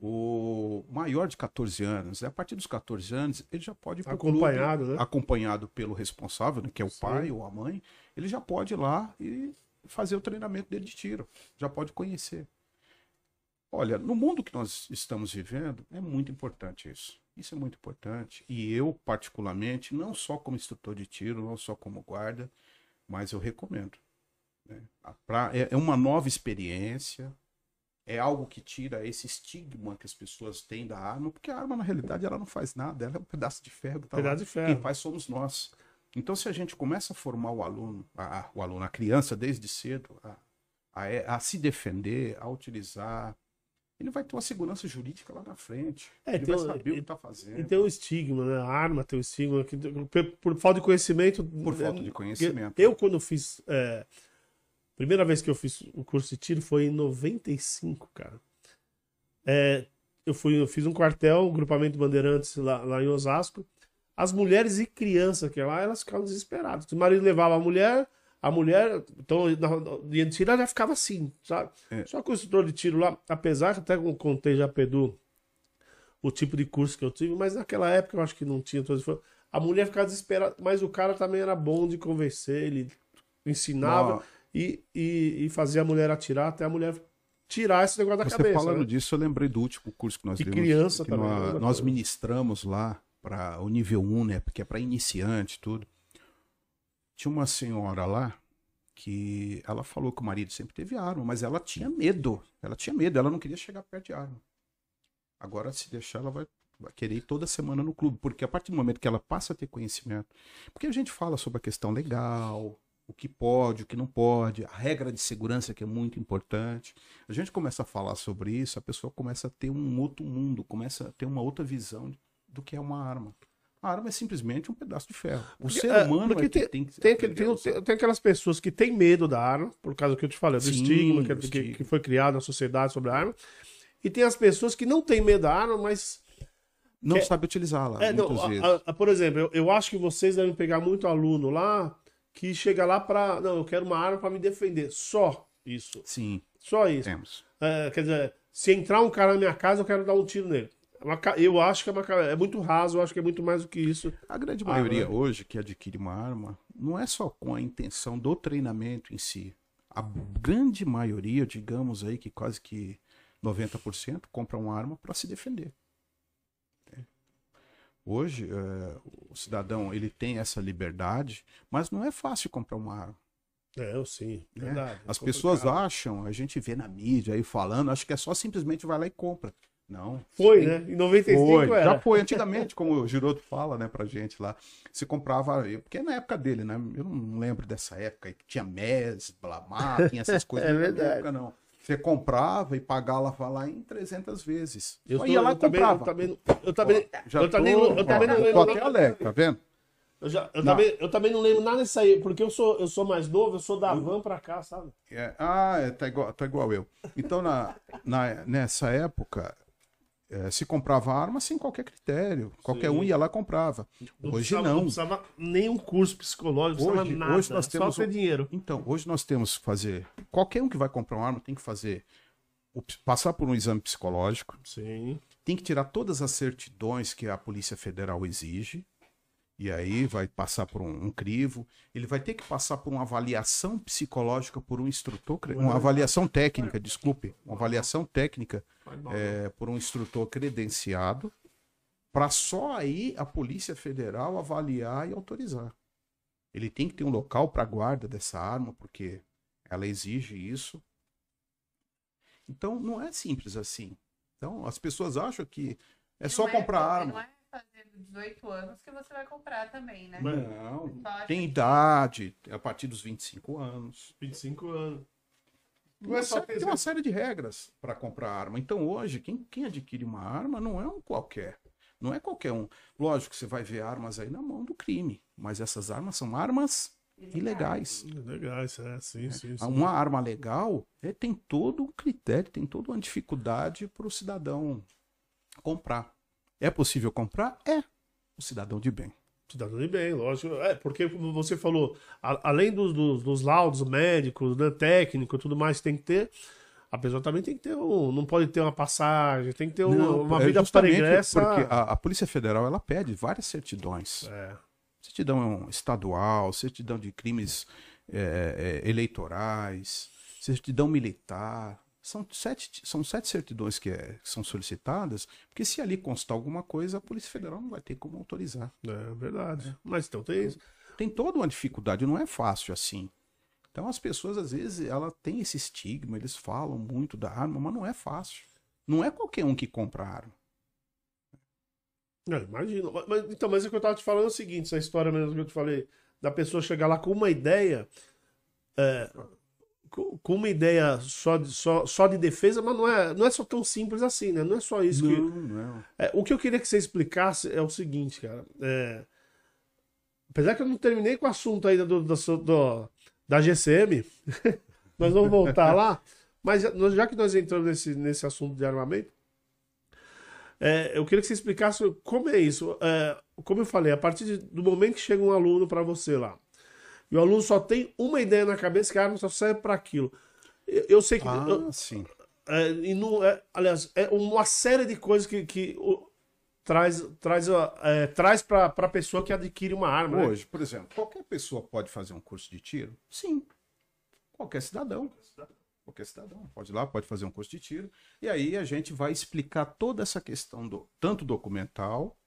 O maior de 14 anos, a partir dos 14 anos, ele já pode Acompanhado, clube, né? acompanhado pelo responsável, né, que é o Sim. pai ou a mãe, ele já pode ir lá e fazer o treinamento dele de tiro, já pode conhecer. Olha, no mundo que nós estamos vivendo, é muito importante isso. Isso é muito importante. E eu, particularmente, não só como instrutor de tiro, não só como guarda, mas eu recomendo. né? Pra- é é uma nova experiência, é algo que tira esse estigma que as pessoas têm da arma, porque a arma, na realidade, ela não faz nada, ela é um pedaço de ferro. tá lá. Pedaço de ferro. Quem faz somos nós. Então, se a gente começa a formar o aluno, a, o aluno, a criança desde cedo, a, a- a se defender, a utilizar, ele vai ter uma segurança jurídica lá na frente. É, ele tem vai saber o que está fazendo. E tem um estigma, né? A arma tem um estigma. Que, por, por falta de conhecimento. Por falta de conhecimento. Eu, quando fiz. É, primeira vez que eu fiz o curso de tiro foi em 95, cara. É, eu, fui, eu fiz um quartel, um grupamento Bandeirantes lá, lá em Osasco. As mulheres e crianças que lá, elas ficavam desesperadas. O marido levava a mulher, a mulher, então, na, de tiro, ela já ficava assim, sabe? É. Só que o instrutor de tiro lá, apesar que até eu contei já, Pedu, o tipo de curso que eu tive, mas naquela época eu acho que não tinha todas. A mulher ficava desesperada, mas o cara também era bom de convencer, ele ensinava Ó, e, e, e fazia a mulher atirar até a mulher tirar esse negócio da Você cabeça. falando né? disso, eu lembrei do último curso que nós E demos. criança que também, Nós? Mesma nós ministramos lá para o nível 1, né? Porque é para iniciante e tudo. Tinha uma senhora lá que ela falou que o marido sempre teve arma, mas ela tinha medo. Ela tinha medo, ela não queria chegar perto de arma. Agora, se deixar, ela vai, vai querer ir toda semana no clube, porque a partir do momento que ela passa a ter conhecimento, porque a gente fala sobre a questão legal, o que pode, o que não pode, a regra de segurança que é muito importante. A gente começa a falar sobre isso, a pessoa começa a ter um outro mundo, começa a ter uma outra visão do que é uma arma. A arma é simplesmente um pedaço de ferro. O Porque, ser é, humano é que tem- tem que Tem, aquele- tem, tem aquelas pessoas que têm medo da arma, por causa do que eu te falei, do Sim, estigma que, o que- estigma. que foi criado na sociedade sobre a arma. E tem as pessoas que não têm medo da arma, mas. Não que- sabe utilizá-la, É, por exemplo, eu, eu acho que vocês devem pegar muito aluno lá que chega lá pra. Não, eu quero uma arma pra me defender. Só isso. Sim, Só isso. temos. É, quer dizer, se entrar um cara na minha casa, eu quero dar um tiro nele. É Eu acho que é, uma, é muito raso, eu acho que é muito mais do que isso. A grande Ah, maioria né? hoje que adquire uma arma não é só com a intenção do treinamento em si. A grande maioria, digamos aí que quase que 90%, compra uma arma para se defender. É. Hoje, é, o cidadão ele tem essa liberdade, mas não é fácil comprar uma arma. É, eu sim. né? Verdade. As é pessoas acham, a gente vê na mídia aí falando, acho que é só simplesmente vai lá e compra. Não. Foi, Tem- né? Em 95 foi, era. já foi. *laughs* Antigamente, como o Giroto fala, né, pra gente lá, se comprava, porque na época dele, né, eu não lembro dessa época, que tinha MES, Blamar, tinha essas *laughs* coisas. É verdade. época, não. Você comprava e pagava lá em 300 vezes. Eu, tô- ia lá eu também, comprava. eu também, eu também, Já eu não- eu também não lembro. tô até alegre, tá vendo? Eu, já- eu Não. também, eu também não lembro nada disso aí, porque eu sou, eu sou mais novo, eu sou da van pra cá, sabe? É, ah, é, tá, igual, tá igual eu. Então, na, na- nessa época, é, se comprava arma sem qualquer critério. Qualquer Sim. um ia lá e comprava. Hoje precisava, não. Não precisava nenhum curso psicológico, não precisava Hoje- nada. hoje nós só temos ter um- dinheiro. Então, hoje nós temos que fazer. Qualquer um que vai comprar uma arma tem que fazer. passar por um exame psicológico, Sim. tem que tirar todas as certidões que a Polícia Federal exige. E aí vai passar por um, um crivo. Ele vai ter que passar por uma avaliação psicológica por um instrutor, uma avaliação técnica, desculpe, uma avaliação técnica é, por um instrutor credenciado, para só aí a Polícia Federal avaliar e autorizar. Ele tem que ter um local para guarda dessa arma, porque ela exige isso. Então não é simples assim. Então as pessoas acham que é só Não comprar arma. É fazendo 18 anos que você vai comprar também, né? Mas- Não, Só tem que- idade, a partir dos 25 anos. 25 anos. Não Uma é só tem uma série de regras para comprar arma. Então, hoje, quem, quem adquire uma arma não é um qualquer. Não é qualquer um. Lógico que você vai ver armas aí na mão do crime, mas essas armas são armas ilegais. Legal, isso é, sim, sim, sim. Uma arma legal é, tem todo um critério, tem toda uma dificuldade para o cidadão comprar. É possível comprar? É. O cidadão de bem. Cidadão de bem, lógico. É, porque como você falou, a- além dos, dos, dos laudos médicos, né, técnico, tudo mais que tem que ter, a pessoa também tem que ter um. Não pode ter uma passagem, tem que ter um- Não, uma é vida pregressa. Porque a, a Polícia Federal ela pede várias certidões. É, certidão estadual, certidão de crimes é, é, eleitorais, certidão militar. São sete, são sete certidões que, é- que são solicitadas, porque se ali constar alguma coisa, a Polícia Federal não vai ter como autorizar. é verdade. Mas então tem isso. Tem toda uma dificuldade, não é fácil assim. Então as pessoas, às vezes, ela tem esse estigma, eles falam muito da arma, mas não é fácil. Não é qualquer um que compra arma. Não, imagino. Mas- então, mas o que eu tava te falando é o seguinte, essa história mesmo que eu te falei, da pessoa chegar lá com uma ideia, é, com, uma ideia só de, só, só de defesa, mas não é, não é só tão simples assim, né? Não é só isso que. Não, não. É, o que eu queria que você explicasse é o seguinte, cara. é, apesar que eu não terminei com o assunto ainda do, do- do- da GCM, nós *laughs* vamos voltar lá. Mas já que nós entramos nesse, nesse assunto de armamento, é, eu queria que você explicasse como é isso. É, como eu falei, a partir de- do momento que chega um aluno para você lá, e o aluno só tem uma ideia na cabeça que a arma só serve para aquilo. Eu, eu sei que. eu- Ah, sim. é, e não, é, aliás, é uma série de coisas que, que o- traz, traz, é, traz para a pessoa que adquire uma arma. né? Hoje, por exemplo, qualquer pessoa pode fazer um curso de tiro? Sim. Qualquer cidadão. Qualquer cidadão pode ir lá, pode fazer um curso de tiro. E aí a gente vai explicar toda essa questão do tanto documental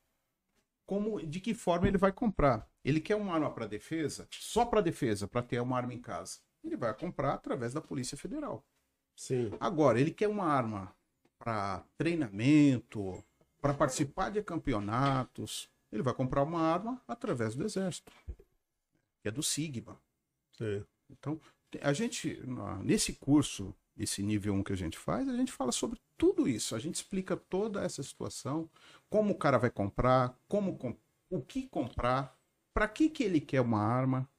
como de que forma ele vai comprar. Ele quer uma arma para defesa, só para defesa, para ter uma arma em casa. Ele vai comprar através da Polícia Federal. Sim. Agora, ele quer uma arma para treinamento, para participar de campeonatos. Ele vai comprar uma arma através do Exército, que é do Sigma. sim. Então, a gente, nesse curso, esse nível 1 que a gente faz, a gente fala sobre tudo isso. A gente explica toda essa situação, como o cara vai comprar, como com- o que comprar, para que, que ele quer uma arma.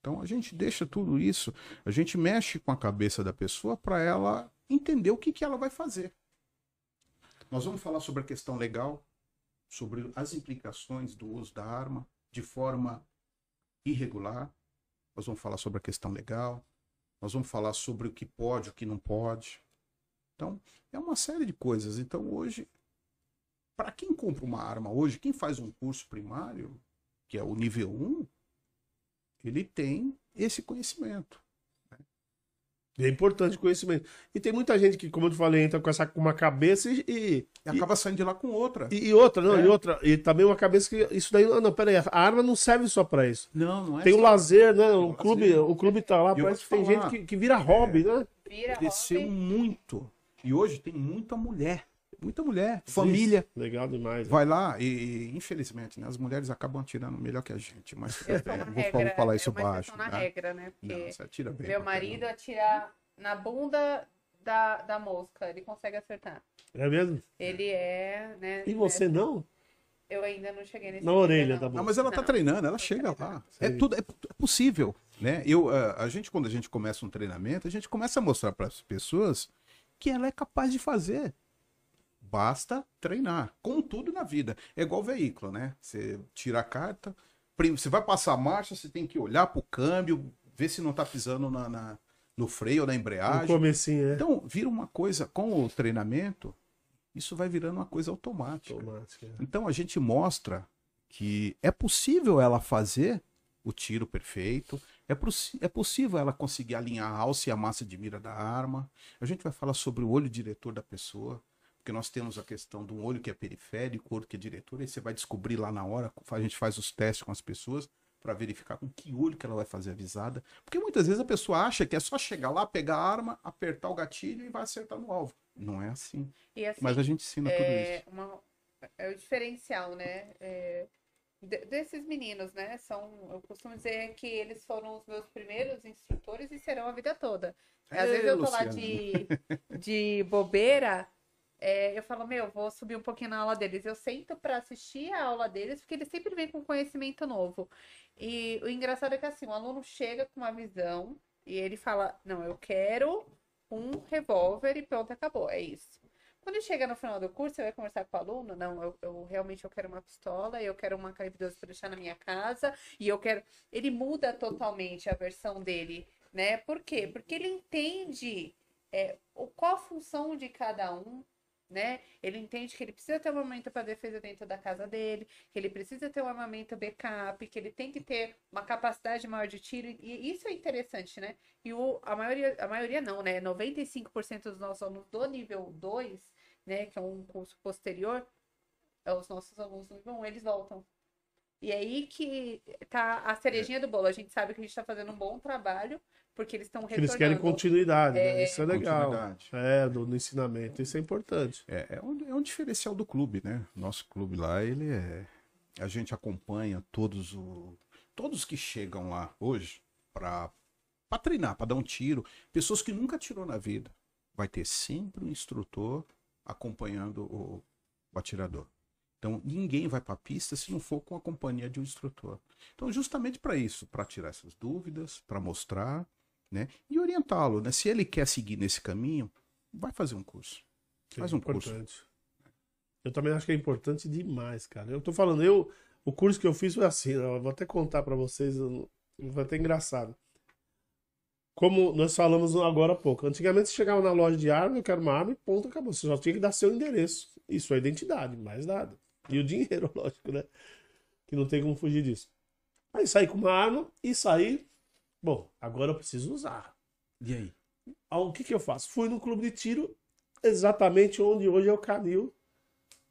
Então, a gente deixa tudo isso, a gente mexe com a cabeça da pessoa para ela entender o que, que ela vai fazer. Nós vamos falar sobre a questão legal, sobre as implicações do uso da arma de forma irregular. Nós vamos falar sobre a questão legal. Nós vamos falar sobre o que pode, o que não pode. Então, é uma série de coisas. Então, hoje, para quem compra uma arma hoje, quem faz um curso primário, que é o nível 1, ele tem esse conhecimento. E é importante o conhecimento. E tem muita gente que, como eu te falei, entra com essa com uma cabeça e. E E, acaba saindo de lá com outra. e- e outra, não, É. e outra. E também uma cabeça que. Isso daí. Não, peraí, a arma não serve só pra isso. Não, não é Tem o só- lazer, né? o O clube, lazer. o clube tá lá, E parece que tem te gente que, que vira hobby, né? Vira Desceu hobby. muito. E hoje tem muita mulher. Muita mulher. Família. Isso, Legal demais. Vai lá e, e, infelizmente, né, as mulheres acabam atirando melhor que a gente. Mas Eu bem, vou, regra, vou falar isso é baixo. né? regra, né? Porque Não, você atira bem. meu marido atira na bunda da, da mosca, ele consegue acertar. É mesmo? Ele é, né? E você não? Eu ainda não cheguei nesse Na orelha não. tá bom. Não, mas ela tá Não. treinando, ela chega lá. É tudo é, é possível, né? Eu, a, a gente quando a gente começa um treinamento, a gente começa a mostrar para as pessoas que ela é capaz de fazer. Basta treinar, como tudo na vida. É igual veículo, né? Você tira a carta, você vai passar a marcha, você tem que olhar pro câmbio, ver se não tá pisando na, na- no freio ou na No embreagem. comecinho, é. Então, vira uma coisa, com o treinamento, isso vai virando uma coisa automática. Automático, é. Então a gente mostra que é possível ela fazer o tiro perfeito, é, possi- é possível ela conseguir alinhar a alça e a massa de mira da arma. A gente vai falar sobre o olho diretor da pessoa, porque nós temos a questão de um olho que é periférico, outro que é diretor, aí você vai descobrir lá na hora, a gente faz os testes com as pessoas para verificar com que olho que ela vai fazer a visada, porque muitas vezes a pessoa acha que é só chegar lá, pegar a arma, apertar o gatilho e vai acertar no alvo. Não é assim. E assim, Mas a gente ensina tudo é, isso. uma- é o diferencial, né? É, de- desses meninos, né? São, eu costumo dizer que eles foram os meus primeiros instrutores e serão a vida toda. Às Ê, vezes eu tô lá Luciana. de, *laughs* de bobeira, é, eu falo, meu, vou subir um pouquinho na aula deles. Eu sento pra assistir a aula deles, porque eles sempre vêm com conhecimento novo. E o engraçado é que assim, o aluno chega com uma visão e ele fala, não, eu quero um revólver e pronto, acabou, é isso. Quando chega no final do curso, você vai conversar com o aluno, não, eu, eu realmente eu quero uma pistola, eu quero uma K12 para deixar na minha casa, e eu quero. Ele muda totalmente a versão dele, né? Por quê? Porque ele entende é, qual a função de cada um, né? Ele entende que ele precisa ter um armamento para defesa dentro da casa dele, que ele precisa ter um armamento backup, que ele tem que ter uma capacidade maior de tiro, e isso é interessante, né? E o, a maioria, a maioria não, né? 95% dos nossos alunos do nível 2, né? Que é um curso posterior, é os nossos alunos do nível 1, eles voltam. E aí que tá a cerejinha do bolo. A gente sabe que a gente tá fazendo um bom trabalho, porque eles estão retornando. eles querem continuidade, né? É. Isso é legal. É, do, no ensinamento. Isso é importante. É, é, um, é um diferencial do clube, né? Nosso clube lá, ele é. A gente acompanha todos o, todos que chegam lá hoje para para treinar, para dar um tiro, pessoas que nunca tirou na vida. Vai ter sempre um instrutor acompanhando o, o atirador. Então ninguém vai para a pista se não for com a companhia de um instrutor. Então justamente para isso, para tirar essas dúvidas, para mostrar, né? E orientá-lo, né? Se ele quer seguir nesse caminho, vai fazer um curso. Faz um curso. importante. Eu também acho que é importante demais, cara. Eu tô falando, eu, o curso que eu fiz foi assim, eu vou até contar pra vocês, vai até engraçado. Como nós falamos agora há pouco, antigamente você chegava na loja de arma, eu quero uma arma e ponto, acabou. Você só tinha que dar seu endereço e sua identidade, mais nada. E o dinheiro, *laughs* lógico, né? Que não tem como fugir disso. Aí saí com uma arma e saí. Bom, agora eu preciso usar. E aí? O que que eu faço? Fui no clube de tiro, exatamente onde hoje é o Canil.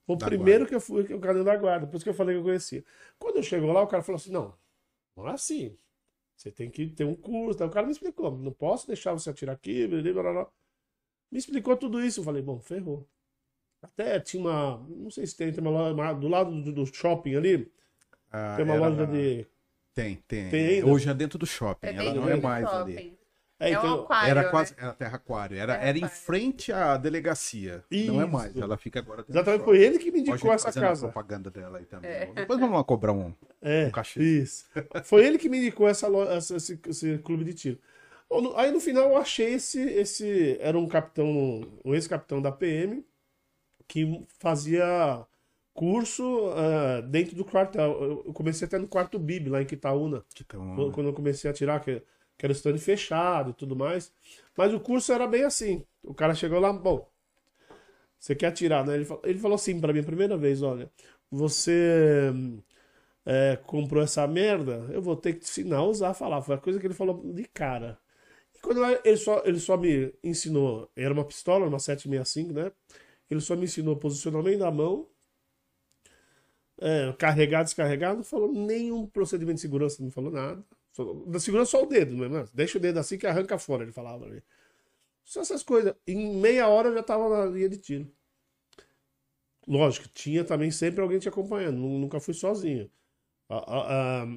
O Da primeiro que eu fui, que é o Canil da Guarda. Por isso que eu falei que eu conhecia. Quando eu chego lá, o cara falou assim: não, não é assim. Você tem que ter um curso. O cara me explicou: não posso deixar você atirar aqui. blá, blá, blá. Me explicou tudo isso. Eu falei: bom, ferrou. Até tinha uma. Não sei se tem, tem uma loja do lado do, do shopping ali. Ah, Tem uma loja de. Tem, tem. Tem ainda? Hoje é dentro do shopping, É ela não é mais shopping. ali. É, É um então, aquário, Era né? quase, era terra aquário, era, Terra era em frente à delegacia. Não é Isso. mais, ela fica agora exatamente foi ele que me indicou essa fazendo a casa. propaganda dela aí também. É. Depois vamos lá cobrar um. É, um cachê. isso. Foi ele que me indicou essa, lo- essa- esse, esse clube de tiro. Bom, no- Aí no final eu achei esse, esse era um capitão, um ex-capitão da PM que fazia curso ah, dentro do quartel. Eu- comecei até no quarto BIB lá em Quitaúna, Então, quando quando eu comecei a tirar, que, que era stand fechado e tudo mais. Mas o curso era bem assim. O cara chegou lá, bom, você quer atirar, né? Ele falou, ele falou assim pra mim a primeira vez, olha, você é, comprou essa merda, eu vou ter que te ensinar a usar, a falar. Foi a coisa que ele falou de cara. E quando ele só, ele só me ensinou, era uma pistola, uma 765, né? Ele só me ensinou posicionamento da mão, é, carregar, descarregar, não falou nenhum procedimento de segurança, não falou nada. Falou- Da segurança só o dedo, não é? Deixa o dedo assim que arranca fora, ele falava. Só essas coisas. Em meia hora eu já tava na linha de tiro. Lógico, tinha também sempre alguém te acompanhando, nu- nunca fui sozinho. A- a- a-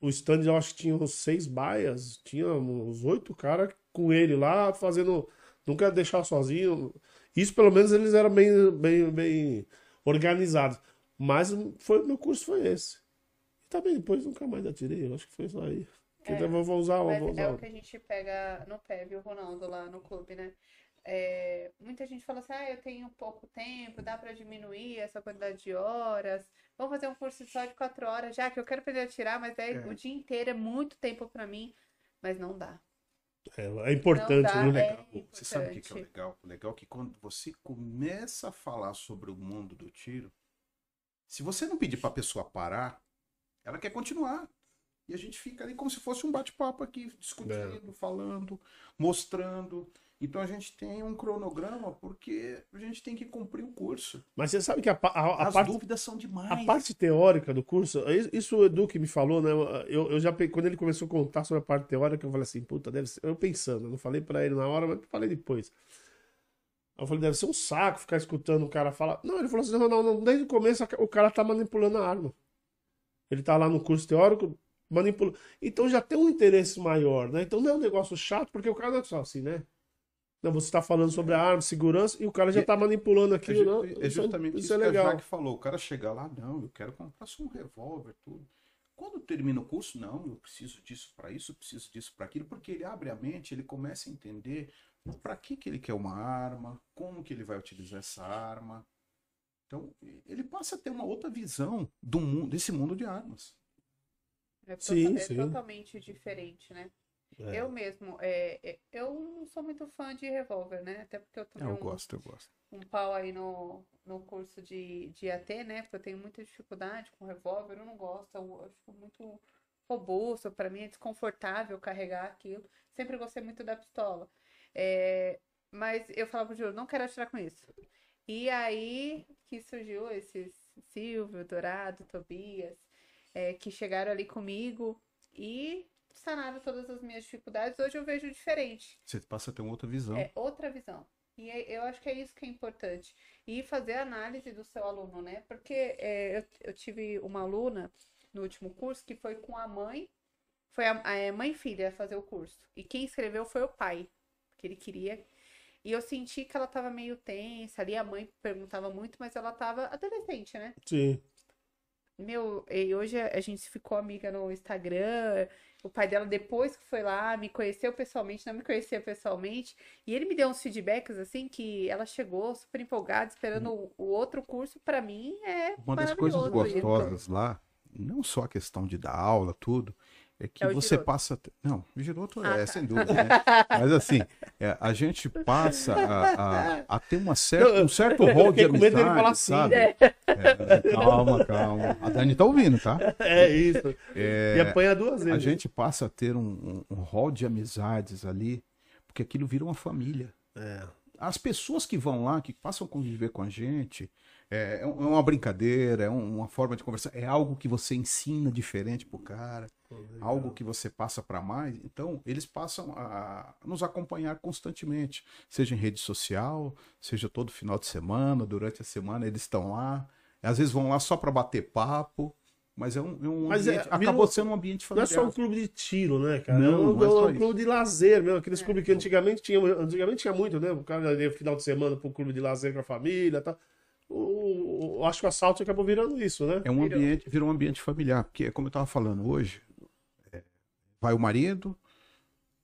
o stand eu acho que tinha uns seis baias, tinha uns oito caras com ele lá fazendo. Nunca deixar sozinho. Isso pelo menos eles eram bem, bem, bem organizados. Mas foi, meu curso foi esse. E também depois nunca mais atirei, eu acho que foi só aí. É, eu vou, vou usar, vou usar. é o que a gente pega no pé, viu, Ronaldo, lá no clube, né? É, muita gente fala assim, ah, eu tenho pouco tempo, dá pra diminuir essa quantidade de horas. Vamos fazer um curso só de quatro horas, já que eu quero aprender a tirar, mas daí É. o dia inteiro é muito tempo pra mim, mas não dá. É, é importante, Não dá, né? é Você sabe o que, que é o importante. legal? O legal é que quando você começa a falar sobre o mundo do tiro, se você não pedir pra pessoa parar, ela quer continuar. E a gente fica ali como se fosse um bate-papo aqui, discutindo, falando, mostrando. Então a gente tem um cronograma porque a gente tem que cumprir o curso. Mas você sabe que a, a, a As parte, dúvidas são demais. a parte teórica do curso, isso- isso o Edu que me falou, né? Eu, eu já, quando ele começou a contar sobre a parte teórica, eu falei assim, puta, deve ser. Eu pensando, eu não falei pra ele na hora, mas falei depois. Eu falei, deve ser um saco ficar escutando o cara falar. Não, ele falou assim: não, não, não, desde o começo o cara tá manipulando a arma. Ele tá lá no curso teórico, manipulando. Então já tem um interesse maior, né? Então não é um negócio chato, porque o cara não é só assim, né? Não, você tá falando sobre a arma, segurança, e o cara já E- tá manipulando É, aquilo. ju- não, é isso, justamente isso isso, é que a legal. Jaque falou. O cara chega lá, não, eu quero comprar só um revólver, tudo. Quando termina o curso, não, eu preciso disso para isso, eu preciso disso para aquilo, porque ele abre a mente, ele começa a entender para que, que ele quer uma arma, como que ele vai utilizar essa arma. Então, ele passa a ter uma outra visão do mundo, desse mundo de armas. É, tota- Sim, é sim. totalmente diferente, né? É. Eu mesmo, é, é, eu não sou muito fã de revólver, né? Até porque eu tomei eu um, gosto, eu gosto. um pau aí no, no curso de, de AT, né? Porque eu tenho muita dificuldade com revólver, eu não gosto, eu acho muito robusto, pra mim é desconfortável carregar aquilo. Sempre gostei muito da pistola. É, mas eu falava pro Júlio, não quero atirar com isso. E aí que surgiu esses Silvio, Dourado, Tobias. é, que chegaram ali comigo e sanaram todas as minhas dificuldades. Hoje eu vejo diferente. Você passa a ter uma outra visão. É outra visão. E é- eu acho que é isso que é importante. E fazer a análise do seu aluno, né? Porque é, eu, eu tive uma aluna no último curso que foi com a mãe, foi a, a é, mãe e filha fazer o curso. E quem escreveu foi o pai, que ele queria. E eu senti que ela tava meio tensa ali. A mãe perguntava muito, mas ela tava adolescente, né? Sim. Meu, e hoje a gente ficou amiga no Instagram. O pai dela, depois que foi lá, me conheceu pessoalmente, não me conhecia pessoalmente. E ele me deu uns feedbacks, assim, que ela chegou super empolgada, esperando o, o outro curso. Pra mim, é Uma das coisas gostosas lá, não só a questão de dar aula, tudo, é que É você Giroto. passa. a Não, Giroto Ah, é, tá. sem dúvida, né? Mas assim, é, a gente passa a, a- a ter uma certa, um certo rol de medo dele amizade, falar assim, sabe? É, calma, calma. A Dani tá ouvindo, tá? É isso. É, E apanha duas a vezes. gente passa a ter um, um, um rol de amizades ali, porque aquilo vira uma família. É. As pessoas que vão lá, que passam a conviver com a gente, é, é um- é uma brincadeira, é um- uma forma de conversar, é algo que você ensina diferente pro cara, algo que você passa para mais. Então, eles passam a nos acompanhar constantemente, seja em rede social, seja todo final de semana, durante a semana eles estão lá. Às vezes vão lá só para bater papo, mas é um, é um Mas é, ambiente, vira acabou um- sendo um ambiente Não é familiar. só um clube de tiro, né, cara? Não, é um, não é é só um isso. clube de lazer mesmo. Aqueles clubes que antigamente tinha, antigamente tinha muito, né? O cara ia final de semana pro clube de lazer com a família e tal. O, acho que o assalto acabou virando isso, né? É um ambiente, virou um ambiente familiar, porque é como eu estava falando hoje, é, vai o marido,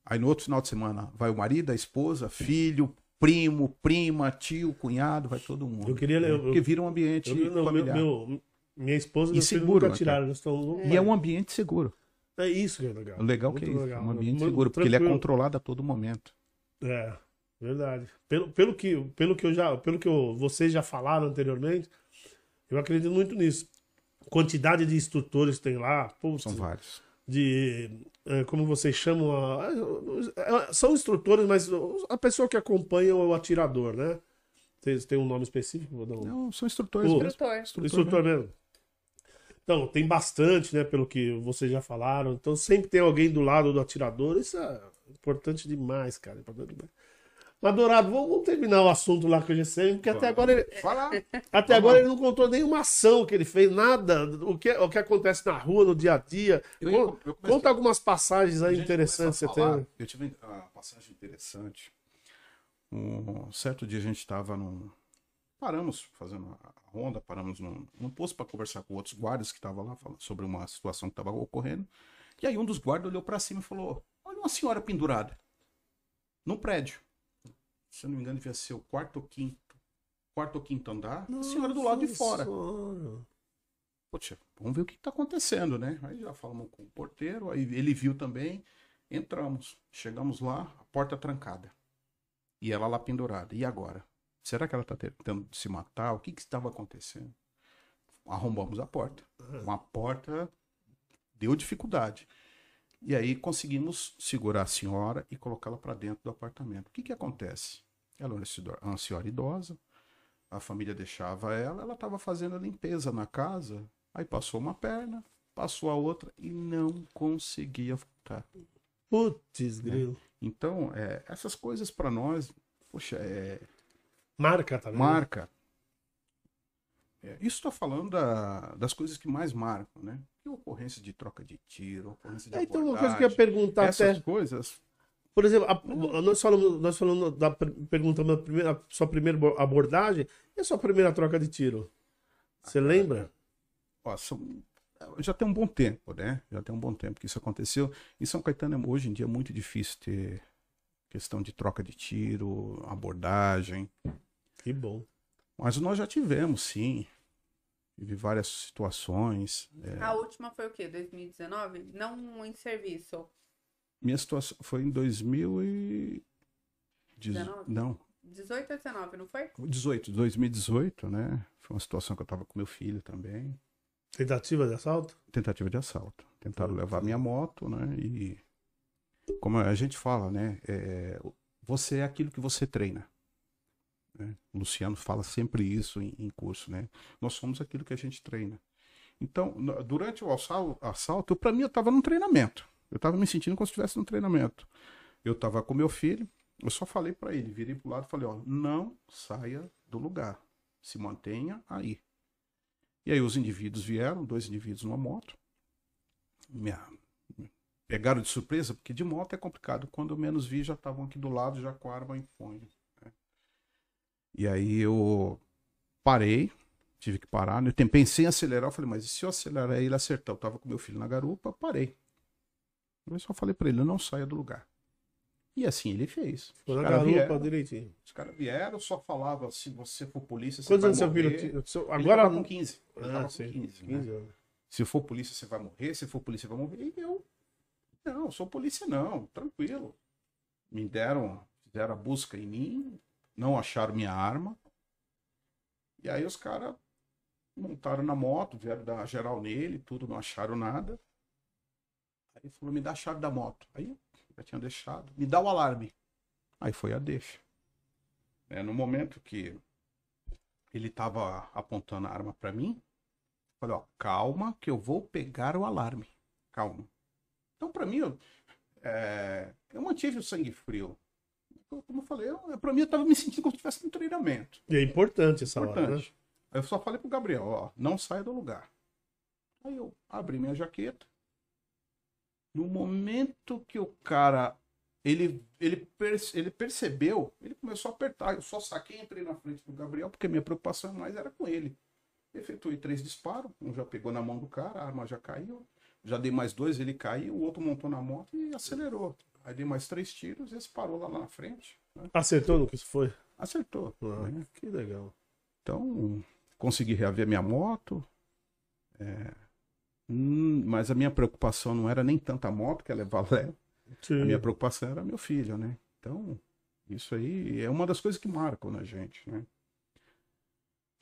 aí no outro final de semana vai o marido, a esposa, filho, primo, prima, tio, cunhado, vai todo mundo. Eu queria- né? eu- porque vira um ambiente Eu, não, meu, familiar. meu- minha esposa e meu seguro, nunca tiraram. Estão... E é um ambiente seguro. É isso que é legal. O legal que é Muito isso, legal. um ambiente Muito seguro, porque ele é tranquilo. controlado a todo momento. É, verdade. Pelo, pelo, que, pelo que eu já, pelo que eu- vocês já falaram anteriormente, eu acredito muito nisso. Quantidade de instrutores tem lá, putz, São vários. de é, como vocês chamam, a- é, são instrutores, mas a pessoa que acompanha o atirador, né? Tem, tem um nome específico? Vou dar um- Não, são instrutores. O- mesmo. Instrutor. Instrutor Instrutor mesmo. Então, tem bastante, né? Pelo que vocês já falaram. Então, sempre tem alguém do lado do atirador. Isso é importante demais, cara. Importante demais. Mas, Dourado, vamos, terminar o assunto lá com o GCM, porque até agora, ele, Fala. até agora ele não contou nenhuma ação que ele fez, nada. O que, o que acontece na rua, no dia a dia. Eu- Con- eu- comecei- Conta algumas passagens aí interessantes que você tem. falar, Eu tive uma passagem interessante. Um certo dia a gente estava num. Paramos fazendo a ronda, paramos num, num posto para conversar com outros guardas que estavam lá, falando sobre uma situação que estava ocorrendo. E aí um dos guardas olhou para cima e falou: Olha uma senhora pendurada num prédio. Se eu não me engano, devia ser o quarto ou quinto. Quarto ou quinto andar. a senhora do lado de fora. Nossa. Poxa, vamos ver o que está acontecendo, né? Aí já falamos com o porteiro, aí ele viu também, entramos, chegamos lá, a porta trancada. E ela lá pendurada. E agora? Será que ela está tentando se matar? O que que estava acontecendo? Arrombamos a porta. Uma porta deu dificuldade. E aí conseguimos segurar a senhora e colocá-la para dentro do apartamento. O que que acontece? Ela é uma senhora- idosa, a família deixava ela, ela estava fazendo a limpeza na casa, aí passou uma perna, passou a outra e não conseguia voltar. Putz, grilo. Então, é, essas coisas para nós, poxa, é, Marca também. marca. É, isso estou falando da- das coisas que mais marcam, né? E ocorrência de troca de tiro, ocorrência de É, então, uma coisa que eu ia perguntar essas até. coisas, Por exemplo, a- nós falamos, nós falamos da per- perguntando a, primeira, a sua primeira bo- abordagem e a sua primeira troca de tiro. Você lembra? ó, são- já tem um bom tempo, né? Já tem um bom tempo que isso aconteceu. Em São Caetano, hoje em dia, é muito difícil ter questão de troca de tiro, abordagem. Que bom. Mas nós já tivemos, sim. Tive várias situações. é, A última foi o quê? 2019? Não em serviço. Minha situação foi em 2000 e... Dez- 19? Não, 18 ou 19, não foi? 18, 2018, né? Foi uma situação que eu tava com meu filho também. Tentativa de assalto? Tentativa de assalto. Tentaram levar minha moto, né? E como a gente fala, né? é, você é aquilo que você treina. né? O Luciano fala sempre isso em, em curso, né? Nós somos aquilo que a gente treina. Então, durante o assal- assalto, para mim, eu estava num treinamento. Eu estava me sentindo como se estivesse num treinamento. Eu estava com meu filho, eu só falei para ele, virei pro lado e falei, ó, não saia do lugar. Se mantenha aí. E aí os indivíduos vieram, dois indivíduos numa moto. Me pegaram de surpresa, porque de moto é complicado. Quando eu menos vi, já estavam aqui do lado, já com a arma em punho. né? E aí eu parei, tive que parar. né? Eu pensei em acelerar, eu falei, mas e se eu acelerar ele acertar? Eu tava com meu filho na garupa, parei. Eu só falei para ele, não saia do lugar. E assim ele fez. Foi Os na caras garupa vieram, direitinho. os caras vieram, só falava, se você for polícia, você Quantos vai anos seu morrer. filho? tinha? Seu- Ele Agora. tava com 15. Ele Ah, tava com sim. 15, né? 15 anos. Se for polícia, você vai morrer. Se for polícia, vai morrer. E eu, não, sou polícia não, tranquilo. Me deram, fizeram a busca em mim, não acharam minha arma. E aí os caras montaram na moto, vieram dar geral nele, tudo, não acharam nada. Aí falou, me dá a chave da moto. Aí eu já tinha deixado, me dá o alarme. Aí foi a deixa. É, no momento que ele tava apontando a arma para mim, Falei, ó, calma que eu vou pegar o alarme. Calma. Então, pra mim, eu, é, eu mantive o sangue frio. Como eu falei, eu, pra mim eu tava me sentindo como se estivesse no treinamento. E é importante essa hora, né? Importante. Eu só falei pro Gabriel, ó, não saia do lugar. Aí eu abri minha jaqueta. No momento que o cara, ele, ele, perce- ele percebeu, ele começou a apertar. Eu só saquei e entrei na frente do Gabriel, porque minha preocupação mais era com ele. Efetuei três disparos, um já pegou na mão do cara, a arma já caiu. Já dei mais dois, ele caiu, o outro montou na moto e acelerou. Aí dei mais três tiros e esse parou lá na frente. né? Acertou no que isso foi? Acertou. Ah, né? que legal. Então, consegui reaver minha moto. é, hum, mas a minha preocupação não era nem tanto a moto, que ela é valé. Sim. A minha preocupação era meu filho, né? Então, isso aí é uma das coisas que marcam na gente, né?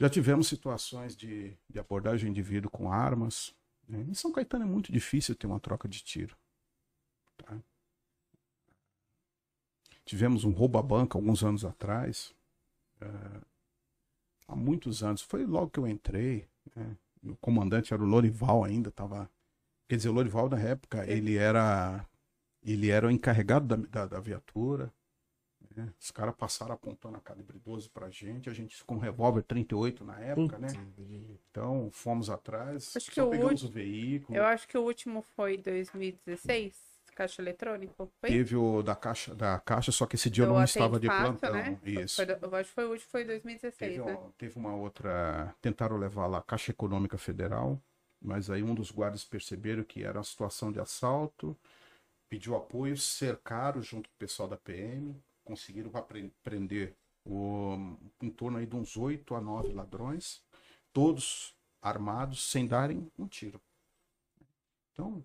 Já tivemos situações de, de abordagem de indivíduo com armas. né? Em São Caetano é muito difícil ter uma troca de tiro. tá? Tivemos um roubo à banca alguns anos atrás. é, há muitos anos. Foi logo que eu entrei. né? O comandante era o Lorival ainda, tava. Quer dizer, o Lorival na época, ele era. Ele era o encarregado da, da, da viatura. né? Os caras passaram apontando a calibre 12 pra gente. A gente com um revólver 38 na época, né? Então, fomos atrás. Acho que só o pegamos o veículo. Eu acho que o último foi 2016, caixa eletrônico. Foi? Teve o da caixa, da caixa, só que esse dia eu não estava de atende plantão. né? Isso. Foi eu acho que foi o último, foi 2016, Teve, né? teve uma outra. Tentaram levar lá a Caixa Econômica Federal, mas aí um dos guardas perceberam que era uma situação de assalto, pediu apoio, cercaram junto com o pessoal da PM, conseguiram prender o, em torno aí de uns 8 a 9 ladrões, todos armados, sem darem um tiro. Então,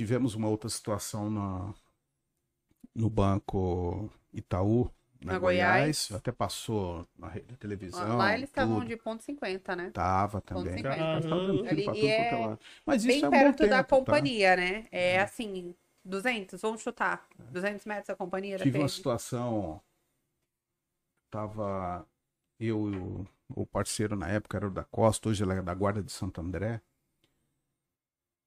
tivemos uma outra situação na, no Banco Itaú, na, Na Goiás. Goiás. até passou na televisão. Lá eles estavam de ponto 50, né? Tava também. 50. Tava dando tiro Ali- e é é. Mas Bem isso é um perto da tá? companhia, né? É assim, 200, vamos chutar. 200 metros da companhia Tive uma situação. Tava eu e o, o parceiro na época era o da Costa, hoje ele é da Guarda de Santo André.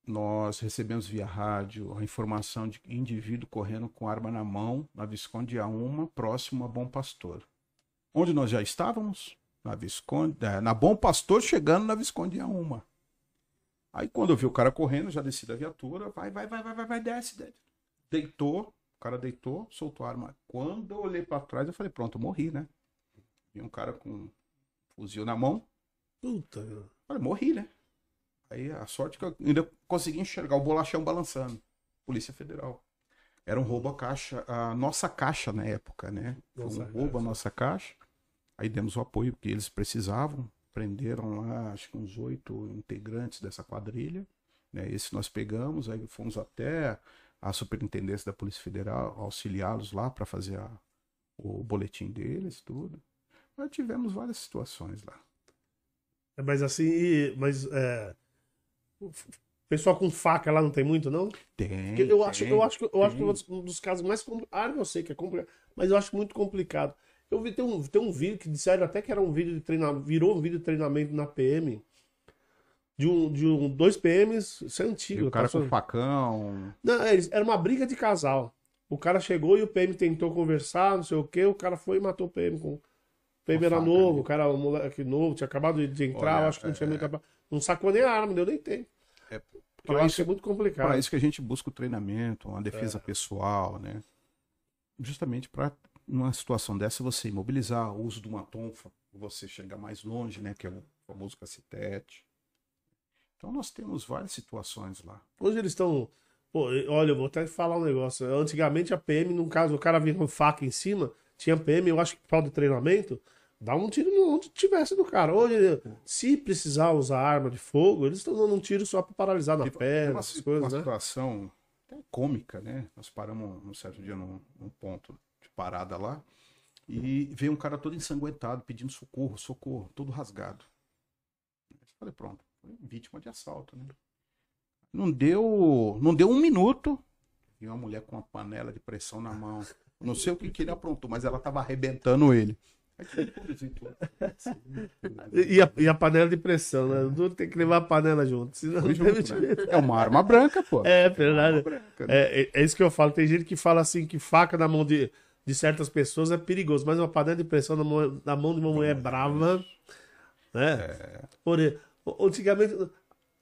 Nós recebemos via rádio a informação de indivíduo correndo com arma na mão na Visconde A1, próximo a Bom Pastor. Onde nós já estávamos? Na Visconde, eh, na Bom Pastor, chegando na Visconde A1. Aí quando eu vi o cara correndo, já desci da viatura, vai, vai, vai, vai, vai, vai, desce, desce. Deitou, o cara deitou, soltou a arma. Quando eu olhei pra trás, eu falei, pronto, eu morri, né? Vi um cara com um fuzil na mão, Puta. falei, morri, né? Aí a sorte que eu ainda consegui enxergar o bolachão balançando. Polícia Federal. Era um roubo à caixa, a nossa caixa na época, né? Foi um roubo à caixa. nossa caixa. Aí demos o apoio que eles precisavam. Prenderam lá, acho que uns oito integrantes dessa quadrilha. Né? Esse nós pegamos, aí fomos até a superintendência da Polícia Federal auxiliá-los lá para fazer a- o boletim deles, tudo. Mas tivemos várias situações lá. É, Mas assim, mas é, pessoal com faca lá não tem muito, não? Tem. Eu acho, tem, eu acho, que- eu acho que tem. um dos- um dos casos mais complicados. Ah, eu sei que é complicado, mas eu acho muito complicado. Eu vi tem um, tem um vídeo que disseram até que era um vídeo de treinamento, virou um vídeo de treinamento na PM. de um, de um dois PMs, isso é E antigo. o cara tá com falando. facão. Não, eles, era uma briga de casal. O cara chegou e o PM tentou conversar, não sei o que, o cara foi e matou o PM. Com... O PM era faca, novo, né? o cara, um moleque novo, tinha acabado de entrar, Olha, eu acho que não tinha é- muita. Não sacou nem a arma, não deu nem tempo. É, eu acho isso- é muito complicado. Para isso que a gente busca o treinamento, uma É. defesa pessoal, né? Justamente para numa situação dessa você imobilizar o uso de uma tonfa, você chegar mais longe, né? Que é o famoso cacetete. Então nós temos várias situações lá. Hoje eles estão. Pô, olha, eu vou até falar um negócio. Antigamente a PM, no caso, o cara vinha com faca em cima, tinha PM, eu acho que pau de treinamento, dá um tiro no- onde tivesse do cara. Hoje, se precisar usar arma de fogo, eles estão dando um tiro só pra paralisar na Tem perna, uma, essas coisas, uma né? situação até cômica, né? Nós paramos um certo dia num, num ponto de parada lá e veio um cara todo ensanguentado pedindo socorro, socorro, todo rasgado. Eu falei, pronto, foi vítima de assalto, né? Não deu, não deu um minuto e uma mulher com uma panela de pressão na mão. Não sei o que, que ele aprontou, mas ela tava arrebentando ele. Aí, E a, e a panela de pressão, né? O duro tem que levar a panela junto. Senão não junto, tem né? É uma arma branca, pô. É, Uma verdade. arma branca, né? É, é, é isso que eu falo. Tem gente que fala assim que faca na mão de, de certas pessoas é perigoso, mas uma panela de pressão na mão, na mão de uma mulher brava, né? É. Por, antigamente,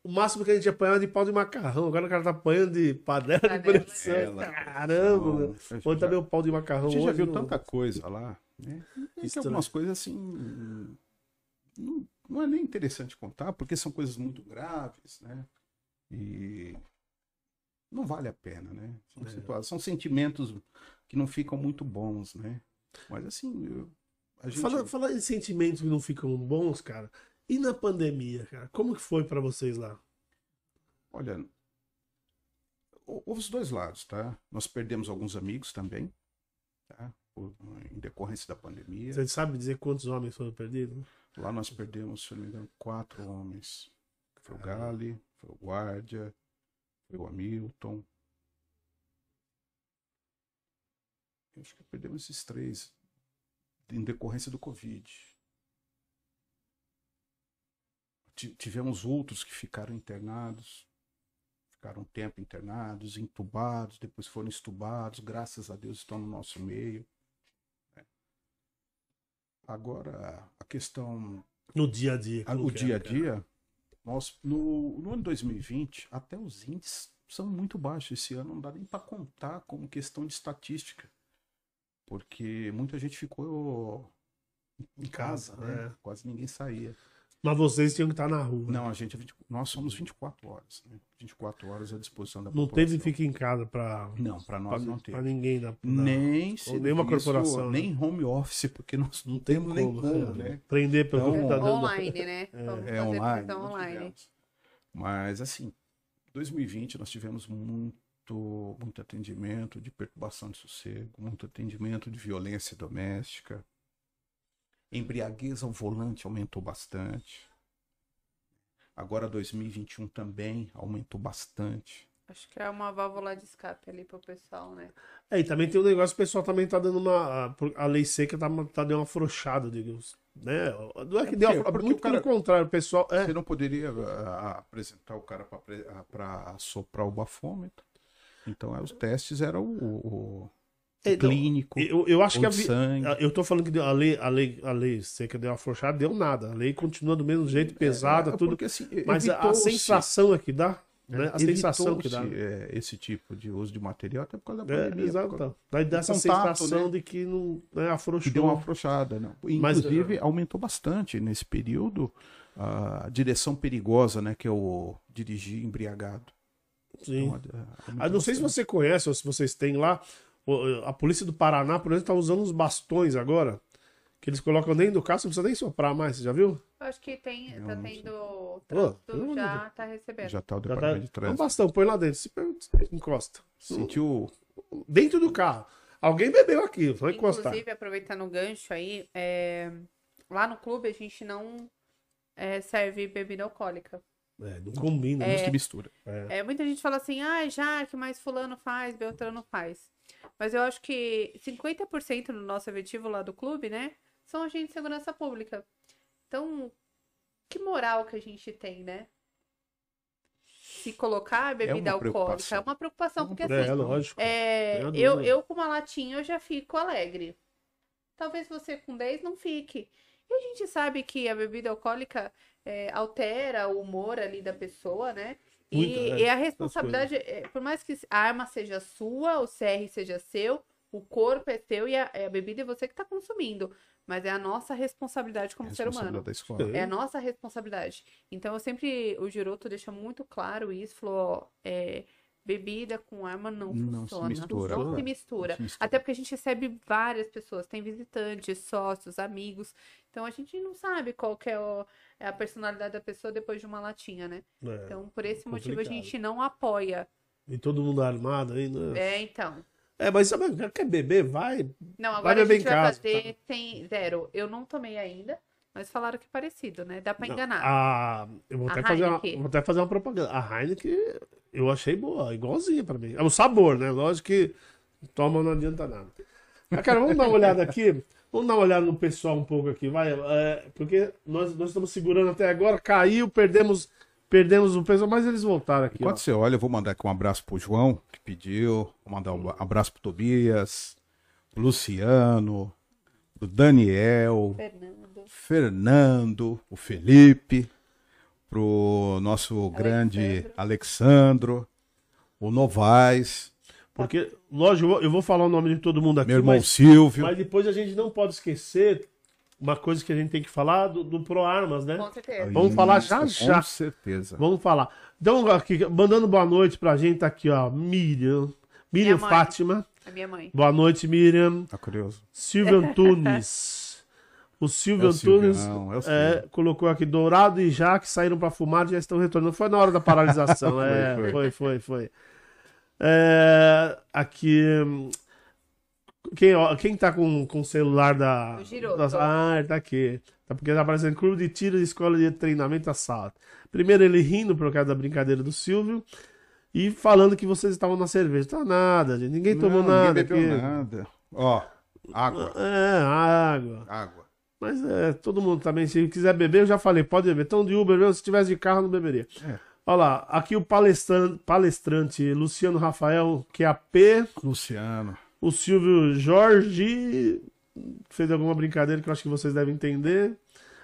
o máximo que a gente apanhava de pau de macarrão, agora o cara tá apanhando de panela de pressão. Ela. Caramba, Não, Ou já- também o pau de macarrão. A gente já hoje viu não- tanta coisa lá, né? Tem Estranho. algumas coisas assim. Não, não é nem interessante contar, porque são coisas muito graves, né? E não vale a pena, né? São, É. situa- são sentimentos que não ficam muito bons, né? Mas assim, eu- a gente. Fala, fala em sentimentos que não ficam bons, cara. E na pandemia, cara? Como que foi pra vocês lá? Olha, hou- houve os dois lados, tá? Nós perdemos alguns amigos também? Por- em decorrência da pandemia. Você sabe dizer quantos homens foram perdidos? Lá nós perdemos, se não me engano, quatro homens. Foi o. Gali, foi o Guardia, foi o Hamilton. Eu acho que perdemos esses três em decorrência do Covid. Ti- Tivemos outros que ficaram internados, ficaram um tempo internados, entubados, depois foram estubados, graças a Deus estão no nosso meio. Agora, a questão No dia a dia. a- o dia a era, cara? dia, nós, no, no ano 2020, até os índices são muito baixos. Esse ano não dá nem para contar como questão de estatística. Porque muita gente ficou em casa, casa, né? é. Quase ninguém saía. Mas vocês tinham que estar na rua. Não, a gente, é 20 nós somos 24 horas, né? 24 horas à disposição da Não população. teve fique em casa pra, Não, para pra, nós não pra teve. ninguém. Da, da- Nem ou nenhuma serviço, corporação, né? nem home office, porque nós não Não tem temos nem como, como, né? né? Prender pelo Então, computador. Online, né? Vamos é fazer online. nós online. Mas assim, 2020 nós tivemos muito, muito atendimento de perturbação de sossego, muito atendimento de violência doméstica. Embriaguez ao volante aumentou bastante. Agora 2021 também aumentou bastante. Acho que é uma válvula de escape ali pro pessoal, né? É, e também tem um negócio, o pessoal também tá dando uma. A, a lei seca tá, tá dando uma afrouxada, digamos. Né? Não é que É deu afrouxada, porque muito o cara- pelo contrário, o pessoal. É, Você não poderia ah, apresentar o cara para soprar o bafômetro. Então, é, os testes eram o, o- É, não, clínico, eu, eu acho que a, sangue. eu tô falando que deu- a lei, a lei, a lei seca deu uma afrouxada, deu nada. A lei continua do mesmo jeito, pesada, É, tudo. porque, assim, Mas a, sensação é que dá, né? A sensação que dá. é, esse tipo de uso de material até por causa da É, pandemia. exato. por causa- Daí dá essa contato, sensação né? de que não né, afrouxou. Que deu uma afrouxada. Não. Mas- Inclusive, aumentou bastante nesse período a direção perigosa, né? Que é o dirigir embriagado. Sim. Então, Ah, não sei se você conhece ou se vocês têm lá. A polícia do Paraná, por exemplo, tá usando uns bastões agora. Que eles colocam dentro do carro, você não precisa nem soprar mais, você já viu? Eu acho que tem, tá tendo. Trânsito já tá recebendo. Já está o tá... departamento de É um trânsito. bastão, põe lá dentro, se encosta. Sentiu Dentro do carro. Alguém bebeu aqui, vai encostar. Inclusive, aproveitando o gancho aí, é, lá no clube a gente não é, serve bebida alcoólica. É, não combina. Né? que mistura. É, muita gente fala assim, ah, já que mais fulano faz, Beltrano faz. Mas eu acho que 50% do nosso efetivo lá do clube, né, são agentes de segurança pública. Então, que moral que a gente tem, né? se colocar a bebida uma alcoólica. preocupação. É uma preocupação, porque assim, É, lógico. é, eu, eu com uma latinha eu já fico alegre. Talvez você com 10 não fique. E a gente sabe que a bebida alcoólica é, altera o humor ali da pessoa, né? E, é, e a responsabilidade, é, por mais que a arma seja sua, o CR seja seu, o corpo é seu e a, a bebida é você que está consumindo. Mas é a nossa responsabilidade como ser humano. É a nossa responsabilidade. Então, eu sempre, o Giroto deixa muito claro isso, falou, ó, é, bebida com arma não, Não se funciona. mistura. Não se mistura. Não se mistura. Até porque a gente recebe várias pessoas, tem visitantes, sócios, amigos. Então, a gente não sabe qual que é, é a personalidade da pessoa depois de uma latinha, né? É. Então, por esse motivo, a complicado. gente não apoia. E todo mundo armado aí, né? É, então. É, mas sabe, quer beber? Vai. Não, Vai agora a beber gente vai casa, fazer sem zero. Eu não tomei ainda, mas falaram que é parecido, né? Dá pra Não, enganar. A, eu vou A até, fazer uma, vou até fazer uma propaganda. A Heineken eu achei boa, igualzinha pra mim. É o sabor, né? Lógico que toma não adianta nada. Mas, cara, vamos dar uma olhada aqui. Vamos dar uma olhada no pessoal um pouco aqui, vai. É, porque nós, nós estamos segurando até agora, caiu, perdemos, perdemos o pessoal, mas eles voltaram aqui. Enquanto Ó. você olha, eu vou mandar aqui um abraço pro João, que pediu. Vou mandar um abraço pro Tobias, pro Luciano, pro Daniel, Fernando. Fernando, o Felipe, pro nosso grande Alexandro, o Novaes, Porque, lógico, eu vou- falar o nome de todo mundo aqui, meu irmão mas, Silvio. mas depois a gente não pode esquecer uma coisa que a gente tem que falar do, do Pro Armas, né? Com certeza. Vamos falar já, Isso, já. Com certeza. Vamos falar. Então, aqui, mandando boa noite pra gente, tá aqui, ó, Miriam. Miriam Minha mãe. Fátima. A minha mãe. Boa noite, Miriam. Tá curioso? Silvio *laughs* Antunes. O Silvio É o Antunes Silvião, é o é, Silvio. colocou aqui Dourado e Jaque saíram pra fumar e já estão retornando. Foi na hora da paralisação. *laughs* é, Foi, foi, foi, foi. É, aqui. Quem, ó, quem tá com, com o celular da. O Giroto. das- ah, ele tá aqui. Tá porque tá aparecendo clube de tiro e escola de treinamento assalto. Primeiro ele rindo por causa da brincadeira do Silvio. E falando que vocês estavam na cerveja. Tá nada, gente. Ninguém tomou Não, nada. Ninguém bebeu aqui. nada. Ó, água, É, água. água. Mas é, todo mundo também, se quiser beber, eu já falei, pode beber. Então de Uber mesmo, se tivesse de carro, não beberia. É. Olha lá, aqui o palestrante, palestrante Luciano Rafael, que é a P, Luciano. o Silvio Jorge, fez alguma brincadeira que eu acho que vocês devem entender.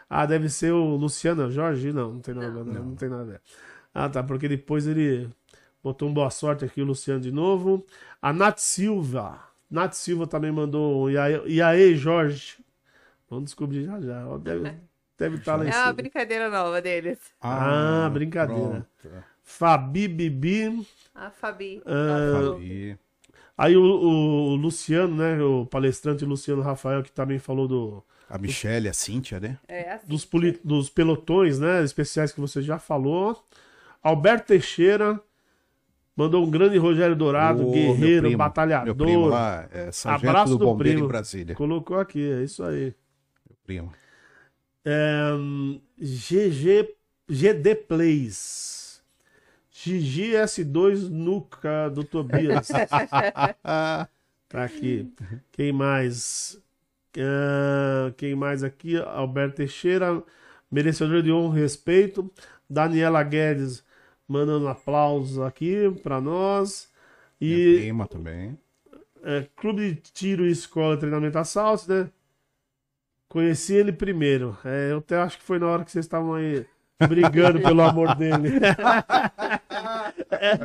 Ah, deve ser o Luciano Jorge? Não, não tem nada, a ver, não, tem nada a ver. Ah, tá, porque depois ele botou um boa sorte aqui, o Luciano de novo. A Nath Silva, Nath Silva também mandou e aí Jorge. Vamos descobrir já já. Ó, Deve, deve estar lá em É cima. uma brincadeira nova deles. Ah, brincadeira. pronto. Fabi Bibi. A Fabi. Ah, Fabi. Aí o, o Luciano, né? O palestrante Luciano Rafael, que também falou do, A Michelle, a Cíntia, né? É assim. dos, poli- dos pelotões, né? Especiais que você já falou. Alberto Teixeira mandou um grande Rogério Dourado, Ô, guerreiro, meu primo, batalhador. Meu primo lá, é sargento Abraço do do bombeiro primo. em Brasília. Colocou aqui, é isso aí. Primo. Hum, GG, GD Plays. GGS2 Nuca do Tobias. *laughs* Tá aqui. Quem mais? Ah, quem mais aqui? Alberto Teixeira, merecedor de honra e respeito. Daniela Guedes mandando aplausos aqui pra nós. minha E prima também. é, Clube de Tiro e Escola de Treinamento Assalto, né? Conheci ele primeiro. É, eu até acho que foi na hora que vocês estavam aí brigando pelo amor dele. *laughs* É.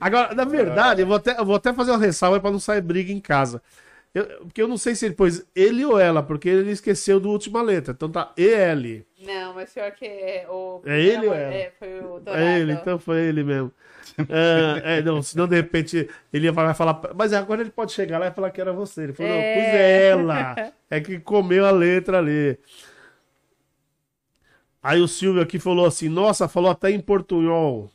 Agora, na verdade, eu vou até, eu vou até fazer uma ressalva pra não sair briga em casa. Eu- porque eu não sei se ele pôs ele ou ela, porque ele esqueceu do última letra. Então tá EL. Não, mas pior que é o. É ele ou não, ela? É, foi o Dourado. É ele, então foi ele mesmo. É, é, não, senão de repente ele ia falar, falar. Mas agora ele pode chegar lá e falar que era você. Ele falou, não, É. pus ela. É que comeu a letra ali. Aí o Silvio aqui falou assim: Nossa, falou até em portunhol.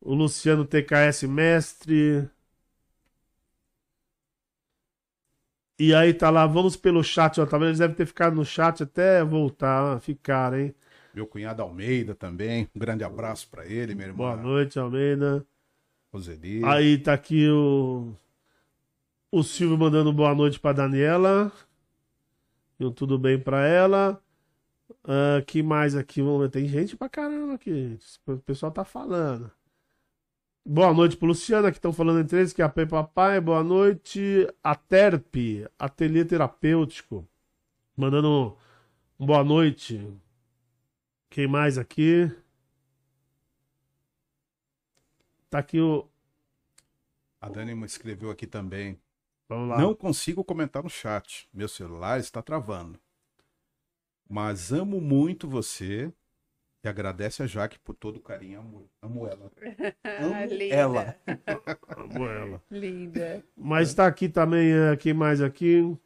O Luciano TKS mestre. E aí tá lá, vamos pelo chat, ó. Tá vendo? Eles devem ter ficado no chat até voltar. Ficaram, hein? Meu cunhado Almeida também. Um grande abraço pra ele, minha irmã Boa noite, Almeida. Roseli. Aí tá aqui o. O Silvio mandando boa noite pra Daniela. E um tudo bem pra ela. Ah, que mais aqui? Vamos ver. Tem gente pra caramba aqui. O pessoal tá falando. Boa noite pro Luciano, aqui estão falando entre eles, que é a P Papai. Boa noite. A Terp, Ateliê Terapêutico. Mandando um boa noite. Quem mais aqui? Tá aqui o. A Dani escreveu aqui também. Vamos lá. Não consigo comentar no chat. Meu celular está travando. Mas amo muito você e agradece a Jaque por todo o carinho. Amo, amo ela. *laughs* Amo Linda. ela. *laughs* Amo ela. Linda. Mas tá aqui também, é, quem mais aqui?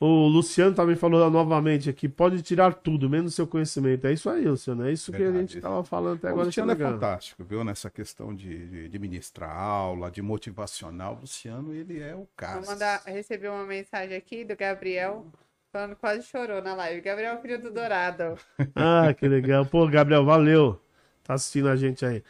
O Luciano também falou novamente aqui, pode tirar tudo, menos seu conhecimento. É isso aí, Luciano. É isso que a Verdade. gente tava falando até O agora. Luciano é chegando. fantástico, viu? Nessa questão de, de, de ministrar aula, de motivacional. O Luciano, ele é o cara. Vou mandar, recebi uma mensagem aqui do Gabriel, falando quase chorou na live. Gabriel, filho do Dourado. *laughs* Ah, que legal. Pô, Gabriel, valeu. Tá assistindo a gente aí.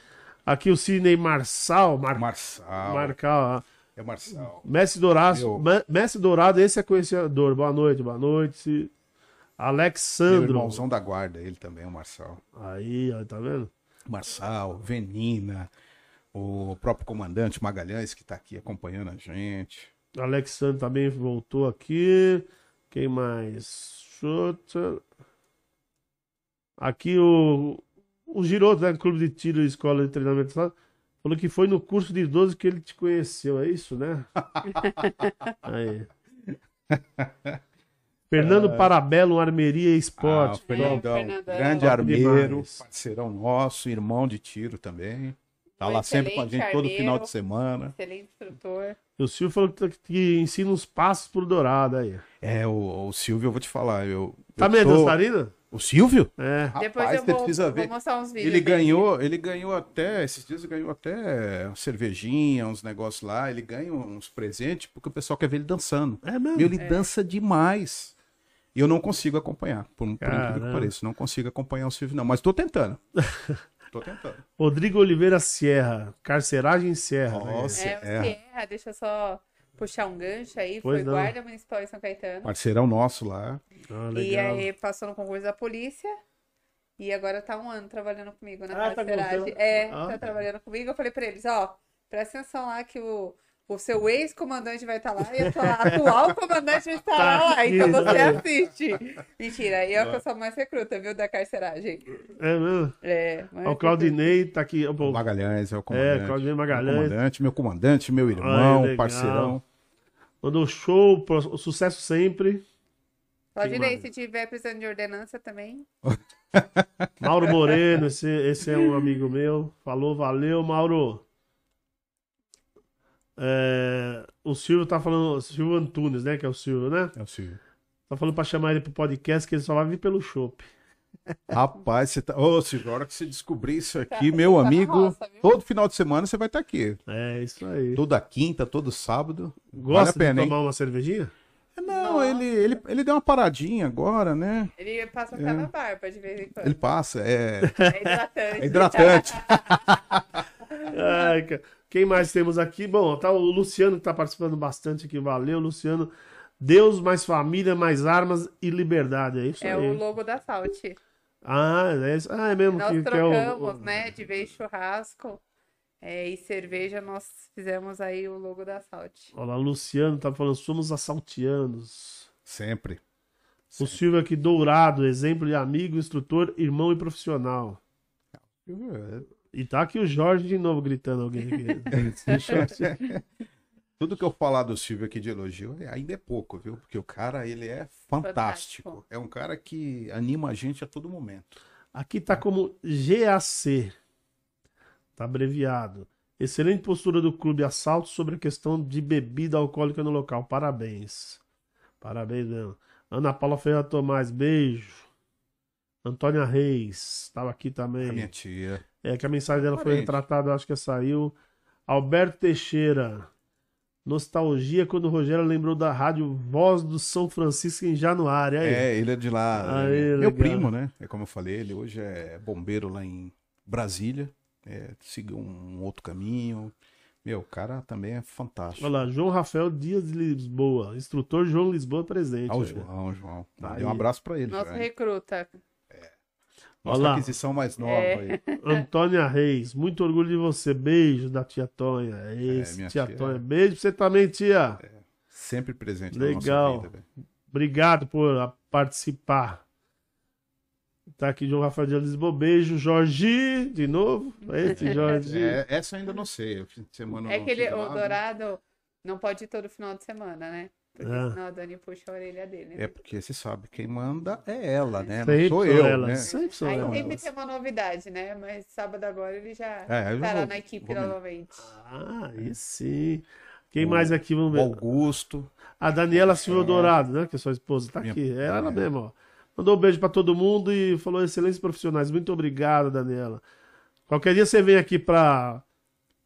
Aqui o Sidney Marçal. Mar... Marçal. Marcal. É o Marçal. Mestre Dourado. Eu- Me- Mestre Dourado, esse é conhecedor. Boa noite, boa noite. Meu Alexandro. irmãozão da guarda, ele também, o Marçal. Aí, ó, tá vendo? Marçal, Venina, o próprio comandante Magalhães, que está aqui acompanhando a gente. Alexandre também voltou aqui. Quem mais? Chuta. Aqui o, o Giroto, né? Clube de Tiro e Escola de Treinamento. Falou que foi no curso de idoso que ele te conheceu. É isso, né? *laughs* Aí. Fernando Parabelo, Armeria Ah, Esporte. o Fernandão, Fernandão. grande armeiro, parceirão nosso, irmão de tiro também. Tá Um lá sempre com a gente excelente todo final armeiro. de semana. Excelente instrutor. O Silvio falou que, que ensina uns passos pro Dourado aí. É, o, o Silvio, eu vou te falar, eu... Tá eu meio sou- dançarina? O Silvio? É. Depois Rapaz, eu você vou, precisa vou ver. mostrar uns vídeos. Ele dele. ganhou, ele ganhou até, esses dias ele ganhou até uma cervejinha, uns negócios lá, ele ganha uns presentes porque o pessoal quer ver ele dançando. É mesmo? Meu, ele dança demais. E eu não consigo acompanhar, por, por incrível que pareça. Não consigo acompanhar o Silvio, não. Mas tô tentando. *laughs* tô tentando. Rodrigo Oliveira Sierra. Carceragem Serra. Nossa. É, o É. Sierra, deixa eu só puxar um gancho aí. Pois foi não. guarda municipal em São Caetano. Parceirão nosso lá. Ah, E aí passou no concurso da polícia. E agora tá um ano trabalhando comigo na Ah, tá carceragem. gostando? é, Ah. tá trabalhando comigo. Eu falei pra eles, ó, presta atenção lá que o, o seu ex-comandante vai estar lá e o seu atual comandante vai estar Tá lá. Então você assiste. Mentira, eu que eu sou mais recruta, viu, da carceragem. É mesmo? É, o Claudinei tá aqui. O Magalhães é o comandante. É, Claudinei Magalhães. Meu comandante, meu comandante, meu irmão, legal. parceirão. Mandou show, sucesso sempre. Claudinei, se tiver precisando de ordenança também. *laughs* Mauro Moreno, esse, esse é um amigo meu. Falou, valeu, Mauro. É, o Silvio tá falando, Silvio Antunes, né? Que é o Silvio, né? É o Silvio. Tá falando pra chamar ele pro podcast que ele só vai vir pelo chopp. Rapaz, você tá. Ô, Silvio, a hora que você descobrir isso aqui, Tá- meu tá amigo, roça, todo final de semana você vai estar aqui. É, isso aí. Toda quinta, todo sábado. Gosta vale a pena, de hein? tomar uma cervejinha? Não, Nossa. ele, ele, ele deu uma paradinha agora, né? Ele passa até na barba de vez em quando. Ele passa, é, É hidratante. é hidratante. *laughs* *laughs* Ai, cara. Quem mais temos aqui? Bom, tá o Luciano que tá participando bastante aqui. Valeu, Luciano. Deus, mais família, mais armas e liberdade. É isso É aí. o logo da Salt. Ah, é, isso- ah, é mesmo Nós que, que é o- trocamos, o, né? De vez churrasco é, e cerveja, nós fizemos aí o logo da Salt. Olha lá, o Luciano tá falando, somos assaltianos. Sempre. O Silvio aqui, dourado, exemplo de amigo, instrutor, irmão e profissional. E tá aqui o Jorge de novo gritando alguém aqui. *laughs* *laughs* Tudo que eu falar do Silvio aqui de elogio ainda é pouco, viu? Porque o cara, ele é fantástico. Fantástico. É um cara que anima a gente a todo momento. Aqui tá como GAC. Tá abreviado. Excelente postura do clube assalto sobre a questão de bebida alcoólica no local. Parabéns. Parabéns mesmo. Ana Paula Ferreira Tomás, beijo. Antônia Reis, estava aqui A também. minha tia. É que a mensagem dela foi Parente. retratada, acho que saiu. Alberto Teixeira. Nostalgia quando o Rogério lembrou da rádio Voz do São Francisco em Januário. Aí. É, ele é de lá. Aí, é legal. meu primo, né? É como eu falei, ele hoje é bombeiro lá em Brasília. É, seguiu um outro caminho. Meu, o cara também é fantástico. Olha lá, João Rafael Dias de Lisboa. Instrutor João Lisboa presente. Ah, o. João, João. Tá Mandei um abraço pra ele. Nosso recruta. Nossa Olá. aquisição mais nova É. aí. *laughs* Antônia Reis, muito orgulho de você. Beijo da tia Tonha. É isso, minha tia tia. Tonha. Beijo pra você também, tia. Sempre presente Legal. na nossa vida. velho. Obrigado por participar. Tá aqui João Rafael de Lisboa. Beijo, Jorge, de novo. Esse *laughs* Jorge. É, essa eu ainda não sei. Semana É que ele, o né? Dourado não pode ir todo final de semana, né? Porque Ah. senão a Dani puxa a orelha dele. né? É porque você sabe, quem manda é ela, né? Sempre Não sou eu, elas, né? Sempre são Aí elas. sempre tem uma novidade, né? Mas sábado agora ele já É, estará vou- na equipe novamente. Ah, aí sim. Quem O- mais aqui? Vamos ver. Augusto. A Daniela Silva É. Dourado, né? Que é sua esposa. Tá Minha- aqui. É ela é. mesmo, ó. Mandou um beijo pra todo mundo e falou excelentes profissionais. Muito obrigado, Daniela. Qualquer dia você vem aqui pra,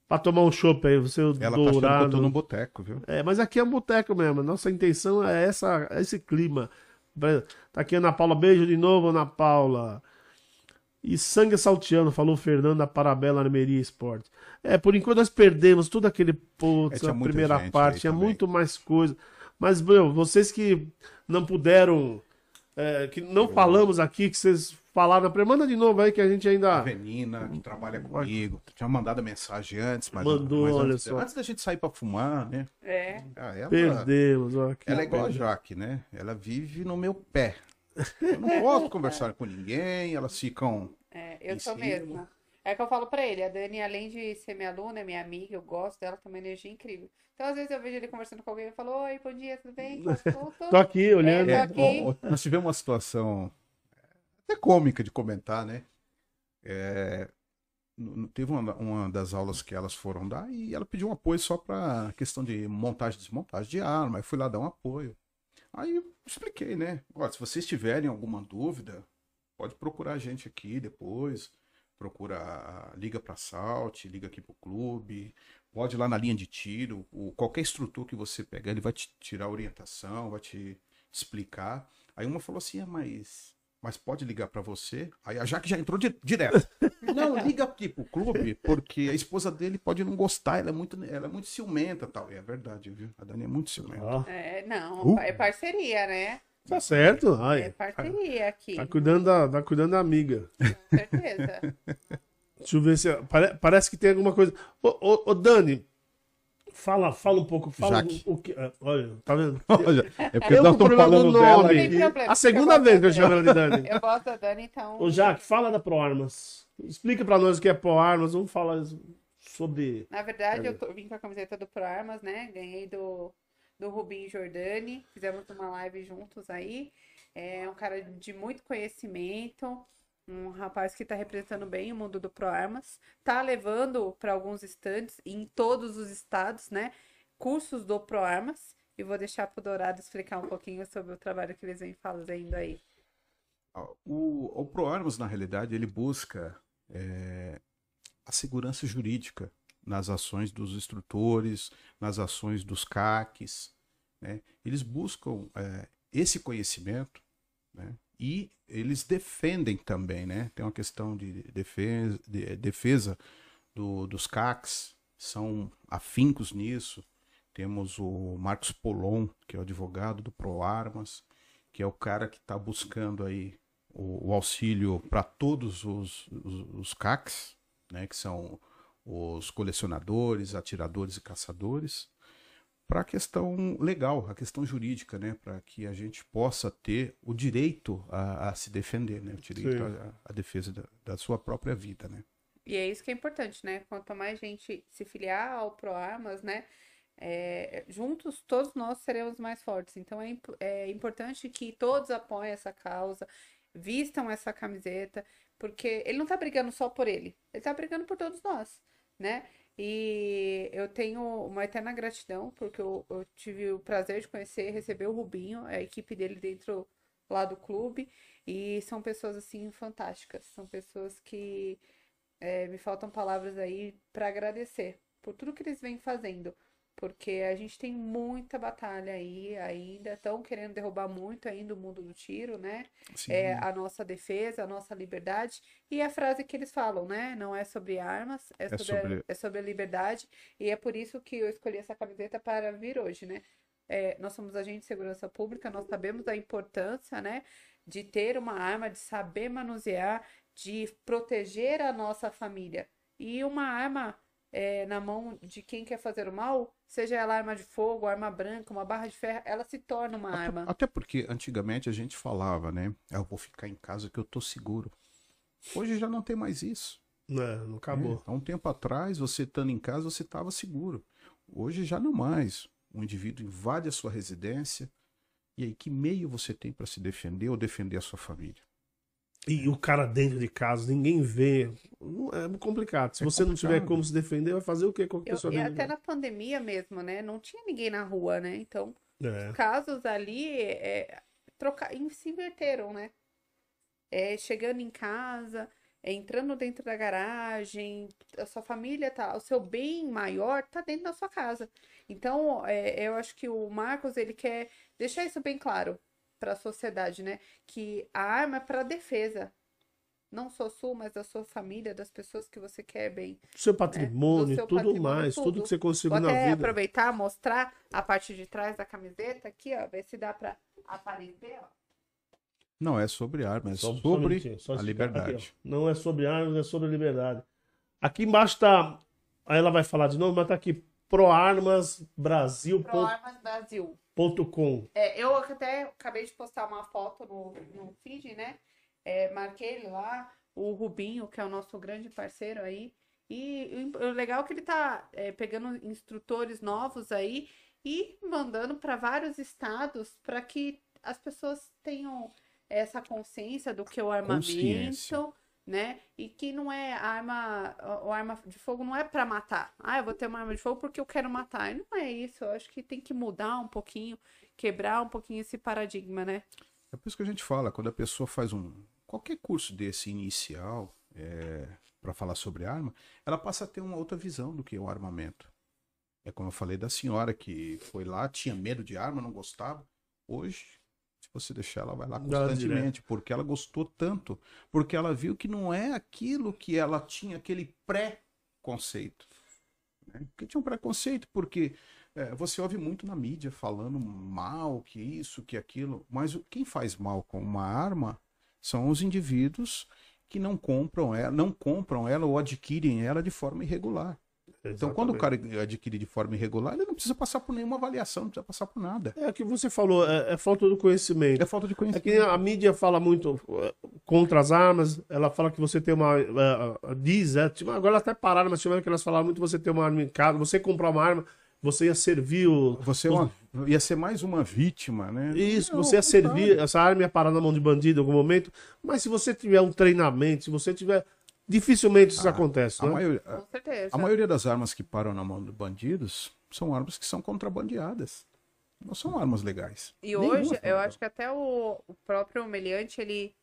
pra tomar um chopp aí, você Ela tá Dourado. tô num boteco, viu? É, mas aqui é um boteco mesmo. Nossa intenção é essa, é esse clima. Tá aqui Ana Paula, beijo de novo, Ana Paula. E sangue salteando, falou Fernando da Parabela Armeria Esporte. É, por enquanto nós perdemos tudo aquele putz, É, a primeira parte, tinha também. muito mais coisa. Mas, meu, vocês que não puderam, é, que não falamos aqui, que vocês falaram, manda de novo aí que a gente A ainda. Venina, que trabalha comigo, tinha mandado a mensagem antes, mas, Mandou, mas olha antes, só. antes da gente sair pra fumar, né? É. Ah, ela, Perdemos. Ó, ela é igual a. Jaque, né? Ela vive no meu pé. Eu não posso *laughs* conversar com ninguém, elas ficam. É, eu sou cima. É que eu falo pra ele, a Dani, além de ser minha aluna, é minha amiga, eu gosto dela, tem uma energia incrível. Então, às vezes, eu vejo ele conversando com alguém e falo, oi, bom dia, tudo bem? *laughs* Tô, tô, aqui olhando. É, É, tô aqui. ó, nós tivemos uma situação até cômica de comentar, né? É, teve uma, uma das aulas que elas foram dar e ela pediu um apoio só para questão de montagem e desmontagem de arma. Aí fui lá dar um apoio. Aí eu expliquei, né? Olha, se vocês tiverem alguma dúvida, pode procurar a gente aqui depois. Procura, liga para Salt, liga aqui pro clube, pode ir lá na linha de tiro. O, qualquer instrutor que você pegar, ele vai te tirar orientação, vai te explicar. Aí uma falou assim: ah, mas, mas pode ligar para você? Aí a Jaque já entrou di- direto. *laughs* Não, liga aqui pro clube, porque a esposa dele pode não gostar, ela é muito, ela é muito ciumenta tal. E é verdade, viu? A Dani é muito ciumenta. Ó, É, não, Uh. é parceria, né? Tá certo. Ai, É parceria aqui, Tá cuidando da, tá cuidando da amiga. com certeza. *laughs* Deixa eu ver se. pare- parece que tem alguma coisa. Ô, ô, ô, Dani, fala, fala um pouco. Fala Jaque. o, que. é, Olha, tá vendo? *laughs* Olha, é porque Eu nós estamos falando do dela nome. Aí. tem problema. A segunda vez que eu chamo ela de Dani. da- Eu gosto da Dani, então. Ô, Jaque, fala da ProArmas. Explica pra nós o que é ProArmas. Vamos falar sobre. Na verdade, eu tô- vim com a camiseta do ProArmas, né? Ganhei do, do Rubinho Jordani. Fizemos uma live juntos aí. É um cara de muito conhecimento. Um rapaz que está representando bem o mundo do ProArmas. Tá levando para alguns estandes em todos os estados, né? Cursos do ProArmas. E vou deixar pro Dourado explicar um pouquinho sobre o trabalho que eles vêm fazendo aí. O, o ProArmas, na realidade, ele busca é, a segurança jurídica nas ações dos instrutores, nas ações dos CACs. né? Eles buscam é, esse conhecimento né? e eles defendem também. Né? Tem uma questão de defesa, de defesa do- dos CACs, são afincos nisso. Temos o Marcos Polon, que é o advogado do ProArmas, que é o cara que está buscando aí o, o auxílio para todos os, os, os CACs, né, que são os colecionadores, atiradores e caçadores, para a questão legal, a questão jurídica, né, para que a gente possa ter o direito a, a se defender, né, o direito à defesa da, da sua própria vida, né. E é isso que é importante, né? Quanto mais gente se filiar ao ProArmas, né? é, juntos todos nós seremos mais fortes. Então é, imp- é importante que todos apoiem essa causa, vistam essa camiseta, porque ele não tá brigando só por ele, ele tá brigando por todos nós, né? E eu tenho uma eterna gratidão, porque eu, eu tive o prazer de conhecer receber o Rubinho, a equipe dele dentro lá do clube, e são pessoas assim fantásticas, são pessoas que é, me faltam palavras aí para agradecer por tudo que eles vêm fazendo, porque a gente tem muita batalha aí ainda, estão querendo derrubar muito ainda o mundo do tiro, né? Sim. É a nossa defesa, a nossa liberdade, e a frase que eles falam, né? Não é sobre armas, é É sobre, sobre- A, é sobre a liberdade, e é por isso que eu escolhi essa camiseta para vir hoje, né? É, nós somos agentes de segurança pública, nós sabemos da importância, né, de ter uma arma, de saber manusear, de proteger a nossa família. E uma arma é, na mão de quem quer fazer o mal, seja ela arma de fogo, arma branca, uma barra de ferro, ela se torna uma até, arma. Até porque antigamente a gente falava, né? Eu vou ficar em casa que eu tô seguro. Hoje já não tem mais isso. É, não acabou. É, há um tempo atrás, você estando em casa, você estava seguro. Hoje já não mais. Um indivíduo invade a sua residência. E aí, que meio você tem para se defender ou defender a sua família? E o cara dentro de casa, ninguém vê. É complicado. Se É você não tiver complicado. como se defender, vai fazer o quê com a Eu- pessoa e dentro de até na pandemia mesmo, né? Não tinha ninguém na rua, né? Então? É. casos ali é, troca, se inverteram, né? É, chegando em casa, é, entrando dentro da garagem, a sua família tá, o seu bem maior tá dentro da sua casa. Então, é, eu acho que o Marcos ele quer deixar isso bem claro para a sociedade, né? Que a arma é para defesa. Não só sua, mas da sua família, das pessoas que você quer bem. Do seu patrimônio, Do seu tudo patrimônio, mais, tudo. tudo. que você conseguiu na até vida. aproveitar, mostrar a parte de trás da camiseta aqui, ó, ver se dá para aparecer, ó. Não é sobre arma, é Só- sobre só a liberdade. aqui, não é sobre armas, é sobre liberdade. Aqui embaixo tá. Aí ela vai falar de novo, mas tá aqui proarmasbrasil.com. Pro Armas Brasil. É, eu até acabei de postar uma foto no, no feed, né? É, marquei ele lá, o Rubinho, que é o nosso grande parceiro aí. E o legal é que ele tá é, pegando instrutores novos aí e mandando para vários estados para que as pessoas tenham essa consciência do que é o Consciência. Né? E que não é arma, o arma de fogo não é para matar. Ah, eu vou ter uma arma de fogo porque eu quero matar. Não é isso. Eu acho que tem que mudar um pouquinho, quebrar um pouquinho esse paradigma, né? É por isso que a gente fala, quando a pessoa faz um qualquer curso desse inicial para falar sobre arma, ela passa a ter uma outra visão do que é o armamento. É como eu falei da senhora que foi lá, tinha medo de arma, não gostava. Hoje, você deixar, ela vai lá constantemente, porque ela gostou tanto, porque ela viu que não é aquilo que ela tinha, aquele pré-conceito. Né? Porque tinha um preconceito, porque é, você ouve muito na mídia falando mal, que isso, que aquilo, mas quem faz mal com uma arma são os indivíduos que não compram ela, não compram ela ou adquirem ela de forma irregular. Então, quando o cara adquire de forma irregular, ele não precisa passar por nenhuma avaliação, não precisa passar por nada. É o que você falou, é, é falta do conhecimento. É falta de É conhecimento. que a mídia fala muito eh, contra as armas, ela fala que você tem uma. eh, diz, é, tipo, agora até pararam, mas tiveram que elas falaram muito você ter uma arma em casa, você comprar uma arma, você ia servir o. Você é ia ser mais uma vítima, né? Isso, Não, você ia servir, essa arma ia parar na mão de bandido em algum momento, mas se você tiver um treinamento, se você tiver. Dificilmente isso Ah, acontece, A né? maioria, Com certeza. a maioria das armas que param na mão de bandidos são armas que são contrabandeadas. Não são armas legais. E Nenhuma hoje, eu legal. acho que até o, o próprio meliante, ele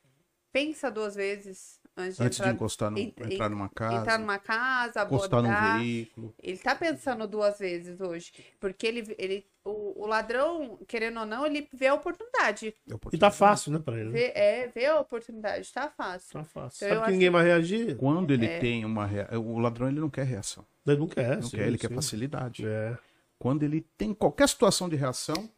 pensa duas vezes antes de Antes de entrar, encostar no, ent- entrar numa casa, entrar numa casa, encostar num abordar. veículo. Ele tá pensando duas vezes hoje. Porque ele, ele o, o ladrão, querendo ou não, ele vê a oportunidade. E tá fácil, né, pra ele? né? Vê, é, vê a oportunidade, tá fácil. Tá fácil. Então, Sabe que acho ninguém vai reagir? Quando ele É. tem uma rea... O ladrão ele não quer reação. Ele não quer, Não sim, quer, ele quer sim. facilidade. É, Quando ele tem qualquer situação de reação,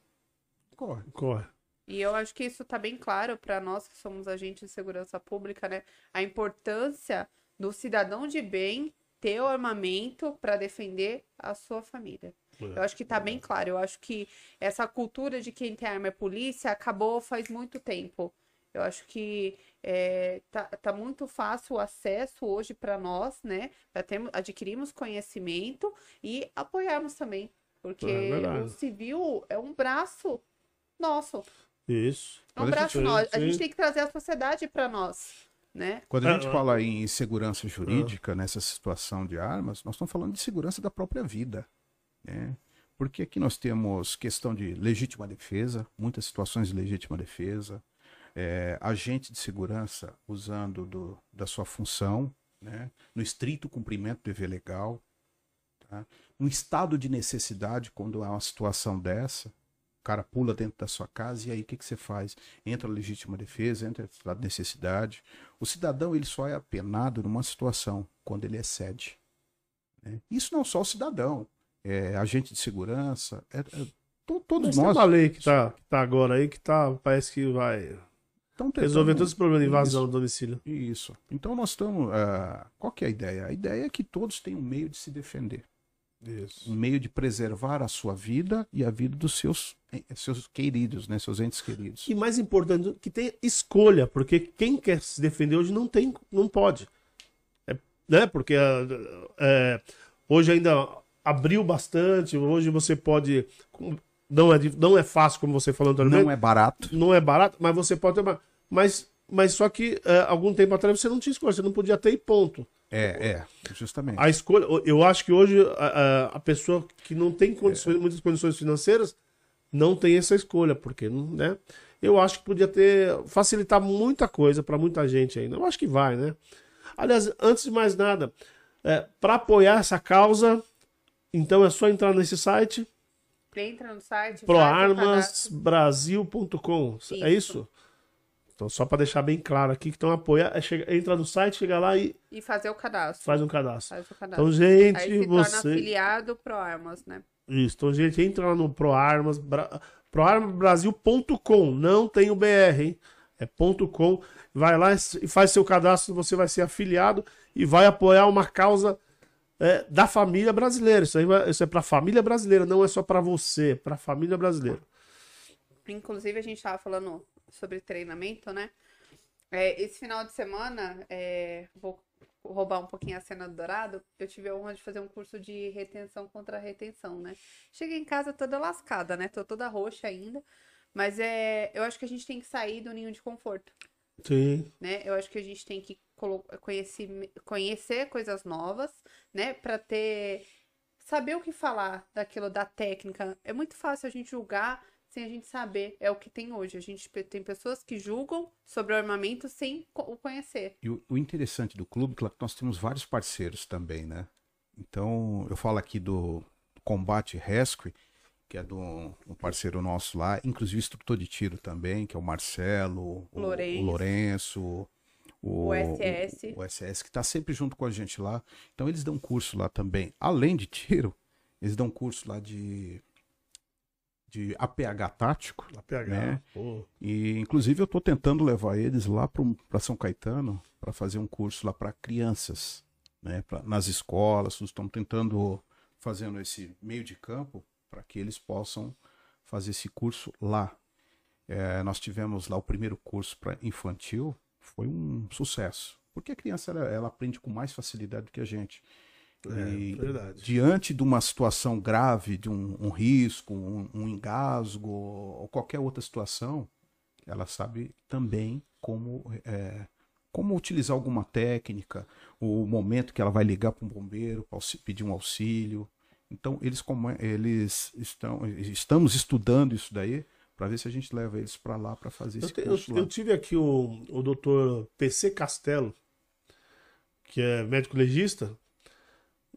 corre. corre. E eu acho que isso tá bem claro para nós que somos agentes de segurança pública, né? A importância do cidadão de bem ter o armamento para defender a sua família. Eu acho que tá bem claro. Eu acho que essa cultura de quem tem arma é polícia acabou faz muito tempo. Eu acho que é, tá, tá muito fácil o acesso hoje para nós, né? Para adquirirmos conhecimento e apoiarmos também. Porque É o civil é um braço nosso. Isso. É um braço gente- nós. A gente tem que trazer a sociedade para nós, né? Quando a gente Ah, ah. fala em segurança jurídica nessa situação de armas, nós estamos falando de segurança da própria vida. Né? Porque aqui nós temos questão de legítima defesa, muitas situações de legítima defesa, é, agente de segurança usando do- da sua função, né? no estrito cumprimento do dever legal, tá? no estado de necessidade, quando há uma situação dessa, cara pula dentro da sua casa e aí o que, que você faz? Entra a legítima defesa, entra a necessidade. O cidadão ele só é apenado numa situação quando ele excede. né? Isso não só o cidadão, é agente de segurança, é, é to- todos Mas tem nós. uma lei que tá, que tá agora aí que tá, parece que vai Então, tentando- Resolver todos os problemas de invasão Isso. do domicílio. Isso. Então nós estamos. ah, qual que é a ideia? A ideia é que todos tenham um meio de se defender, Isso. um meio de preservar a sua vida e a vida dos seus, eh, seus queridos, né? Seus entes queridos. E mais importante, que tenha escolha, porque quem quer se defender hoje não tem, não pode. É, né? Porque é, hoje ainda abriu bastante, hoje você pode. Não é, não é fácil, como você falou anteriormente. Não é barato. não é barato, mas você pode ter uma. Mas, mas só que é, algum tempo atrás você não tinha escolha, você não podia ter e ponto. É, é, justamente. A escolha, eu acho que hoje a, a- pessoa que não tem condições, muitas condições financeiras não tem essa escolha, porque, né? Eu acho que podia ter facilitar muita coisa para muita gente ainda. Eu acho que vai, né? Aliás, antes de mais nada, para apoiar essa causa, então é só entrar nesse site Entra no site. proarmasbrasil.com. É isso? Então, só para deixar bem claro aqui, que estão apoiando, é chega, entra no site, chega lá e E fazer o cadastro. faz um cadastro. Faz o cadastro. Então, gente, Aí se torna você. afiliado pro Armas, né? Isso, então, gente, entra lá no ProArmas, bra... proarmasbrasil.com, não tem o BR, hein? É ponto .com, vai lá e faz seu cadastro, você vai ser afiliado e vai apoiar uma causa é, da família brasileira. Isso, aí vai- isso é para família brasileira, não é só para você, é para família brasileira. Inclusive, a gente tava falando sobre treinamento, né? É, esse final de semana, é, vou roubar um pouquinho a cena do Dourado, eu tive a honra de fazer um curso de retenção contra retenção, né? Cheguei em casa toda lascada, né? Tô toda roxa ainda. Mas é, eu acho que a gente tem que sair do ninho de conforto, Sim. né? Eu acho que a gente tem que conhecer, conhecer coisas novas, né? Pra ter saber o que falar daquilo da técnica. É muito fácil a gente julgar sem a gente saber. É o que tem hoje. A gente tem pessoas que julgam sobre o armamento sem o conhecer. E o, interessante do clube é que nós temos vários parceiros também, né? Então, eu falo aqui do Combate Rescue, que é do um parceiro nosso lá, inclusive instrutor de tiro também, que é o Marcelo, o, Lourenço. o Lourenço, o, O SS. o, o SS, que está sempre junto com a gente lá. Então, eles dão curso lá também. Além de tiro, eles dão curso lá de, de APH tático. A PH. Né? pô. E inclusive eu estou tentando levar eles lá para São Caetano para fazer um curso lá para crianças, né? Pra, nas escolas, estamos tentando fazendo esse meio de campo para que eles possam fazer esse curso lá. É, nós tivemos lá o primeiro curso para infantil, foi um sucesso, porque a criança ela, ela aprende com mais facilidade do que a gente. É, E diante de uma situação grave, de um, um risco, um, um engasgo ou qualquer outra situação, ela sabe também como, é, como utilizar alguma técnica, o momento que ela vai ligar para um bombeiro para pedir um auxílio. Então, eles, como, eles estão, estamos estudando isso daí para ver se a gente leva eles para lá para fazer Eu, esse te- eu- eu tive aqui o, o doutor PC Castelo, que é médico legista,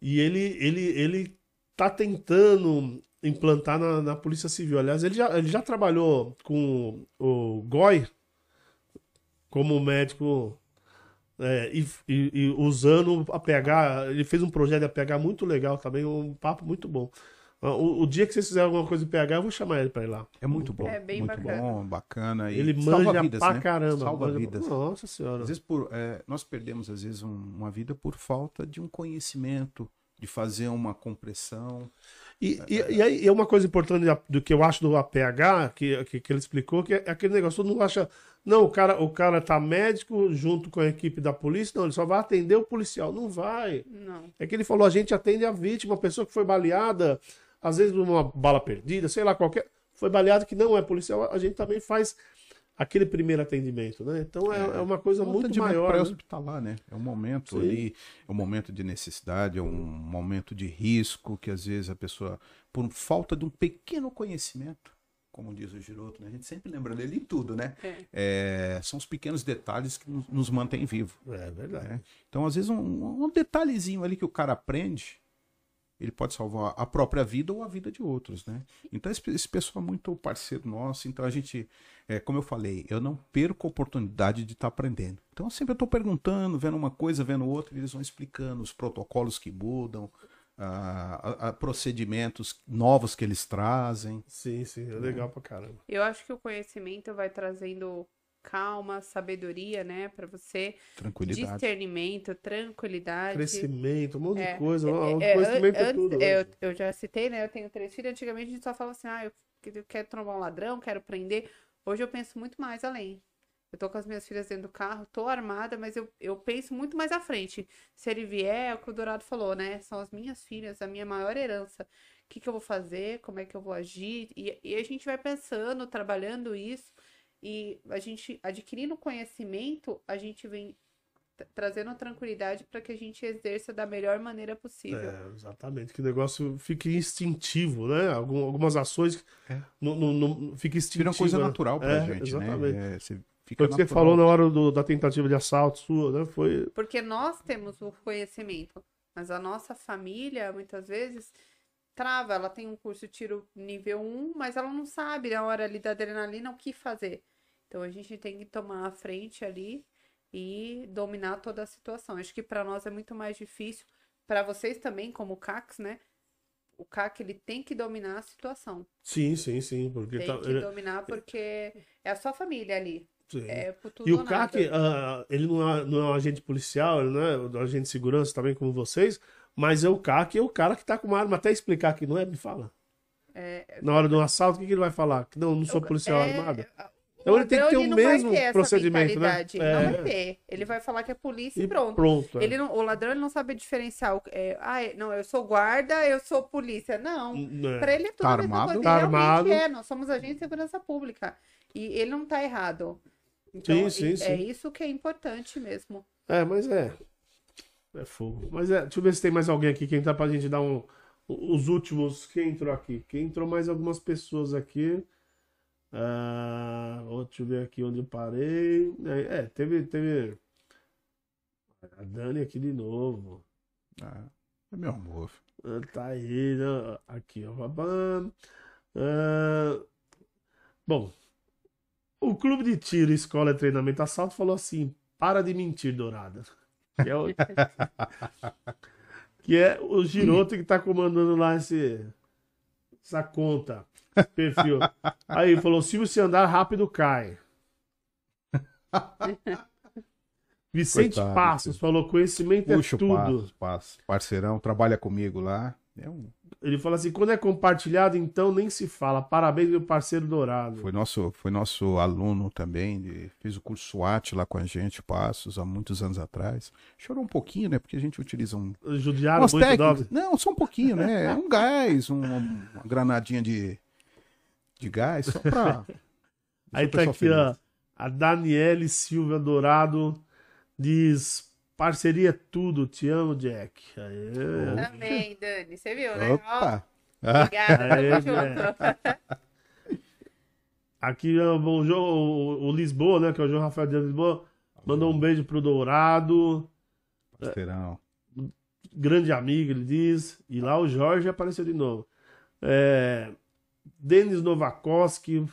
e ele, ele, ele tá tentando implantar na, na Polícia Civil. Aliás, ele já, ele já trabalhou com o GOI como médico é, e, e- e usando a PH. Ele fez um projeto de APH muito legal também, um papo muito bom. O, o dia que vocês fizerem alguma coisa de PH, eu vou chamar ele para ir lá. É muito bom. É bem muito bacana. bom, bacana. E Ele salva manja vidas, pra né? caramba. Salva manja- vidas. Nossa senhora. Às vezes por, é, nós perdemos às vezes um- uma vida por falta de um conhecimento, de fazer uma compressão. E, e, e aí, é uma coisa importante do que eu acho do APH, que, que, que ele explicou, que é aquele negócio, todo mundo acha, não, o cara, o cara tá médico junto com a equipe da polícia, não, ele só vai atender o policial. Não vai. Não. É que ele falou, a gente atende a vítima, a pessoa que foi baleada, às vezes uma bala perdida, sei lá, qualquer. Foi baleado que não é policial, a gente também faz aquele primeiro atendimento, né? Então é, é uma coisa Um muito maior. né? pré-hospitalar, né? É um momento Sim. ali, é um momento de necessidade, é um momento de risco que às vezes a pessoa, por falta de um pequeno conhecimento, como diz o Giroto, né? a gente sempre lembra dele em tudo, né? É. É, são os pequenos detalhes que nos, nos mantêm vivos. É verdade. né? Então, às vezes, um, um detalhezinho ali que o cara aprende, ele pode salvar a própria vida ou a vida de outros, né? Então, esse, esse pessoal é muito parceiro nosso. Então, a gente, é, como eu falei, eu não perco a oportunidade de estar aprendendo. Então, sempre eu estou perguntando, vendo uma coisa, vendo outra, e eles vão explicando os protocolos que mudam, a- a- a procedimentos novos que eles trazem. Sim, sim, é legal pra caramba. Eu acho que o conhecimento vai trazendo calma, sabedoria, né? Pra você. Tranquilidade. Discernimento, tranquilidade. Crescimento, um monte É, de coisa. É, é antes- tudo. é, né? eu, eu já citei, né? Eu tenho três filhos. Antigamente a gente só falava assim, ah, eu, eu quero trombar um ladrão, quero prender. Hoje eu penso muito mais além. Eu tô com as minhas filhas dentro do carro, tô armada, mas eu, eu penso muito mais à frente. Se ele vier, é o que o Dourado falou, né? São as minhas filhas, a minha maior herança. O que, que eu vou fazer? Como é que eu vou agir? E, e a gente vai pensando, trabalhando isso. E a gente, adquirindo conhecimento, a gente vem tra- trazendo tranquilidade para que a gente exerça da melhor maneira possível. É, exatamente, que o negócio fique instintivo, né? Algum- algumas ações É. não, não, não fica instintivo. Vira uma coisa né? natural pra É, gente, exatamente. né? É, você fica Foi o que você falou na hora do- da tentativa de assalto sua, né? Foi. Porque nós temos o conhecimento, mas a nossa família, muitas vezes, trava. Ela tem um curso de tiro nível 1, mas ela não sabe na hora ali da adrenalina o que fazer. Então a gente tem que tomar a frente ali e dominar toda a situação. Acho que para nós é muito mais difícil. Para vocês também, como CACs, né? O CAC ele tem que dominar a situação. Sim, sim, sim. Porque Tem tá- que dominar porque é a sua família ali. sim. É por tudo E o. CAC, ah, ele não é, não é um agente policial, ele não é um agente de segurança também como vocês, mas é o CAC, é o cara que tá com uma arma. Até explicar que não é, me fala. Na hora de um assalto, o que, que ele vai falar? Que não, não sou policial É, armado. Então ele tem que ter o não vai mesmo ter procedimento, né? É. Não vai ter. Ele vai falar que é polícia e, E pronto. pronto. é. Ele não, o ladrão ele não sabe diferenciar. O, é, ah, é- não, eu sou guarda, eu sou polícia. Não. É. Pra ele é tudo Tá a mesma armado? coisa. Tá Realmente armado. é. Nós somos agentes de segurança pública. E ele não tá errado. Então, Sim, sim, e- sim. é isso que é importante mesmo. É, mas é. É fogo. Mas é, deixa eu ver se tem mais alguém aqui que entrar pra gente dar um. Os últimos. Quem entrou aqui? Quem entrou mais algumas pessoas aqui. Ah, deixa eu ver aqui onde eu parei. É, é, teve, teve. A Dani aqui de novo. Ah, é meu amor. Ah, Tá aí, né? Aqui, ó. Ah, bom, o clube de tiro, escola e treinamento assalto falou assim: para de mentir, Dourada. Que é o, que é o Giroto que tá comandando lá esse, essa conta, esse perfil. Aí falou: Silvio, se andar rápido, cai. *laughs* Vicente Coitado, Passos falou: conhecimento Puxa é tudo. passo, passo. Parceirão, trabalha comigo lá. É um, Ele fala assim: quando é compartilhado, então nem se fala. Parabéns, meu parceiro dourado. foi, nosso, foi nosso aluno também, de- fez o curso SWAT lá com a gente, Passos, há muitos anos atrás. Chorou um pouquinho, né? Porque a gente utiliza um. Judiaram umas muito técnicas. Não, só um pouquinho, né? É *laughs* um gás, um- uma granadinha de, de gás, só pra. *laughs* Aí tá aqui, ó. feliz. A Daniele Silva Dourado diz: parceria é tudo, te amo, Jack. Aê. Também, Dani. Você viu, né? Opa! Ah, obrigada, Aê, junto. Aqui ó, o, João, o, o Lisboa, né? Que é o João Rafael de Lisboa. Mandou um beijo pro Dourado. parceirão. grande amigo, ele diz. E lá o Jorge apareceu de novo. É, Denis Novakoski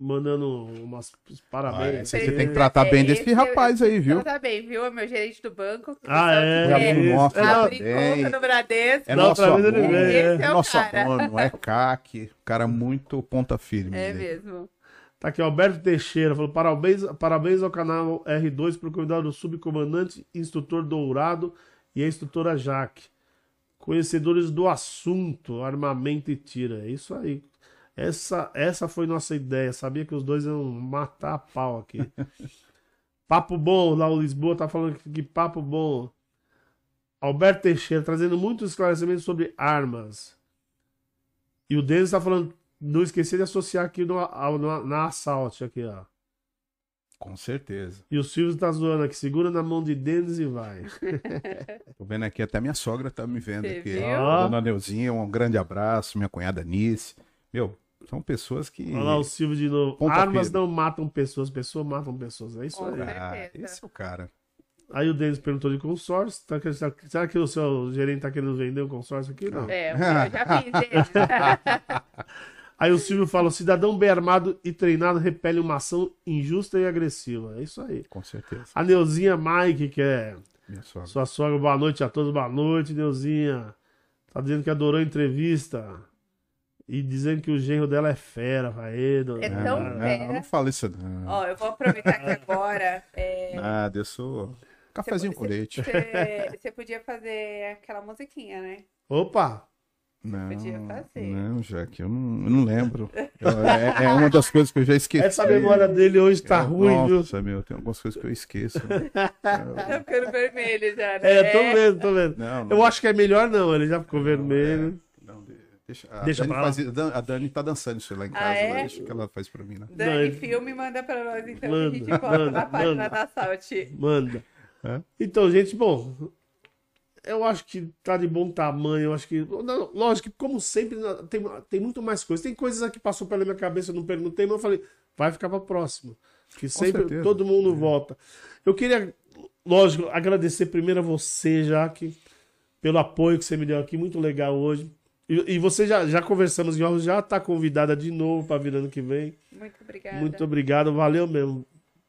mandando umas parabéns. Ah, você Esse- tem que tratar bem desse esse eu- rapaz aí, viu? Tá bem, viu? É meu gerente do banco. Ah, é? É, É, conta no Bradesco. É nosso vez ele veio, é. É nosso cara. aluno, é CAC, cara muito ponta firme. É né? mesmo. Tá aqui, Alberto Teixeira falou: parabéns, parabéns ao canal R2 por convidar o subcomandante, instrutor Dourado e a instrutora Jaque. Conhecedores do assunto, armamento e tira. É isso aí. Essa, essa foi nossa ideia. Sabia que os dois iam matar a pau aqui. *laughs* papo bom, lá o Lisboa tá falando que papo bom. Alberto Teixeira trazendo muitos esclarecimentos sobre armas. E o Denis tá falando não esquecer de associar aqui no, ao- no- na Assault, aqui, ó. Com certeza. E o Silvio tá zoando aqui, segura na mão de Denis e vai. *laughs* Tô vendo aqui, até minha sogra tá me vendo Você aqui. viu? Dona Neuzinha, um grande abraço. Minha cunhada Nice. Meu, são pessoas que. Olha lá o Silvio de novo. Ponta Armas não matam pessoas, pessoas matam pessoas. É isso Com aí. Ah, esse é o cara. Aí o Denis perguntou de consórcio. Tá, será que o seu gerente tá querendo vender o consórcio aqui? Não. É, eu já fiz dele. *laughs* Aí o Silvio fala: cidadão bem armado e treinado repele uma ação injusta e agressiva. É isso aí. Com certeza. A Neuzinha Mike, que é Minha sogra. Sua sogra, boa noite a todos, boa noite, Neuzinha. Tá dizendo que adorou a entrevista. E dizendo que o genro dela é fera, Faedo. É Não, tão não, fera. não fala isso não. Ó, eu vou aproveitar que agora. é, Nada, eu sou cafezinho com leite. Você podia fazer aquela musiquinha, né? Opa! Não, podia fazer. não, Jaque, eu não, eu não lembro. Eu- é, é uma das coisas que eu já esqueci. Essa memória dele hoje tá Eu- ruim, viu? Nossa, meu, tem algumas coisas que eu esqueço. *laughs* Tá ficando vermelho já, né? É, tô vendo, tô vendo. Não, não, Eu acho que é melhor não, ele já ficou vermelho. de- deixa, a, Deixa Dani pra lá. faz- a Dan- a Dani tá dançando isso lá em casa, Ah, é? lá, deixa que ela faz pra mim, né? Dani, Não, filme manda pra nós então, Manda, que a gente coloca manda, na página manda. da Salt. Manda. É? Então, gente, bom, eu acho que tá de bom tamanho. Eu acho que. Lógico que, como sempre, tem, tem muito mais coisas. Tem coisas aqui que passou pela minha cabeça, eu não perguntei, mas eu falei, vai ficar pra próxima. Que sempre certeza. todo mundo volta. Eu queria, lógico, agradecer primeiro a você, Jaque, pelo apoio que você me deu aqui. Muito legal hoje. E, e você já, já conversamos em off, já tá convidada de novo pra vir ano que vem. Muito obrigada. Muito obrigado, valeu mesmo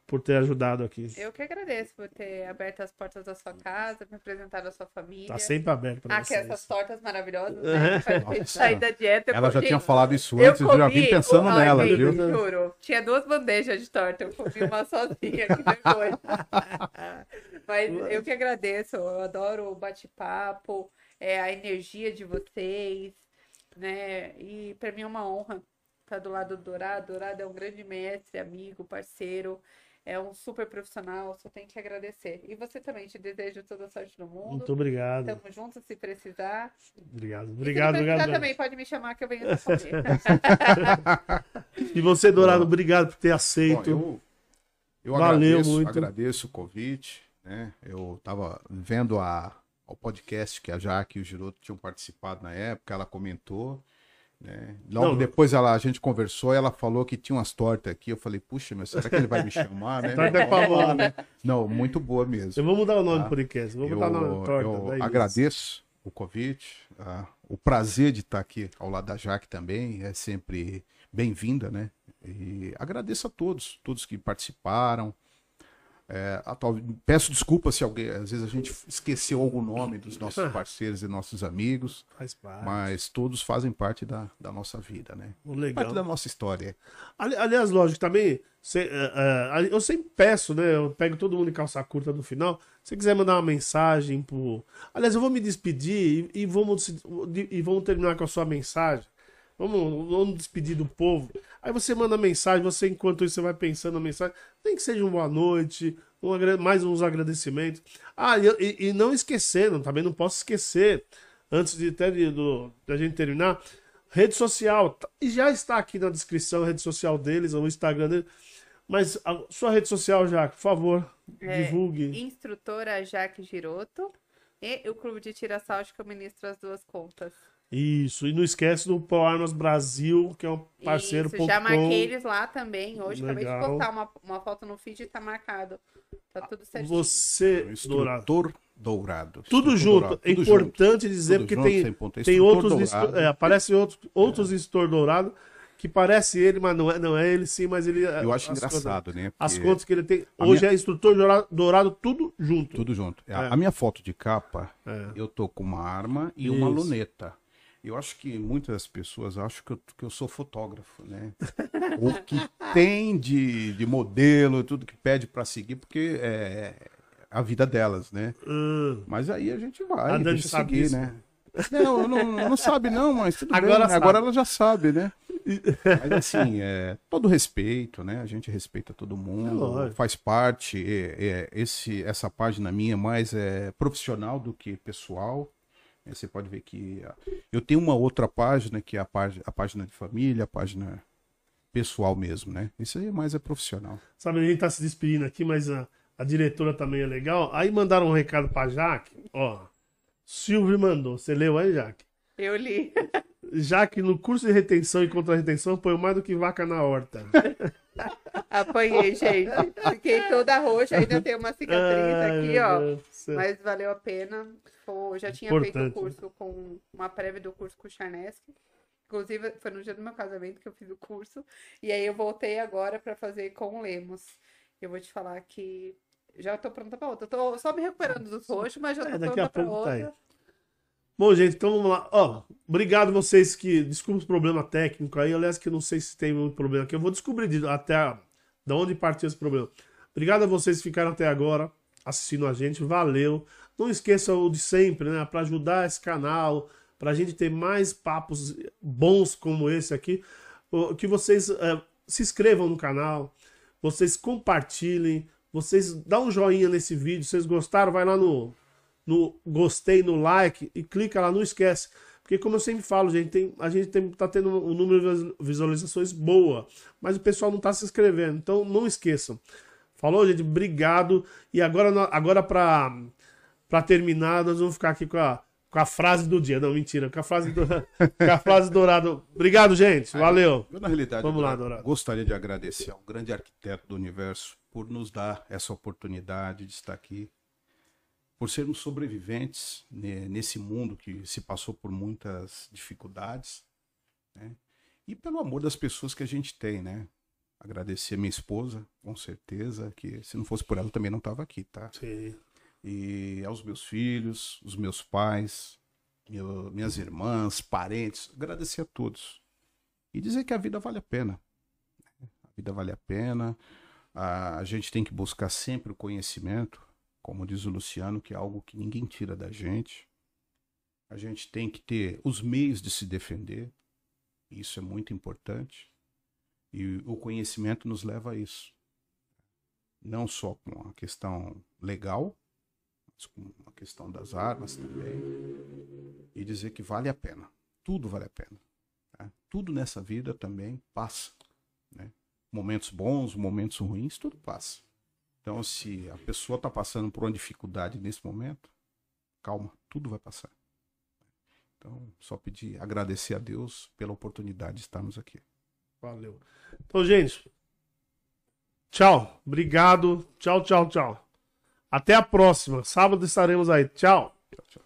por ter ajudado aqui. Eu que agradeço por ter aberto as portas da sua casa, me apresentado a sua família. Tá sempre aberto pra Ah, que vocês. essas tortas maravilhosas, né? Nossa. sair da dieta. Eu Ela já tinha falado isso eu antes, eu já vim comi- pensando Ai, nela, gente, viu? Juro. Tinha duas bandejas de torta, eu comi uma sozinha, que vergonha. *laughs* Mas eu que agradeço, eu adoro o bate-papo, é, a energia de vocês, né? E para mim é uma honra estar do lado do Dourado. Dourado é um grande mestre, amigo, parceiro. É um super profissional, só tenho que agradecer. E você também, te desejo toda a sorte do mundo. Muito obrigado. Tamo juntos se precisar. Obrigado, E se obrigado, precisar obrigado. também, pode me chamar que eu venho responder. *laughs* E você, Dourado, Bom. obrigado por ter Bom, aceito. eu eu Valeu agradeço, muito. agradeço o convite, né? Eu tava vendo a, o podcast que a Jaque e o Giroto tinham participado na época, ela comentou, né? Logo Não, depois ela, a gente conversou e ela falou que tinha umas tortas aqui. Eu falei, puxa, mas será que ele vai me chamar, né? *laughs* Torta é famosa, né? Não, muito boa mesmo. Eu vou mudar o nome Tá. do podcast. Vou Eu, botar o nome torta. eu daí. agradeço o convite, ah, o prazer de estar aqui ao lado da Jaque também é sempre bem-vinda, né? E agradeço a todos, todos que participaram. É, atual- peço desculpa se alguém, às vezes a gente esqueceu algum nome dos nossos *laughs* parceiros e nossos amigos, mas todos fazem parte da, da nossa vida, né? Legal. Parte da nossa história. Ali- aliás, lógico, também, cê, é, é, eu sempre peço, né? Eu pego todo mundo em calça curta no final. Se quiser mandar uma mensagem pro. Aliás, eu vou me despedir e, e vamos, e vamos terminar com a sua mensagem. Vamos, vamos despedir do povo. Aí você manda mensagem, você, enquanto isso, você vai pensando na mensagem. Nem que seja uma boa noite, um mais uns agradecimentos. Ah, e, e- não esquecendo, também não posso esquecer, antes de até de, do, da gente terminar, rede social. tá- E já está aqui na descrição a rede social deles, o Instagram deles. Mas a sua rede social, já, por favor, É, divulgue. Instrutora Jaque Giroto e o Clube de Tira Salto que eu ministro as duas contas. Isso. E não esquece do Pro Armas Brasil, que é um parceiro. Isso, já marquei eles lá também. Hoje acabei de Legal. postar uma, uma foto no feed e tá marcado. Tá tudo certinho. Você, O Dourado. Instrutor Dourado. Tudo junto. Dourado, É tudo junto. importante dizer, Tudo porque junto, tem. É tem outros. É, aparecem outros, outros instrutor dourado que parece ele, mas não é, não é ele sim, mas ele. Eu acho as engraçado, né? Contas, as Porque contas que ele tem. a Hoje minha- é instrutor dourado, dourado tudo junto. Tudo junto. A, É. a minha foto de capa, É. eu tô com uma arma e uma Isso. luneta. Eu acho que muitas pessoas acham que eu, que eu sou fotógrafo, né? *laughs* o que tem de, de modelo, tudo que pede pra seguir, porque é a vida delas, né? Ah, Mas aí a gente vai, A deixa sabe seguir, disso. né? Não, não, não sabe não, mas tudo Agora bem. sabe. Agora ela já sabe, né? Mas assim, é, todo respeito, né? A gente respeita todo É mundo, lógico. faz parte. é, é, esse, essa página minha é mais é, profissional do que pessoal. É, Você pode ver que eu tenho uma outra página que é a, página, a página de família, a página pessoal mesmo, né? Isso aí mais é profissional. sabe, a gente tá se despedindo aqui, mas a, a diretora também é legal. Aí mandaram um recado pra Jaque. Ó. Silvio mandou. Você leu aí, Jaque? Eu li. *laughs* Jaque, no curso de retenção e contra-retenção, põe mais do que vaca na horta. *laughs* Apanhei, gente. Fiquei toda roxa, ainda tem uma cicatriz Ai, aqui, ó. Mas valeu a pena. Pô, já tinha feito Importante, o curso com uma prévia do curso com o Charneski. Inclusive, foi no dia do meu casamento que eu fiz o curso. E aí eu voltei agora pra fazer com o Lemos. Eu vou te falar que já tô pronta pra outra. Eu tô só me recuperando dos roxos, mas já tô É, daqui pronta a pra pouco tá outra. Bom, gente, então vamos lá. Ó, obrigado vocês que. Desculpa os problemas técnicos aí. Aliás, que eu não sei se tem muito problema aqui. Eu vou descobrir de- até a- da onde partiu esse problema. Obrigado a vocês que ficaram até agora assistindo a gente. Valeu. Não esqueça o de sempre, né? Para ajudar esse canal, para a gente ter mais papos bons como esse aqui. Que vocês eh, se inscrevam no canal, vocês compartilhem, vocês dão um joinha nesse vídeo. Vocês gostaram, vai lá no, no gostei, no like e clica lá, não esquece. Porque como eu sempre falo, gente, tem, a gente tem, tá tendo um número de vis- visualizações boa, mas o pessoal não tá se inscrevendo. Então não esqueçam. Falou, gente? Obrigado. E agora, agora para para terminar, nós vamos ficar aqui com a, com a frase do dia. Não, mentira, com a frase, do, *laughs* com a frase dourada. Obrigado, gente. Valeu. Eu, na realidade, Vamos lá, Dourado. gostaria de agradecer ao grande arquiteto do universo por nos dar essa oportunidade de estar aqui, por sermos sobreviventes né, nesse mundo que se passou por muitas dificuldades, né? e pelo amor das pessoas que a gente tem, né? Agradecer a minha esposa, com certeza, que se não fosse por ela também não estava aqui, tá? Sim. E aos meus filhos, os meus pais, minhas irmãs, parentes, agradecer a todos e dizer que a vida vale a pena. A vida vale a pena. A gente tem que buscar sempre o conhecimento, como diz o Luciano, que é algo que ninguém tira da gente. A gente tem que ter os meios de se defender. Isso é muito importante. E o conhecimento nos leva a isso. Não só com a questão legal, com a questão das armas também. E dizer que vale a pena. Tudo vale a pena. tá? Tudo nessa vida também passa. Né? Momentos bons, momentos ruins, tudo passa. Então, se a pessoa está passando por uma dificuldade nesse momento, calma, tudo vai passar. Então, só pedir, agradecer a Deus pela oportunidade de estarmos aqui. Valeu. Então, gente. Tchau. Obrigado. Tchau, tchau, tchau. Até a próxima. Sábado estaremos aí. Tchau. tchau, tchau.